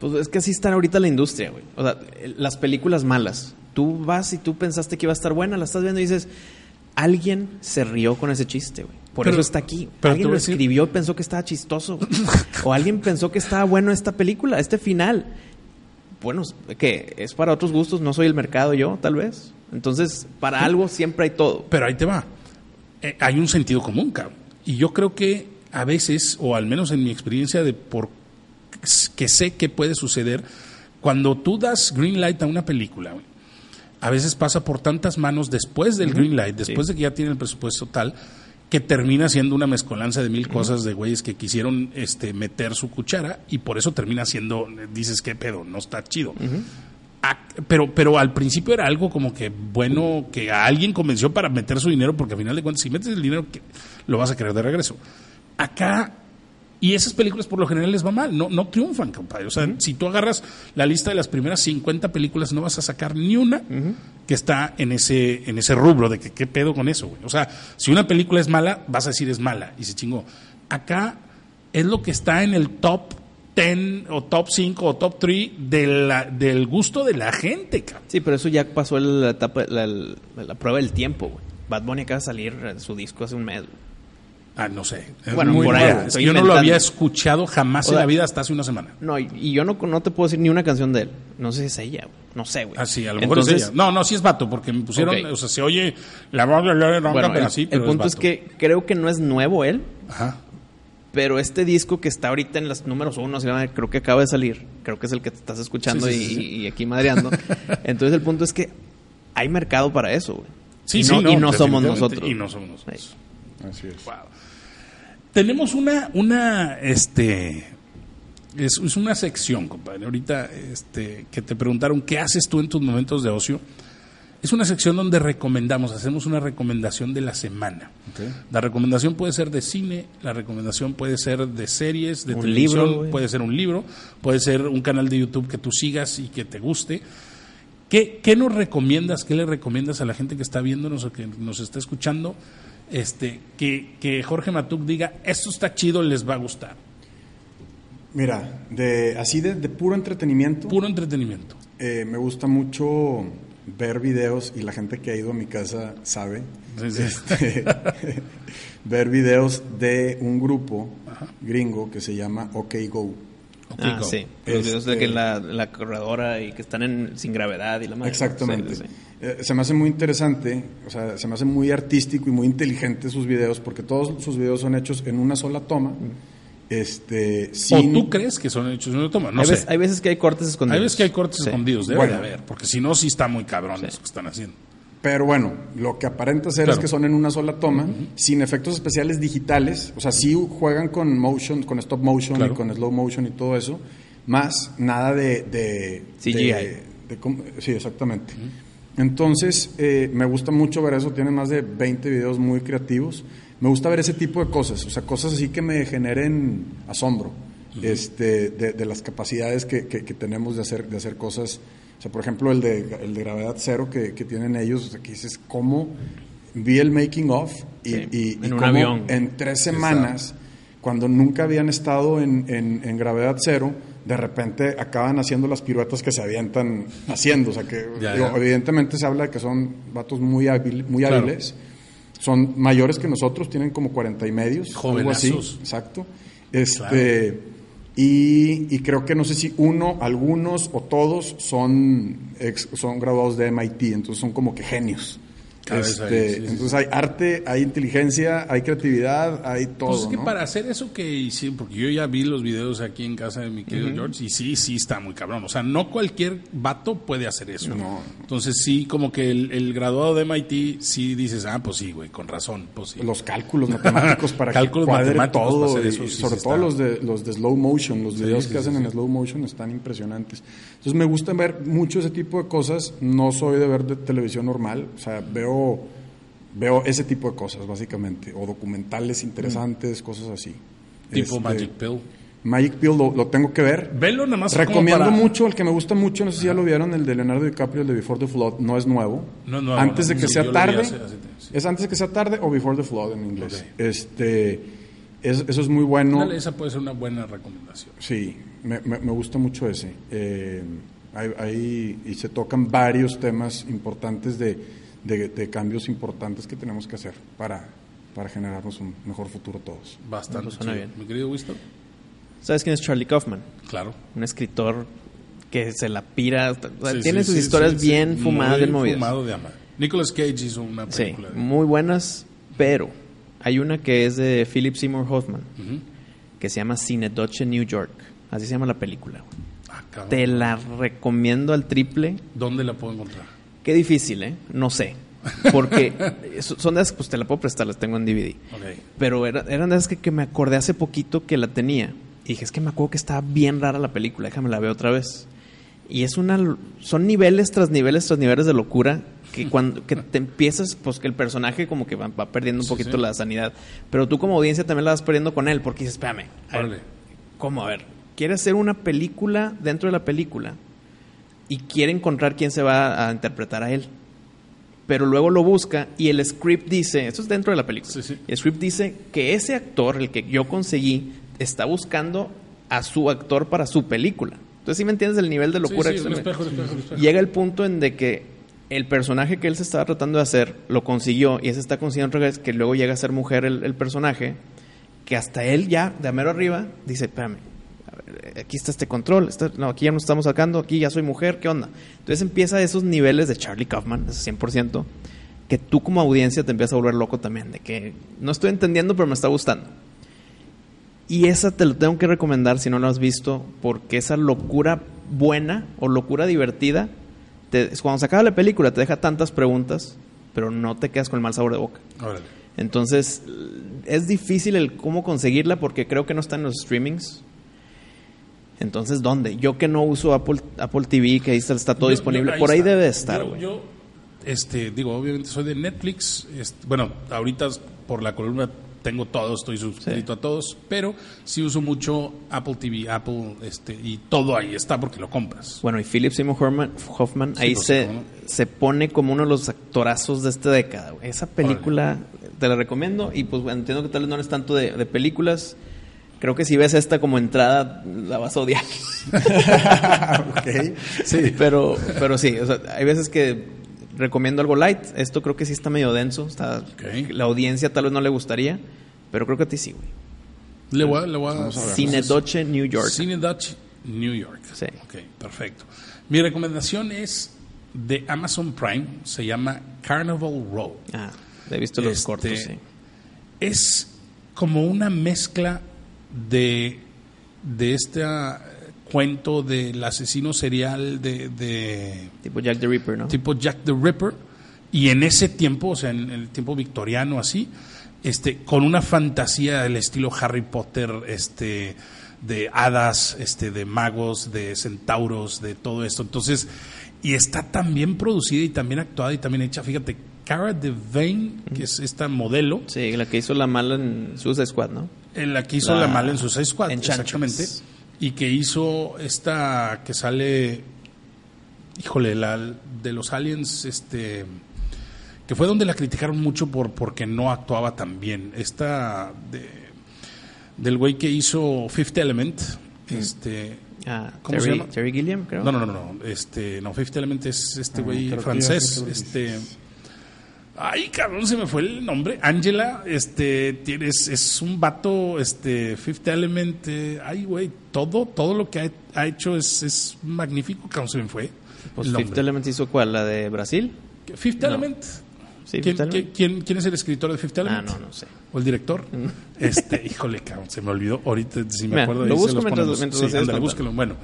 S1: Pues es que así está ahorita la industria, güey. O sea, las películas malas. Tú vas y tú pensaste que iba a estar buena, la estás viendo y dices, alguien se rió con ese chiste, güey. Por
S2: Pero-
S1: eso está aquí.
S2: pero
S1: alguien lo escribió y pensó que estaba chistoso. <laughs> o alguien pensó que estaba bueno esta película, este final. Bueno, que es para otros gustos, no soy el mercado yo, tal vez. Entonces, para algo siempre hay todo.
S2: Pero ahí te va. Eh, hay un sentido común, cabrón. Y yo creo que a veces, o al menos en mi experiencia de por que sé que puede suceder, cuando tú das green light a una película, güey, a veces pasa por tantas manos después del green light, después
S1: Sí.
S2: de que ya tiene el presupuesto tal, que termina siendo una mezcolanza de mil cosas de güeyes que quisieron este, meter su cuchara y por eso termina siendo, dices, ¿qué pedo? No está chido. Ah, pero, pero al principio era algo como que bueno, que a alguien convenció para meter su dinero, porque al final de cuentas, si metes el dinero, que lo vas a querer de regreso. Acá y esas películas por lo general les va mal, no, no triunfan, compadre. O sea, si tú agarras la lista de las primeras 50 películas, no vas a sacar ni una que está en ese, en ese rubro de que qué pedo con eso, güey. O sea, si una película es mala, vas a decir es mala y se chingó. Acá es lo que está en el top 10 o top 5 o top 3 de la, del gusto de la gente, cabrón.
S1: Sí, pero eso ya pasó la etapa, la, la prueba del tiempo, güey. Bad Bunny acaba de salir su disco hace un mes, güey.
S2: Ah, no sé.
S1: bueno, por ahí.
S2: Yo no lo había escuchado jamás en la vida hasta hace una semana.
S1: No, y, yo no, no te puedo decir ni una canción de él. No sé si es ella, No sé, güey.
S2: Ah, sí, a lo mejor es ella. No, no, sí es vato, porque me pusieron, o sea, se oye la voz de la
S1: bueno, pero así, El punto es, que creo que no es nuevo él. Ajá. Pero este disco que está ahorita en los números uno, creo que acaba de salir. Creo que es el que te estás escuchando y, aquí madreando. <laughs> Entonces el punto es que hay mercado para eso, güey.
S2: Sí,
S1: y
S2: sí,
S1: no, y no somos nosotros.
S2: Y no somos nosotros. Así es. Wow. Tenemos una, una, este, es, una sección, compadre. Ahorita, este, que te preguntaron qué haces tú en tus momentos de ocio. Es una sección donde recomendamos, hacemos una recomendación de la semana. La recomendación puede ser de cine, la recomendación puede ser de series, de televisión, puede ser un libro, puede ser un canal de YouTube que tú sigas y que te guste. ¿Qué, ¿Qué nos recomiendas? ¿Qué le recomiendas a la gente que está viéndonos o que nos está escuchando? Este, que, que Jorge Matuk diga, esto está chido, les va a gustar?
S3: Mira, de, así de, puro entretenimiento.
S2: Puro entretenimiento.
S3: Eh, me gusta mucho ver videos y la gente que ha ido a mi casa sabe. Este, <laughs> ver videos de un grupo gringo que se llama OK Go.
S1: Ah, sí. Los videos de que este la, la corredora y que están en, sin gravedad y la madre.
S3: Exactamente. Eh, se me hace muy interesante, o sea, se me hace muy artístico y muy inteligente sus videos, porque todos sus videos son hechos en una sola toma. Este,
S2: ¿O tú crees que son hechos en una toma? No
S1: hay,
S2: sé.
S1: Veces, hay veces que hay cortes escondidos.
S2: Hay veces que hay cortes escondidos, debe de haber, porque si no, sí está muy cabrón eso que están haciendo.
S3: Pero bueno, lo que aparenta ser es que son en una sola toma, sin efectos especiales digitales. O sea, sí juegan con motion, con stop motion y con slow motion y todo eso, más nada de. de
S1: CGI.
S3: sí, exactamente. Entonces, eh, me gusta mucho ver eso, tiene más de 20 videos muy creativos. Me gusta ver ese tipo de cosas, o sea, cosas así que me generen asombro este, de, las capacidades que, tenemos de hacer, de hacer cosas. O sea, por ejemplo, el de, el de gravedad cero que, tienen ellos, o que dices, ¿cómo vi el making of? Y,
S1: en un avión.
S3: en tres semanas, cuando nunca habían estado en, en gravedad cero, de repente acaban haciendo las piruetas que se avientan haciendo. O sea que evidentemente se habla de que son vatos muy, muy hábiles. Son mayores que nosotros, tienen como 40 y medios. Algo así. Exacto. Este, y, creo que no sé si uno, algunos o todos son, son graduados de MIT, entonces son como que genios. Este, entonces hay arte, hay inteligencia, hay creatividad, hay todo. Pues
S2: es que para hacer eso que hicieron, porque yo ya vi los videos aquí en casa de mi querido George, y sí, sí está muy cabrón. O sea, no cualquier vato puede hacer eso. Entonces sí, como que el, graduado de MIT, sí dices, ah, pues sí, güey, con razón. Pues
S3: Los cálculos matemáticos para <laughs> cálculos que cuadre todo, eso, sobre todo los de, los de slow motion, los videos que hacen en slow motion están impresionantes. Entonces me gusta ver mucho ese tipo de cosas. No soy de ver de televisión normal, o sea, veo veo, ese tipo de cosas, básicamente, o documentales interesantes, cosas así.
S2: Tipo este, Magic Pill.
S3: Magic Pill lo, tengo que ver.
S2: Velo nada más.
S3: Recomiendo mucho, el que me gusta mucho, no sé si ya lo vieron, el de Leonardo DiCaprio, el de Before the Flood, no es nuevo.
S2: No, nuevo
S3: antes de que sea tarde. Es antes de que sea tarde o Before the Flood en inglés. Este, eso es muy bueno.
S2: esa puede ser una buena recomendación.
S3: Sí, me, me, gusta mucho ese. Eh, ahí, y se tocan varios temas importantes de de, cambios importantes que tenemos que hacer para, para generarnos un mejor futuro todos.
S2: Bastante. Suena bien. Mi querido Winston.
S1: ¿Sabes quién es Charlie Kaufman?
S2: Claro.
S1: Un escritor que se la pira. tiene sus historias bien fumadas, bien movidas.
S2: Fumado de ama. Nicolas Cage hizo una película.
S1: Sí, muy buenas, pero hay una que es de Philip Seymour Hoffman, que se llama Cinedoche New York. Así se llama la película. Ah, Te la recomiendo al triple.
S2: ¿Dónde la puedo encontrar?
S1: Qué difícil, ¿eh? No sé. Porque <laughs> so- son de esas, pues te la puedo prestar, las tengo en DVD.
S2: Ok.
S1: Pero era- eran de esas que, que me acordé hace poquito que la tenía. Y dije, es que me acuerdo que estaba bien rara la película, déjame la ver otra vez. Y es una... Son niveles tras niveles tras niveles de locura que <laughs> cuando que te empiezas, pues que el personaje como que va, va perdiendo un poquito
S2: sí.
S1: la sanidad. Pero tú como audiencia también la vas perdiendo con él porque dices, espérame, a ver,
S2: Órale.
S1: ¿cómo? A ver, quiere hacer una película dentro de la película y quiere encontrar quién se va a interpretar a él. Pero luego lo busca y el script dice, esto es dentro de la película,
S2: Sí, sí.
S1: el script dice que ese actor, el que yo conseguí, está buscando a su actor para su película. Entonces, ¿sí me entiendes el nivel de locura
S2: Sí,
S1: que se
S2: espejo, espejo, espejo.
S1: Llega el punto en de que el personaje que él se estaba tratando de hacer lo consiguió y ese está consiguiendo otra vez que luego llega a ser mujer el, el personaje, que hasta él ya, de mero arriba, dice, espérame, aquí está este control, está- no, aquí ya nos estamos sacando, aquí ya soy mujer, ¿qué onda? Entonces empieza esos niveles de Charlie Kaufman, ese 100%, que tú como audiencia te empiezas a volver loco también, de que no estoy entendiendo, pero me está gustando. Y esa te lo tengo que recomendar si no lo has visto, porque esa locura buena o locura divertida, te- cuando se acaba la película te deja tantas preguntas, pero no te quedas con el mal sabor de boca.
S2: Órale.
S1: Entonces, es difícil el cómo conseguirla porque creo que no está en los streamings. Entonces, ¿dónde? Yo que no uso Apple, Apple TV, que ahí está, está todo
S2: Yo-
S1: disponible, por ahí
S2: está.
S1: debe de estar, güey.
S2: Yo, este, digo, obviamente soy de Netflix. este, bueno, ahorita por la columna tengo todo, estoy suscrito a todos, pero sí uso mucho Apple TV, Apple, este, y todo ahí está porque lo compras.
S1: Bueno, y Philip Seymour Hoffman, Hoffman
S2: Sí,
S1: ahí se, se pone como uno de los actorazos de esta década. Esa película te la recomiendo y pues bueno, entiendo que tal vez no eres tanto de, de películas. Creo que si ves esta como entrada la vas a odiar. <laughs>
S3: ok.
S1: Sí. Pero, pero sí, o sea, hay veces que recomiendo algo light. Esto creo que sí está medio denso. Está. La audiencia tal vez no le gustaría, pero creo que a ti sí, güey.
S2: Le voy a, le voy a-.
S1: Cine Doce, New York.
S2: Cine Dutch, New York.
S1: Sí.
S2: Ok, perfecto. Mi recomendación es de Amazon Prime, se llama Carnival Row.
S1: Ah, he visto los
S2: Este,
S1: cortos, sí.
S2: Es como una mezcla de, de este ah, cuento del asesino serial de, de
S1: Tipo Jack the Ripper, ¿no?
S2: tipo Jack the Ripper y en ese tiempo, o sea, en el tiempo victoriano así, este, con una fantasía del estilo Harry Potter, este, de hadas, este, de magos, de centauros, de todo esto. Entonces, y está tan bien producida y también actuada y también hecha. Fíjate, Cara Delevingne, que es esta modelo,
S1: Sí, la que hizo la mala en Suicide Squad, ¿no?
S2: En la que hizo
S1: La-
S2: la, mala en Suicide Squad,
S1: Enchantress.
S2: exactamente, y que hizo esta que sale, híjole, la de los aliens, este, que fue donde la criticaron mucho por porque no actuaba tan bien. Esta de, del güey que hizo Fifth Element, este,
S1: Ah,
S2: ¿Cómo se
S1: Terry,
S2: llama?
S1: Terry Gilliam, creo.
S2: no, no, no, no, este, no, Fifth Element es este
S3: Ah,
S2: güey francés, este, ay, cabrón, se me fue el nombre, Angela, este, tienes, es un vato, este, Fifth Element, eh, ay, güey, todo, todo lo que ha, ha hecho es, es magnífico, cabrón, se me fue
S1: Pues
S2: el
S1: Fifth. Element hizo cuál, la de Brasil.
S2: Fifth
S1: No.
S2: Element,
S1: Sí,
S2: ¿Quién,
S1: Fifth Element.
S2: quién- quién- es el escritor de Fifth
S1: Ah,
S2: Element?
S1: no, no sé.
S2: ¿O el director? <laughs> Este, híjole, cabrón, se me olvidó. Ahorita, si me
S1: Mira,
S2: acuerdo,
S1: lo
S2: ahí se
S1: busco
S2: los
S1: mientras-
S2: ponemos.
S1: mientras
S2: Sí, ándale, búsquelo. Bueno,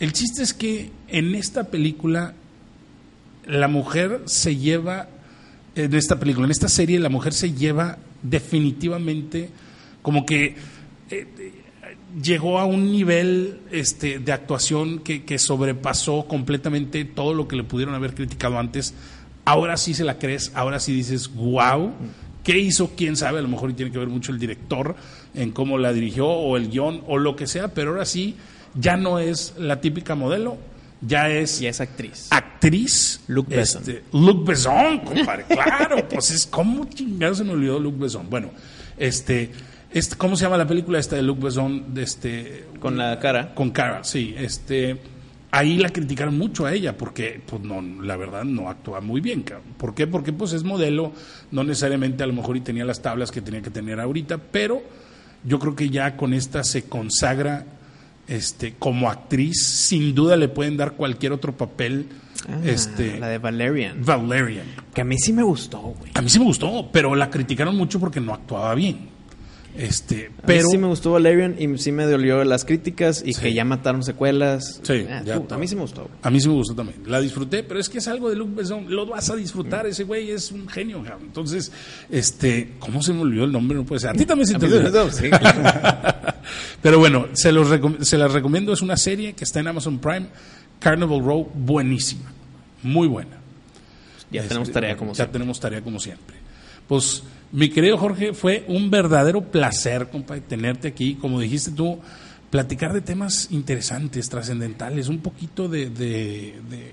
S2: el chiste es que en esta película la mujer se lleva, en esta película, en esta serie, la mujer se lleva definitivamente como que eh, eh, llegó a un nivel este, de actuación que, que sobrepasó completamente todo lo que le pudieron haber criticado antes. Ahora sí se la crees, ahora sí dices, wow, ¿qué hizo? ¿Quién sabe? A lo mejor tiene que ver mucho el director en cómo la dirigió o el guion o lo que sea, pero ahora sí ya no es la típica modelo, ya es
S1: Y es actriz.
S2: actriz.
S1: Luc Besson.
S2: Este, Luc Besson, compadre, claro, pues es como chingados se me olvidó Luc Besson. Bueno, este, este, ¿cómo se llama la película esta de Luc Besson? De este,
S1: Con la cara.
S2: con cara, sí. Este, ahí la criticaron mucho a ella porque, pues no, la verdad no actúa muy bien. ¿Por qué? Porque pues es modelo, no necesariamente a lo mejor y tenía las tablas que tenía que tener ahorita, pero yo creo que ya con esta se consagra este, como actriz. Sin duda le pueden dar cualquier otro papel.
S1: Ah,
S2: este,
S1: la de Valerian.
S2: Valerian.
S1: Que a mí sí me gustó, güey.
S2: A mí sí me gustó, pero la criticaron mucho porque no actuaba bien. Este,
S1: A mí
S2: pero
S1: sí me gustó Valerian y sí me dolió las críticas y
S2: Sí.
S1: que ya mataron secuelas.
S2: Sí,
S1: Ah,
S2: ya
S1: tú,
S2: está.
S1: a mí sí me gustó. güey.
S2: A mí sí me gustó también. La disfruté, pero es que es algo de Luke Besson. Lo vas a disfrutar. Ese güey es un genio. cabrón. Entonces, este, ¿cómo se me olvidó el nombre? No puede ser. A ti también se te
S1: mí
S2: olvidó.
S1: sí. <laughs>
S2: Pero bueno, se, los recom- se las recomiendo. Es una serie que está en Amazon Prime. Carnival Row, buenísima. Muy buena.
S1: Ya
S2: Este,
S1: tenemos tarea como
S2: Ya
S1: siempre.
S2: tenemos tarea como siempre. Pues, mi querido Jorge, fue un verdadero placer, compadre, tenerte aquí. Como dijiste tú, platicar de temas interesantes, trascendentales, un poquito de, de, de,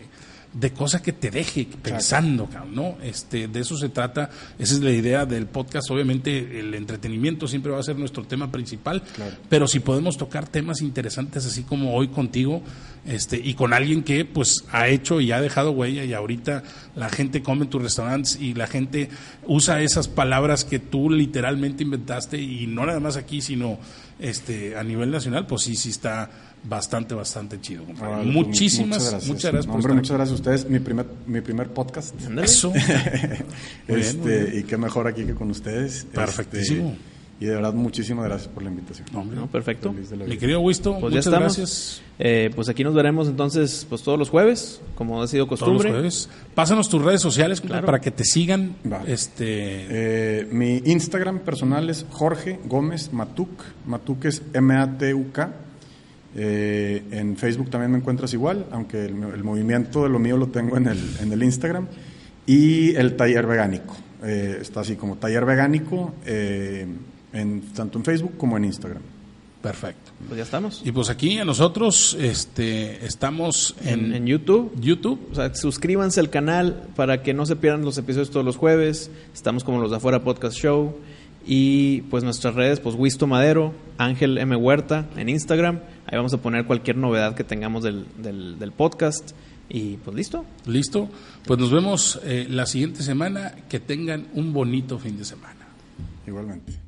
S2: de cosa que te deje pensando, cabrón, ¿no? Este, de eso se trata, esa es la idea del podcast. Obviamente, el entretenimiento siempre va a ser nuestro tema principal, pero si podemos tocar temas interesantes, así como hoy contigo, este, y con alguien que pues ha hecho y ha dejado huella, y ahorita la gente come en tus restaurantes y la gente usa esas palabras que tú literalmente inventaste, y no nada más aquí, sino este, a nivel nacional, pues sí, sí está bastante, bastante chido. compadre.
S3: Órale, pues,
S2: Muchísimas, muchas gracias,
S3: No,
S2: por
S3: hombre,
S2: estar
S3: muchas gracias a ustedes. Mi primer, mi primer podcast.
S2: Eso. <laughs>
S3: Este,
S2: muy bien.
S3: Y qué mejor aquí que con ustedes.
S2: Perfectísimo.
S3: Este, y de verdad, muchísimas gracias por la invitación.
S2: No, hombre.
S1: No, perfecto.
S2: Mi querido Wisto,
S1: Pues ya
S2: muchas
S1: estamos.
S2: gracias.
S1: Eh, pues aquí nos veremos entonces pues todos los jueves, como ha sido
S2: Todos los
S1: costumbre.
S2: jueves. Pásanos tus redes sociales
S1: Claro.
S2: para que te sigan. Este,
S3: Eh, mi Instagram personal es Jorge Gómez Matuk. Matuk es M-A-T-U-K. Eh, en Facebook también me encuentras igual, aunque el, el movimiento de lo mío lo tengo en el, en el Instagram. Y el taller vegánico. Eh, está así como taller vegánico, eh, en, tanto en Facebook como en Instagram.
S2: perfecto.
S1: Pues ya estamos.
S2: Y pues aquí a nosotros este, estamos en,
S1: En, en YouTube.
S2: YouTube.
S1: O sea, suscríbanse al canal para que no se pierdan los episodios todos los jueves. Estamos como los de afuera podcast show. Y pues nuestras redes, pues Wisto Madero, Ángel M. Huerta en Instagram. Ahí vamos a poner cualquier novedad que tengamos del, del, del podcast. Y pues listo.
S2: Listo. Pues nos vemos eh, la siguiente semana. Que tengan un bonito fin de semana.
S3: Igualmente.